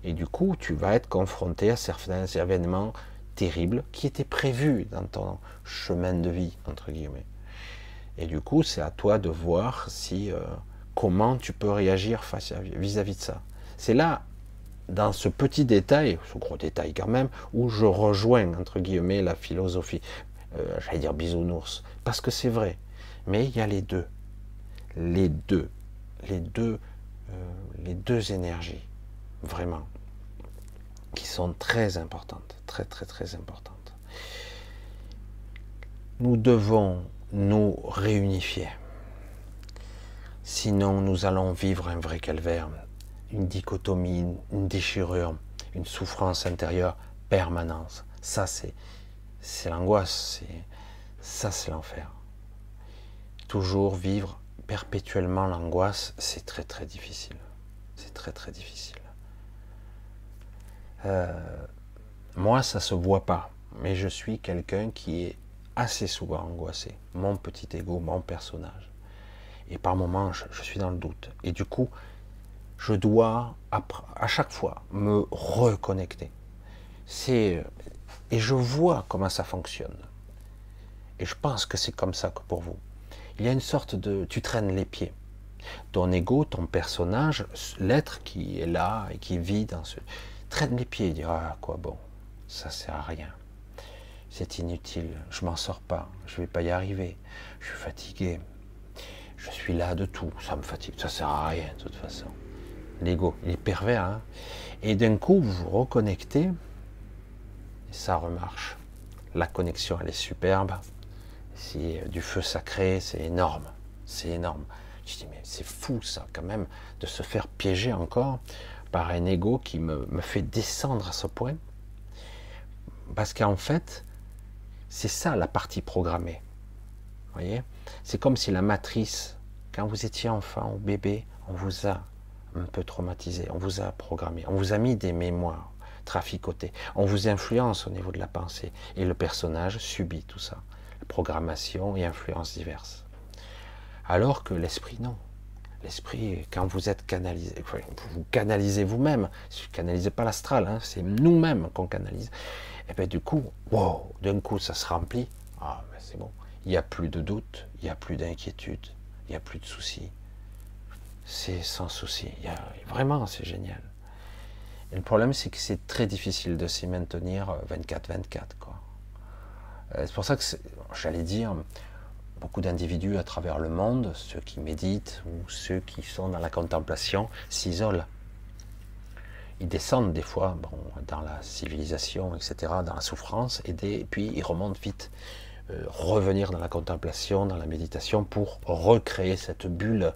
Et du coup, tu vas être confronté à certains événements terribles qui étaient prévus dans ton chemin de vie, entre guillemets. Et du coup, c'est à toi de voir si euh, comment tu peux réagir vis-à-vis de ça. C'est là, dans ce petit détail, ce gros détail quand même, où je rejoins entre guillemets la philosophie. Euh, j'allais dire bisounours, parce que c'est vrai. Mais il y a les deux, les deux, les deux, euh, les deux énergies, vraiment, qui sont très importantes, très très très importantes. Nous devons nous réunifier. Sinon, nous allons vivre un vrai calvaire, une dichotomie, une déchirure, une souffrance intérieure permanente. Ça, c'est, l'angoisse, ça, c'est l'enfer. Toujours vivre perpétuellement l'angoisse, c'est très très difficile. C'est très très difficile. Euh, moi, ça se voit pas, mais je suis quelqu'un qui est assez souvent angoissé, mon petit ego, mon personnage. Et par moments, je, suis dans le doute. Et du coup, je dois à chaque fois me reconnecter. C'est et je vois comment ça fonctionne. Et je pense que c'est comme ça que pour vous. Il y a une sorte de... Tu traînes les pieds. Ton ego, ton personnage, l'être qui est là et qui vit dans ce... Traîne les pieds et dit, ah quoi bon, ça sert à rien. C'est inutile, je m'en sors pas, je vais pas y arriver, je suis fatigué, je suis là de tout, ça me fatigue, ça sert à rien de toute façon. L'ego, il est pervers, hein. Et d'un coup vous vous reconnectez, et ça remarche. La connexion, elle est superbe, c'est euh, du feu sacré, c'est énorme, c'est énorme. Je dis mais c'est fou ça quand même de se faire piéger encore par un ego qui me, me fait descendre à ce point. Parce qu'en fait, c'est ça la partie programmée. Voyez? C'est comme si la matrice, quand vous étiez enfant ou bébé, on vous a un peu traumatisé, on vous a programmé, on vous a mis des mémoires traficotées, on vous influence au niveau de la pensée, et le personnage subit tout ça, programmation et influences diverses. Alors que l'esprit, non. L'esprit, quand vous êtes canalisé, vous canalisez vous-même, vous canalisez pas l'astral, hein, c'est nous-mêmes qu'on canalise. Et bien du coup, wow, d'un coup ça se remplit, ah ben c'est bon, il n'y a plus de doute, il n'y a plus d'inquiétude, il n'y a plus de soucis, c'est sans souci. vraiment, c'est génial. Et le problème, c'est que c'est très difficile de s'y maintenir 24-24. Euh, euh, c'est pour ça que, j'allais dire, beaucoup d'individus à travers le monde, ceux qui méditent ou ceux qui sont dans la contemplation, s'isolent. Ils descendent des fois bon, dans la civilisation, etc., dans la souffrance, et, puis ils remontent vite. Euh, revenir dans la contemplation, dans la méditation, pour recréer cette bulle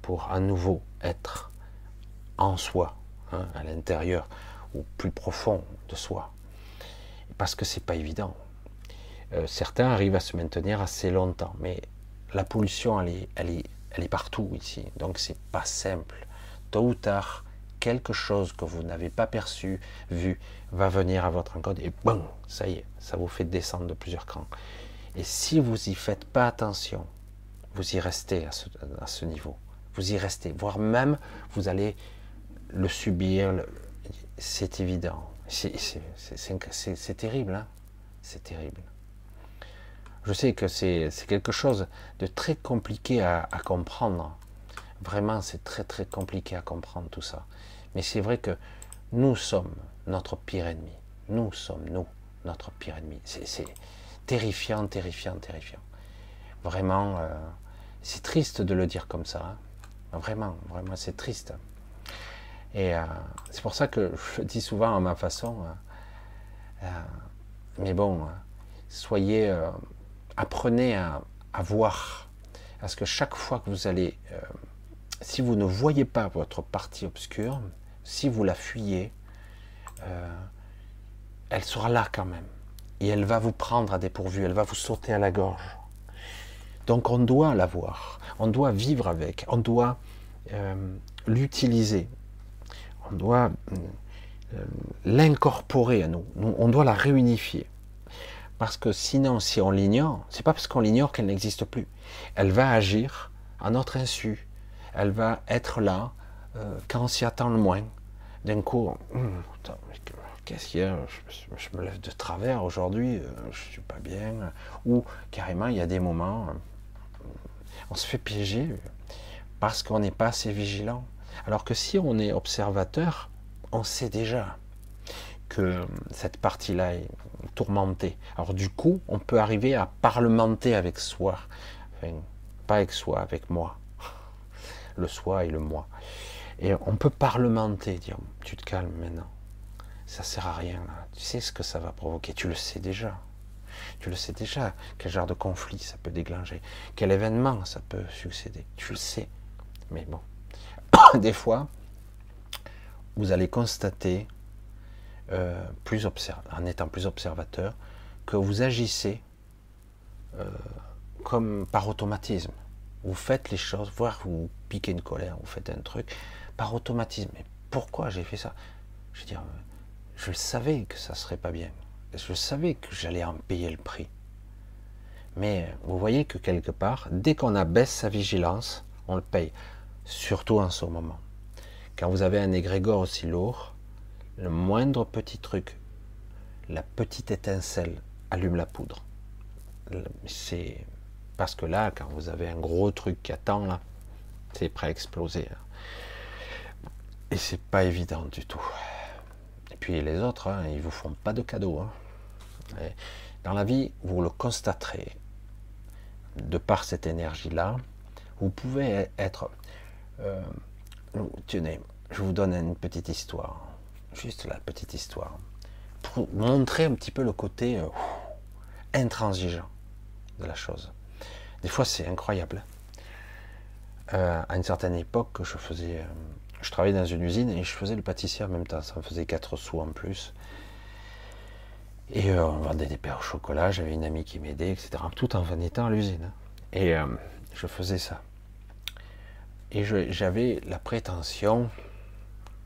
pour à nouveau être en soi, hein, à l'intérieur, ou plus profond de soi. Parce que c'est pas évident. Euh, certains arrivent à se maintenir assez longtemps, mais la pollution, elle est, elle est, elle est partout ici. Donc c'est pas simple. Tôt ou tard, quelque chose que vous n'avez pas perçu, vu, va venir à votre encontre et bon, ça y est, ça vous fait descendre de plusieurs crans. Et si vous y faites pas attention, vous y restez à ce niveau vous y restez, voire même vous allez le subir, c'est évident. C'est terrible, hein c'est terrible. Je sais que c'est quelque chose de très compliqué à comprendre. Vraiment, c'est très très compliqué à comprendre tout ça. Mais c'est vrai que nous sommes notre pire ennemi. Nous sommes, nous, notre pire ennemi. C'est terrifiant, terrifiant, terrifiant. Vraiment, euh, c'est triste de le dire comme ça. Hein. Vraiment, vraiment, c'est triste. Et euh, c'est pour ça que je dis souvent à ma façon, euh, euh, mais bon, soyez, apprenez à, à, voir, parce que chaque fois que vous allez, si vous ne voyez pas votre partie obscure, si vous la fuyez, elle sera là quand même, et elle va vous prendre à dépourvu, elle va vous sauter à la gorge. Donc on doit la voir, on doit vivre avec, on doit euh, l'utiliser, on doit euh, l'incorporer à nous, on doit la réunifier. Parce que sinon, si on l'ignore, c'est pas parce qu'on l'ignore qu'elle n'existe plus. Elle va agir à notre insu. Elle va être là euh, quand on s'y attend le moins. D'un coup, hum, qu'est-ce qu'il y a? Je, me lève de travers aujourd'hui, je suis pas bien. Ou carrément, il y a des moments, on se fait piéger parce qu'on n'est pas assez vigilant. Alors que si on est observateur, on sait déjà que cette partie-là est tourmentée. Alors du coup, on peut arriver à parlementer avec soi. Enfin, pas avec soi, avec moi. Le soi et le moi. Et on peut parlementer, dire, tu te calmes maintenant. Ça sert à rien là. Tu sais ce que ça va provoquer, tu le sais déjà. Tu le sais déjà, quel genre de conflit ça peut déclencher, quel événement ça peut succéder. Tu le sais. Mais bon, [COUGHS] des fois, vous allez constater, euh, en étant plus observateur, que vous agissez euh, comme par automatisme. Vous faites les choses, voire vous piquez une colère, vous faites un truc, par automatisme. Mais pourquoi j'ai fait ça? Je veux dire, je savais que ça serait pas bien. Je savais que j'allais en payer le prix. Mais vous voyez que quelque part, dès qu'on abaisse sa vigilance, on le paye. Surtout en ce moment. Quand vous avez un égrégore aussi lourd, le moindre petit truc, la petite étincelle allume la poudre. c'est parce que là, quand vous avez un gros truc qui attend là, c'est prêt à exploser. Et c'est pas évident du tout. Et puis les autres, hein, ils vous font pas de cadeaux. Hein. Dans la vie, vous le constaterez. De par cette énergie-là, vous pouvez être. Euh, tenez, je vous donne une petite histoire. Juste la petite histoire. Pour montrer un petit peu le côté euh, intransigeant de la chose. Des fois, c'est incroyable. Euh, à une certaine époque, euh, je travaillais dans une usine et je faisais le pâtissier en même temps. Ça me faisait 4 sous en plus. Et euh, on vendait des pains au chocolat. J'avais une amie qui m'aidait, etc. Tout en étant à l'usine. Et je faisais ça. Et j'avais la prétention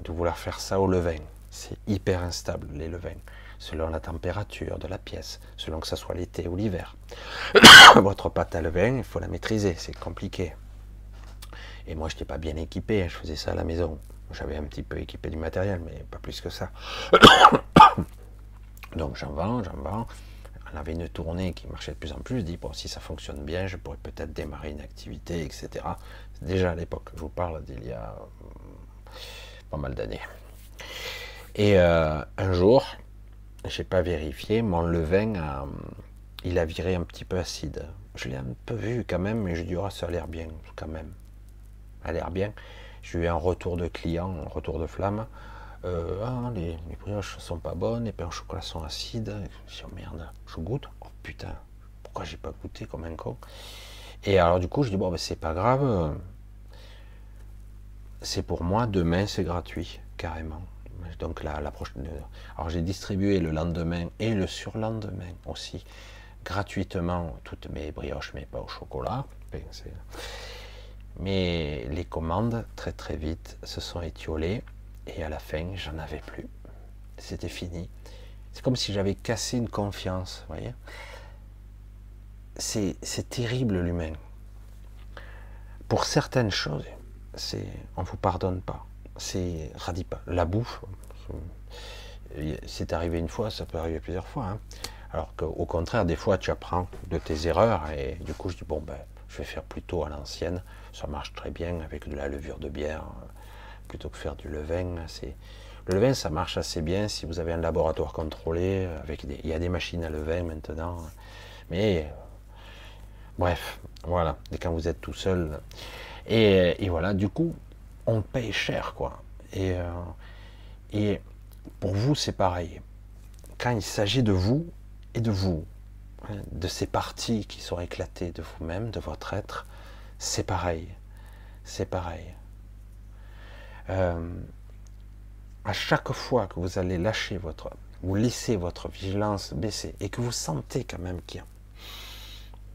de vouloir faire ça au levain. C'est hyper instable, les levains selon la température de la pièce, selon que ce soit l'été ou l'hiver. [COUGHS] Votre pâte à levain, il faut la maîtriser, c'est compliqué. Et moi, je n'étais pas bien équipé, je faisais ça à la maison. J'avais un petit peu équipé du matériel, mais pas plus que ça. [COUGHS] Donc j'en vends, j'en vends. On avait une tournée qui marchait de plus en plus. Je dis, bon, si ça fonctionne bien, je pourrais peut-être démarrer une activité, etc. Déjà à l'époque, je vous parle d'il y a hum, pas mal d'années. Et euh, un jour, j'ai pas vérifié, mon levain, il a viré un petit peu acide. Je l'ai un peu vu quand même, mais je dis, oh, ça a l'air bien, quand même. Ça a l'air bien. J'ai eu un retour de client, un retour de flamme. Euh, ah, les, les brioches sont pas bonnes, les pains au chocolat sont acides. Je oh merde, je goûte. Oh putain, pourquoi j'ai pas goûté comme un con? Et alors, du coup, je dis, bon, ben, c'est pas grave. C'est pour moi, demain, c'est gratuit, carrément. Donc la, prochaine. Alors j'ai distribué le lendemain et le surlendemain aussi gratuitement toutes mes brioches, mais pas au chocolat. Mais les commandes très très vite se sont étiolées et à la fin j'en avais plus. C'était fini. C'est comme si j'avais cassé une confiance, voyez. C'est terrible l'humain. Pour certaines choses, c'est on vous pardonne pas c'est radical. La bouffe, c'est arrivé une fois, ça peut arriver plusieurs fois. Hein. Alors qu'au contraire, des fois, tu apprends de tes erreurs et du coup, je dis bon ben, je vais faire plutôt à l'ancienne. Ça marche très bien avec de la levure de bière plutôt que faire du levain. Le levain, ça marche assez bien si vous avez un laboratoire contrôlé avec des, il y a des machines à levain maintenant. Mais bref, voilà. Et quand vous êtes tout seul, et voilà, du coup, on paye cher, quoi. Euh, et pour vous, c'est pareil. Quand il s'agit de vous et de vous, hein, de ces parties qui sont éclatées de vous-même, de votre être, c'est pareil. C'est pareil. Euh, à chaque fois que vous allez lâcher votre, vous laissez votre vigilance baisser et que vous sentez quand même qu'il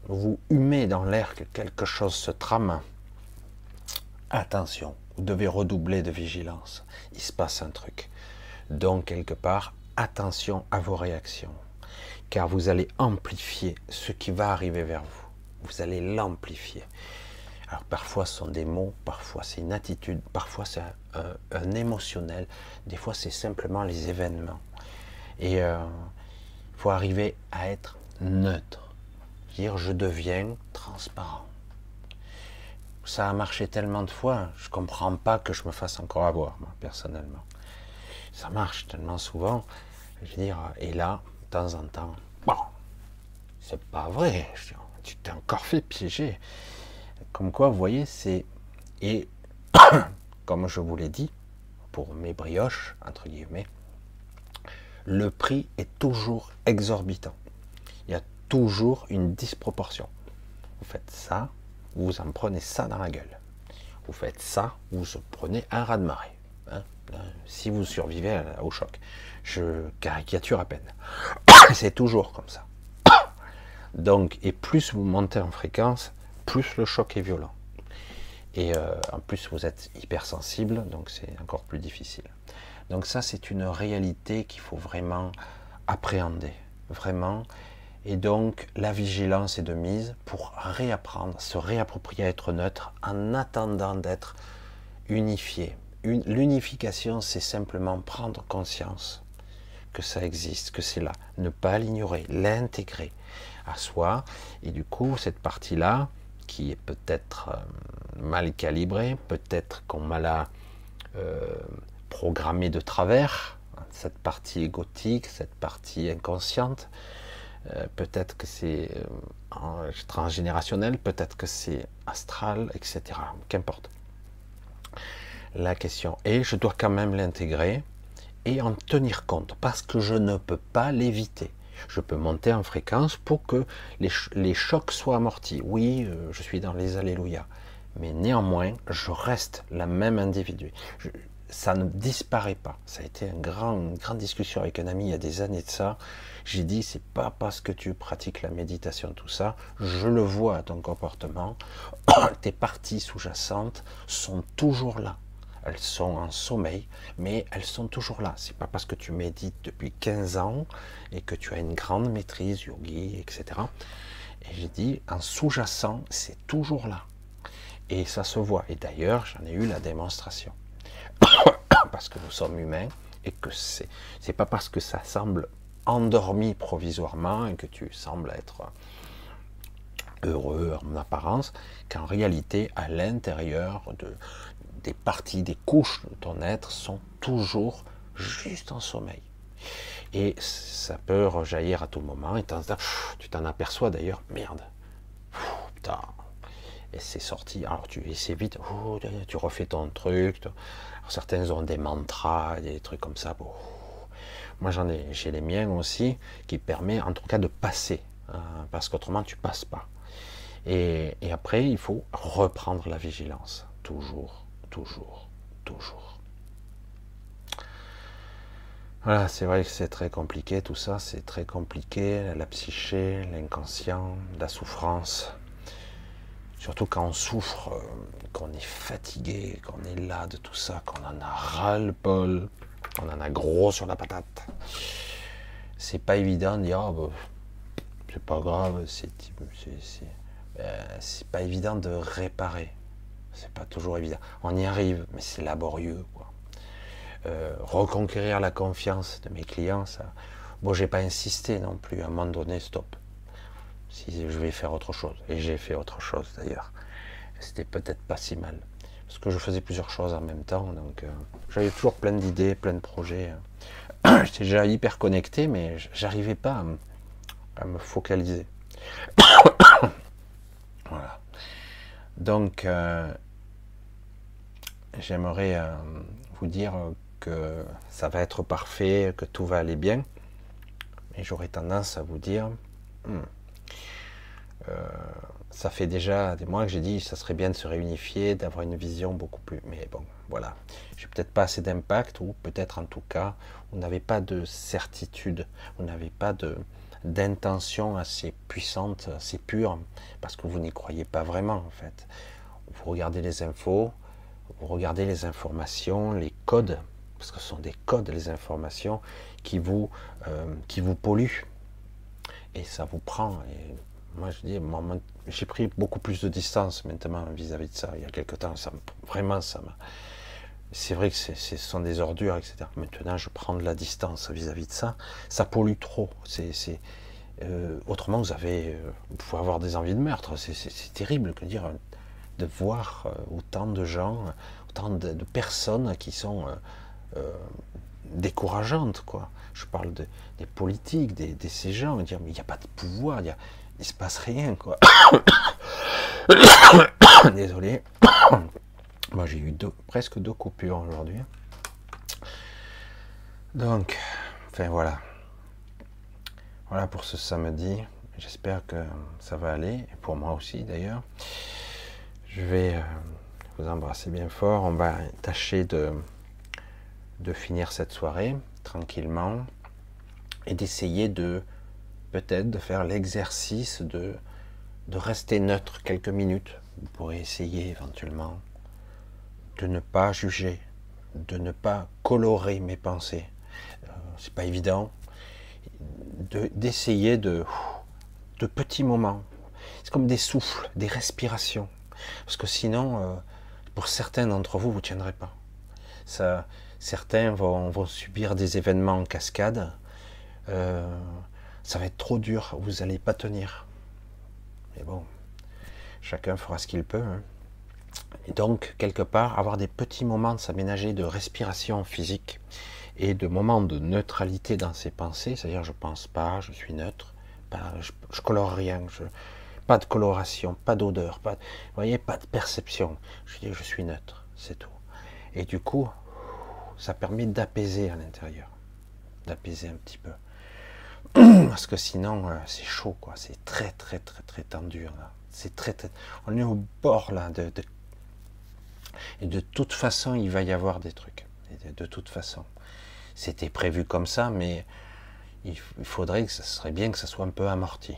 vous humez dans l'air que quelque chose se trame, attention, vous devez redoubler de vigilance. Il se passe un truc. Donc, quelque part, attention à vos réactions. Car vous allez amplifier ce qui va arriver vers vous. Vous allez l'amplifier. Alors parfois ce sont des mots, parfois c'est une attitude, parfois c'est un, émotionnel, des fois c'est simplement les événements. Et il euh, faut arriver à être neutre. Dire je deviens transparent ça a marché tellement de fois, je comprends pas que je me fasse encore avoir, moi, personnellement. Ça marche tellement souvent, je veux dire, et là, de temps en temps, bon, c'est pas vrai, tu t'es encore fait piéger. Comme quoi, vous voyez, c'est. Et, [COUGHS] comme je vous l'ai dit, pour mes brioches, entre guillemets, le prix est toujours exorbitant. Il y a toujours une disproportion. Vous faites ça, vous en prenez ça dans la gueule. Vous faites ça, vous prenez un raz de marée. Hein. si vous survivez au choc. Je caricature à peine. [COUGHS] C'est toujours comme ça. [COUGHS] Donc, et plus vous montez en fréquence, plus le choc est violent. Et euh, en plus, vous êtes hypersensible, donc c'est encore plus difficile. Donc ça, c'est une réalité qu'il faut vraiment appréhender. Vraiment, et donc, la vigilance est de mise pour réapprendre, se réapproprier à être neutre en attendant d'être unifié. L'unification, c'est simplement prendre conscience que ça existe, que c'est là, ne pas l'ignorer, l'intégrer, à soi. Et du coup, cette partie-là, qui est peut-être euh, mal calibrée, peut-être qu'on m'a la euh, programmée de travers, cette partie égotique, cette partie inconsciente, euh, peut-être que c'est transgénérationnel, peut-être que c'est astral, etc. Qu'importe. La question est, je dois quand même l'intégrer et en tenir compte, parce que je ne peux pas l'éviter je peux monter en fréquence pour que les, chocs soient amortis. Oui, euh, je suis dans les Alléluia, mais néanmoins, je reste la même individu. Ça ne disparaît pas. Ça a été une grande discussion avec un ami il y a des années de ça. J'ai dit, c'est pas parce que tu pratiques la méditation, tout ça, je le vois à ton comportement, [COUGHS] tes parties sous-jacentes sont toujours là elles sont en sommeil, mais elles sont toujours là. C'est pas parce que tu médites depuis 15 ans et que tu as une grande maîtrise, yogi, etc. Et j'ai dit, en sous-jacent, c'est toujours là. Et ça se voit. Et d'ailleurs, j'en ai eu la démonstration. [COUGHS] parce que nous sommes humains et que c'est, c'est pas parce que ça semble endormi provisoirement et que tu sembles être heureux en apparence, qu'en réalité, à l'intérieur de, des parties, des couches de ton être sont toujours juste en sommeil. Et ça peut rejaillir à tout moment, et tu t'en aperçois d'ailleurs, merde, putain, et c'est sorti, alors tu essaies vite, tu refais ton truc, certains ont des mantras, des trucs comme ça, moi j'en ai, j'ai les miens aussi, qui permet en tout cas de passer, hein, parce qu'autrement tu passes pas. et après, il faut reprendre la vigilance, toujours toujours, toujours. Voilà, c'est vrai que c'est très compliqué tout ça, c'est très compliqué, la psyché, l'inconscient, la souffrance. Surtout quand on souffre, euh, qu'on est fatigué, qu'on est là de tout ça, qu'on en a ras-le-bol, qu'on en a gros sur la patate. C'est pas évident de dire, oh, bah, c'est pas grave, c'est euh, pas évident de réparer. C'est pas toujours évident. On y arrive, mais c'est laborieux. Euh, reconquérir la confiance de mes clients, ça. Bon, j'ai pas insisté non plus. À un moment donné, stop. Si je vais faire autre chose, et j'ai fait autre chose d'ailleurs. C'était peut-être pas si mal, parce que je faisais plusieurs choses en même temps, donc euh, j'avais toujours plein d'idées, plein de projets. [CLEARS THROAT] J'étais déjà hyper connecté, mais j'arrivais pas à me focaliser. [COUGHS] voilà. Donc, euh, j'aimerais euh, vous dire que ça va être parfait, que tout va aller bien. Mais j'aurais tendance à vous dire, hmm, euh, ça fait déjà des mois que j'ai dit, ça serait bien de se réunifier, d'avoir une vision beaucoup plus. Mais bon, voilà. J'ai peut-être pas assez d'impact, ou peut-être en tout cas, vous n'avez pas de certitude, vous n'avez pas d'intention assez puissante, assez pure, parce que vous n'y croyez pas vraiment en fait. Vous regardez les infos, vous regardez les informations, les codes, parce que ce sont des codes, les informations, qui vous, euh, qui vous polluent. Et ça vous prend. Moi, je dis, j'ai pris beaucoup plus de distance maintenant vis-à-vis de ça. Il y a quelque temps, ça, vraiment, ça m'a. C'est vrai que ce sont des ordures, etc. Maintenant, je prends de la distance vis-à-vis de ça. Ça pollue trop. C'est, euh, autrement, vous avez, euh, vous pouvez avoir des envies de meurtre. C'est terrible que dire de voir euh, autant de gens, autant de, personnes qui sont euh, euh, décourageantes. Quoi. Je parle de, des politiques, des, de ces gens, dire mais il n'y a pas de pouvoir, ne se passe rien. Quoi. [COUGHS] Désolé. [COUGHS] Moi j'ai eu presque deux coupures aujourd'hui. Donc, enfin voilà. Voilà pour ce samedi. J'espère que ça va aller, et pour moi aussi d'ailleurs. Je vais euh, vous embrasser bien fort. On va tâcher de, de finir cette soirée tranquillement et d'essayer de peut-être de faire l'exercice de, de rester neutre quelques minutes. Vous pourrez essayer éventuellement de ne pas juger, de ne pas colorer mes pensées. Euh, c'est pas évident. D'essayer de, de petits moments. C'est comme des souffles, des respirations. Parce que sinon, euh, pour certains d'entre vous, vous ne tiendrez pas. certains vont, subir des événements en cascade. Euh, ça va être trop dur, vous n'allez pas tenir. Mais bon, chacun fera ce qu'il peut. Hein. Donc, quelque part, avoir des petits moments de s'aménager de respiration physique et de moments de neutralité dans ses pensées, c'est-à-dire je pense pas, je suis neutre, je, colore rien, pas de coloration, pas d'odeur, pas, voyez, pas de perception. Je dis je suis neutre, c'est tout. Et du coup, ça permet d'apaiser à l'intérieur, d'apaiser un petit peu. [CLEARS THROAT] Parce que sinon, euh, c'est chaud, quoi. C'est très, très, très, très tendu. Là. C'est très, On est au bord là de, Et de toute façon, il va y avoir des trucs. De, toute façon, c'était prévu comme ça, mais il faudrait que ça serait bien que ça soit un peu amorti.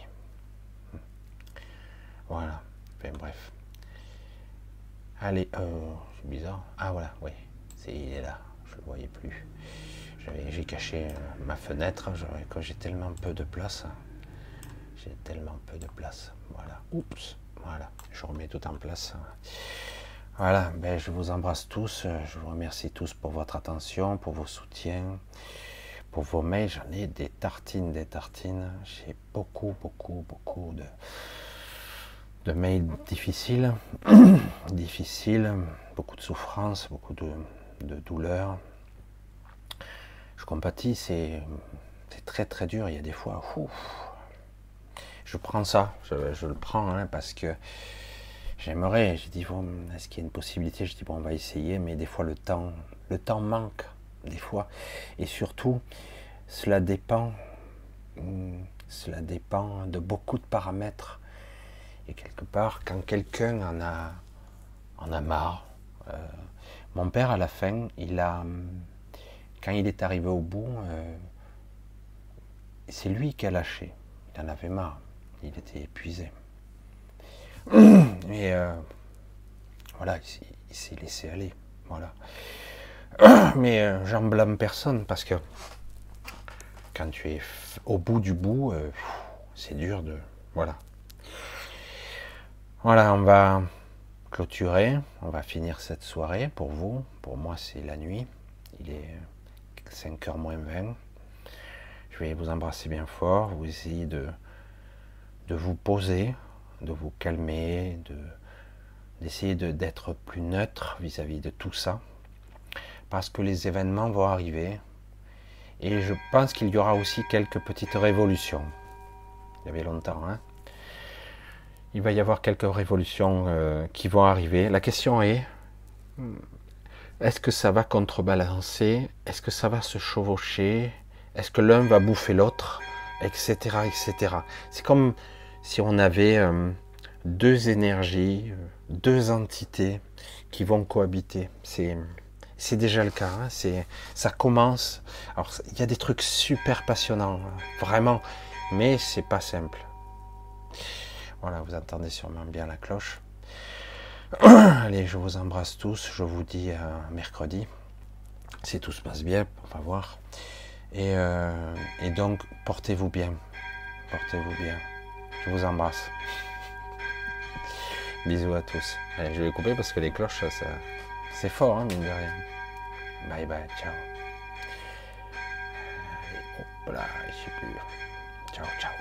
Voilà. bref. Allez, euh, c'est bizarre. Ah voilà, oui, c'est il est là. Je le voyais plus. J'ai caché euh, ma fenêtre quand j'ai tellement peu de place. J'ai tellement peu de place. Voilà. Oups. Voilà. Je remets tout en place. Voilà. Ben, je vous embrasse tous. Je vous remercie tous pour votre attention, pour vos soutiens, pour vos mails. J'en ai des tartines, des tartines. J'ai beaucoup, beaucoup, beaucoup de, de mails difficiles. [COUGHS] difficiles. Beaucoup de souffrance, beaucoup de, de douleur je compatis, c'est très très dur. Il y a des fois, je prends ça, je, le prends hein, parce que j'aimerais. J'ai dit bon, est-ce qu'il y a une possibilité? Je dis bon, on va essayer, mais des fois le temps, le temps manque des fois, et surtout, cela dépend, hmm, cela dépend de beaucoup de paramètres. Et quelque part, quand quelqu'un en a, en a marre, euh, mon père à la fin, il a quand il est arrivé au bout, euh, c'est lui qui a lâché. Il en avait marre. Il était épuisé. Et euh, voilà, il, s'est laissé aller. Voilà. [COUGHS] Mais euh, j'en blâme personne parce que quand tu es au bout du bout, c'est dur de. Voilà. Voilà, on va clôturer. On va finir cette soirée pour vous. Pour moi, c'est la nuit. Il est 5h moins 20. Je vais vous embrasser bien fort, vous essayer de, de vous poser, de vous calmer, de, d'essayer d'être plus neutre vis-à-vis de tout ça. Parce que les événements vont arriver. Et je pense qu'il y aura aussi quelques petites révolutions. Il y avait longtemps, hein il va y avoir quelques révolutions euh, qui vont arriver. La question est, est-ce que ça va contrebalancer? Est-ce que ça va se chevaucher? Est-ce que l'un va bouffer l'autre? Etc. etc. C'est comme si on avait euh, deux énergies, euh, deux entités qui vont cohabiter. C'est déjà le cas. Hein. c'est ça commence. Alors il y a des trucs super passionnants, hein, vraiment, mais c'est pas simple. Voilà, vous entendez sûrement bien la cloche. [COUGHS] Allez, je vous embrasse tous. Je vous dis à mercredi. Si tout se passe bien, on va voir. Et, euh, donc, portez-vous bien. Portez-vous bien. Je vous embrasse. [LAUGHS] Bisous à tous. Allez, je vais couper parce que les cloches, c'est fort, hein, mine de rien. Bye bye, ciao. Allez, hop là, je sais plus. Ciao, ciao.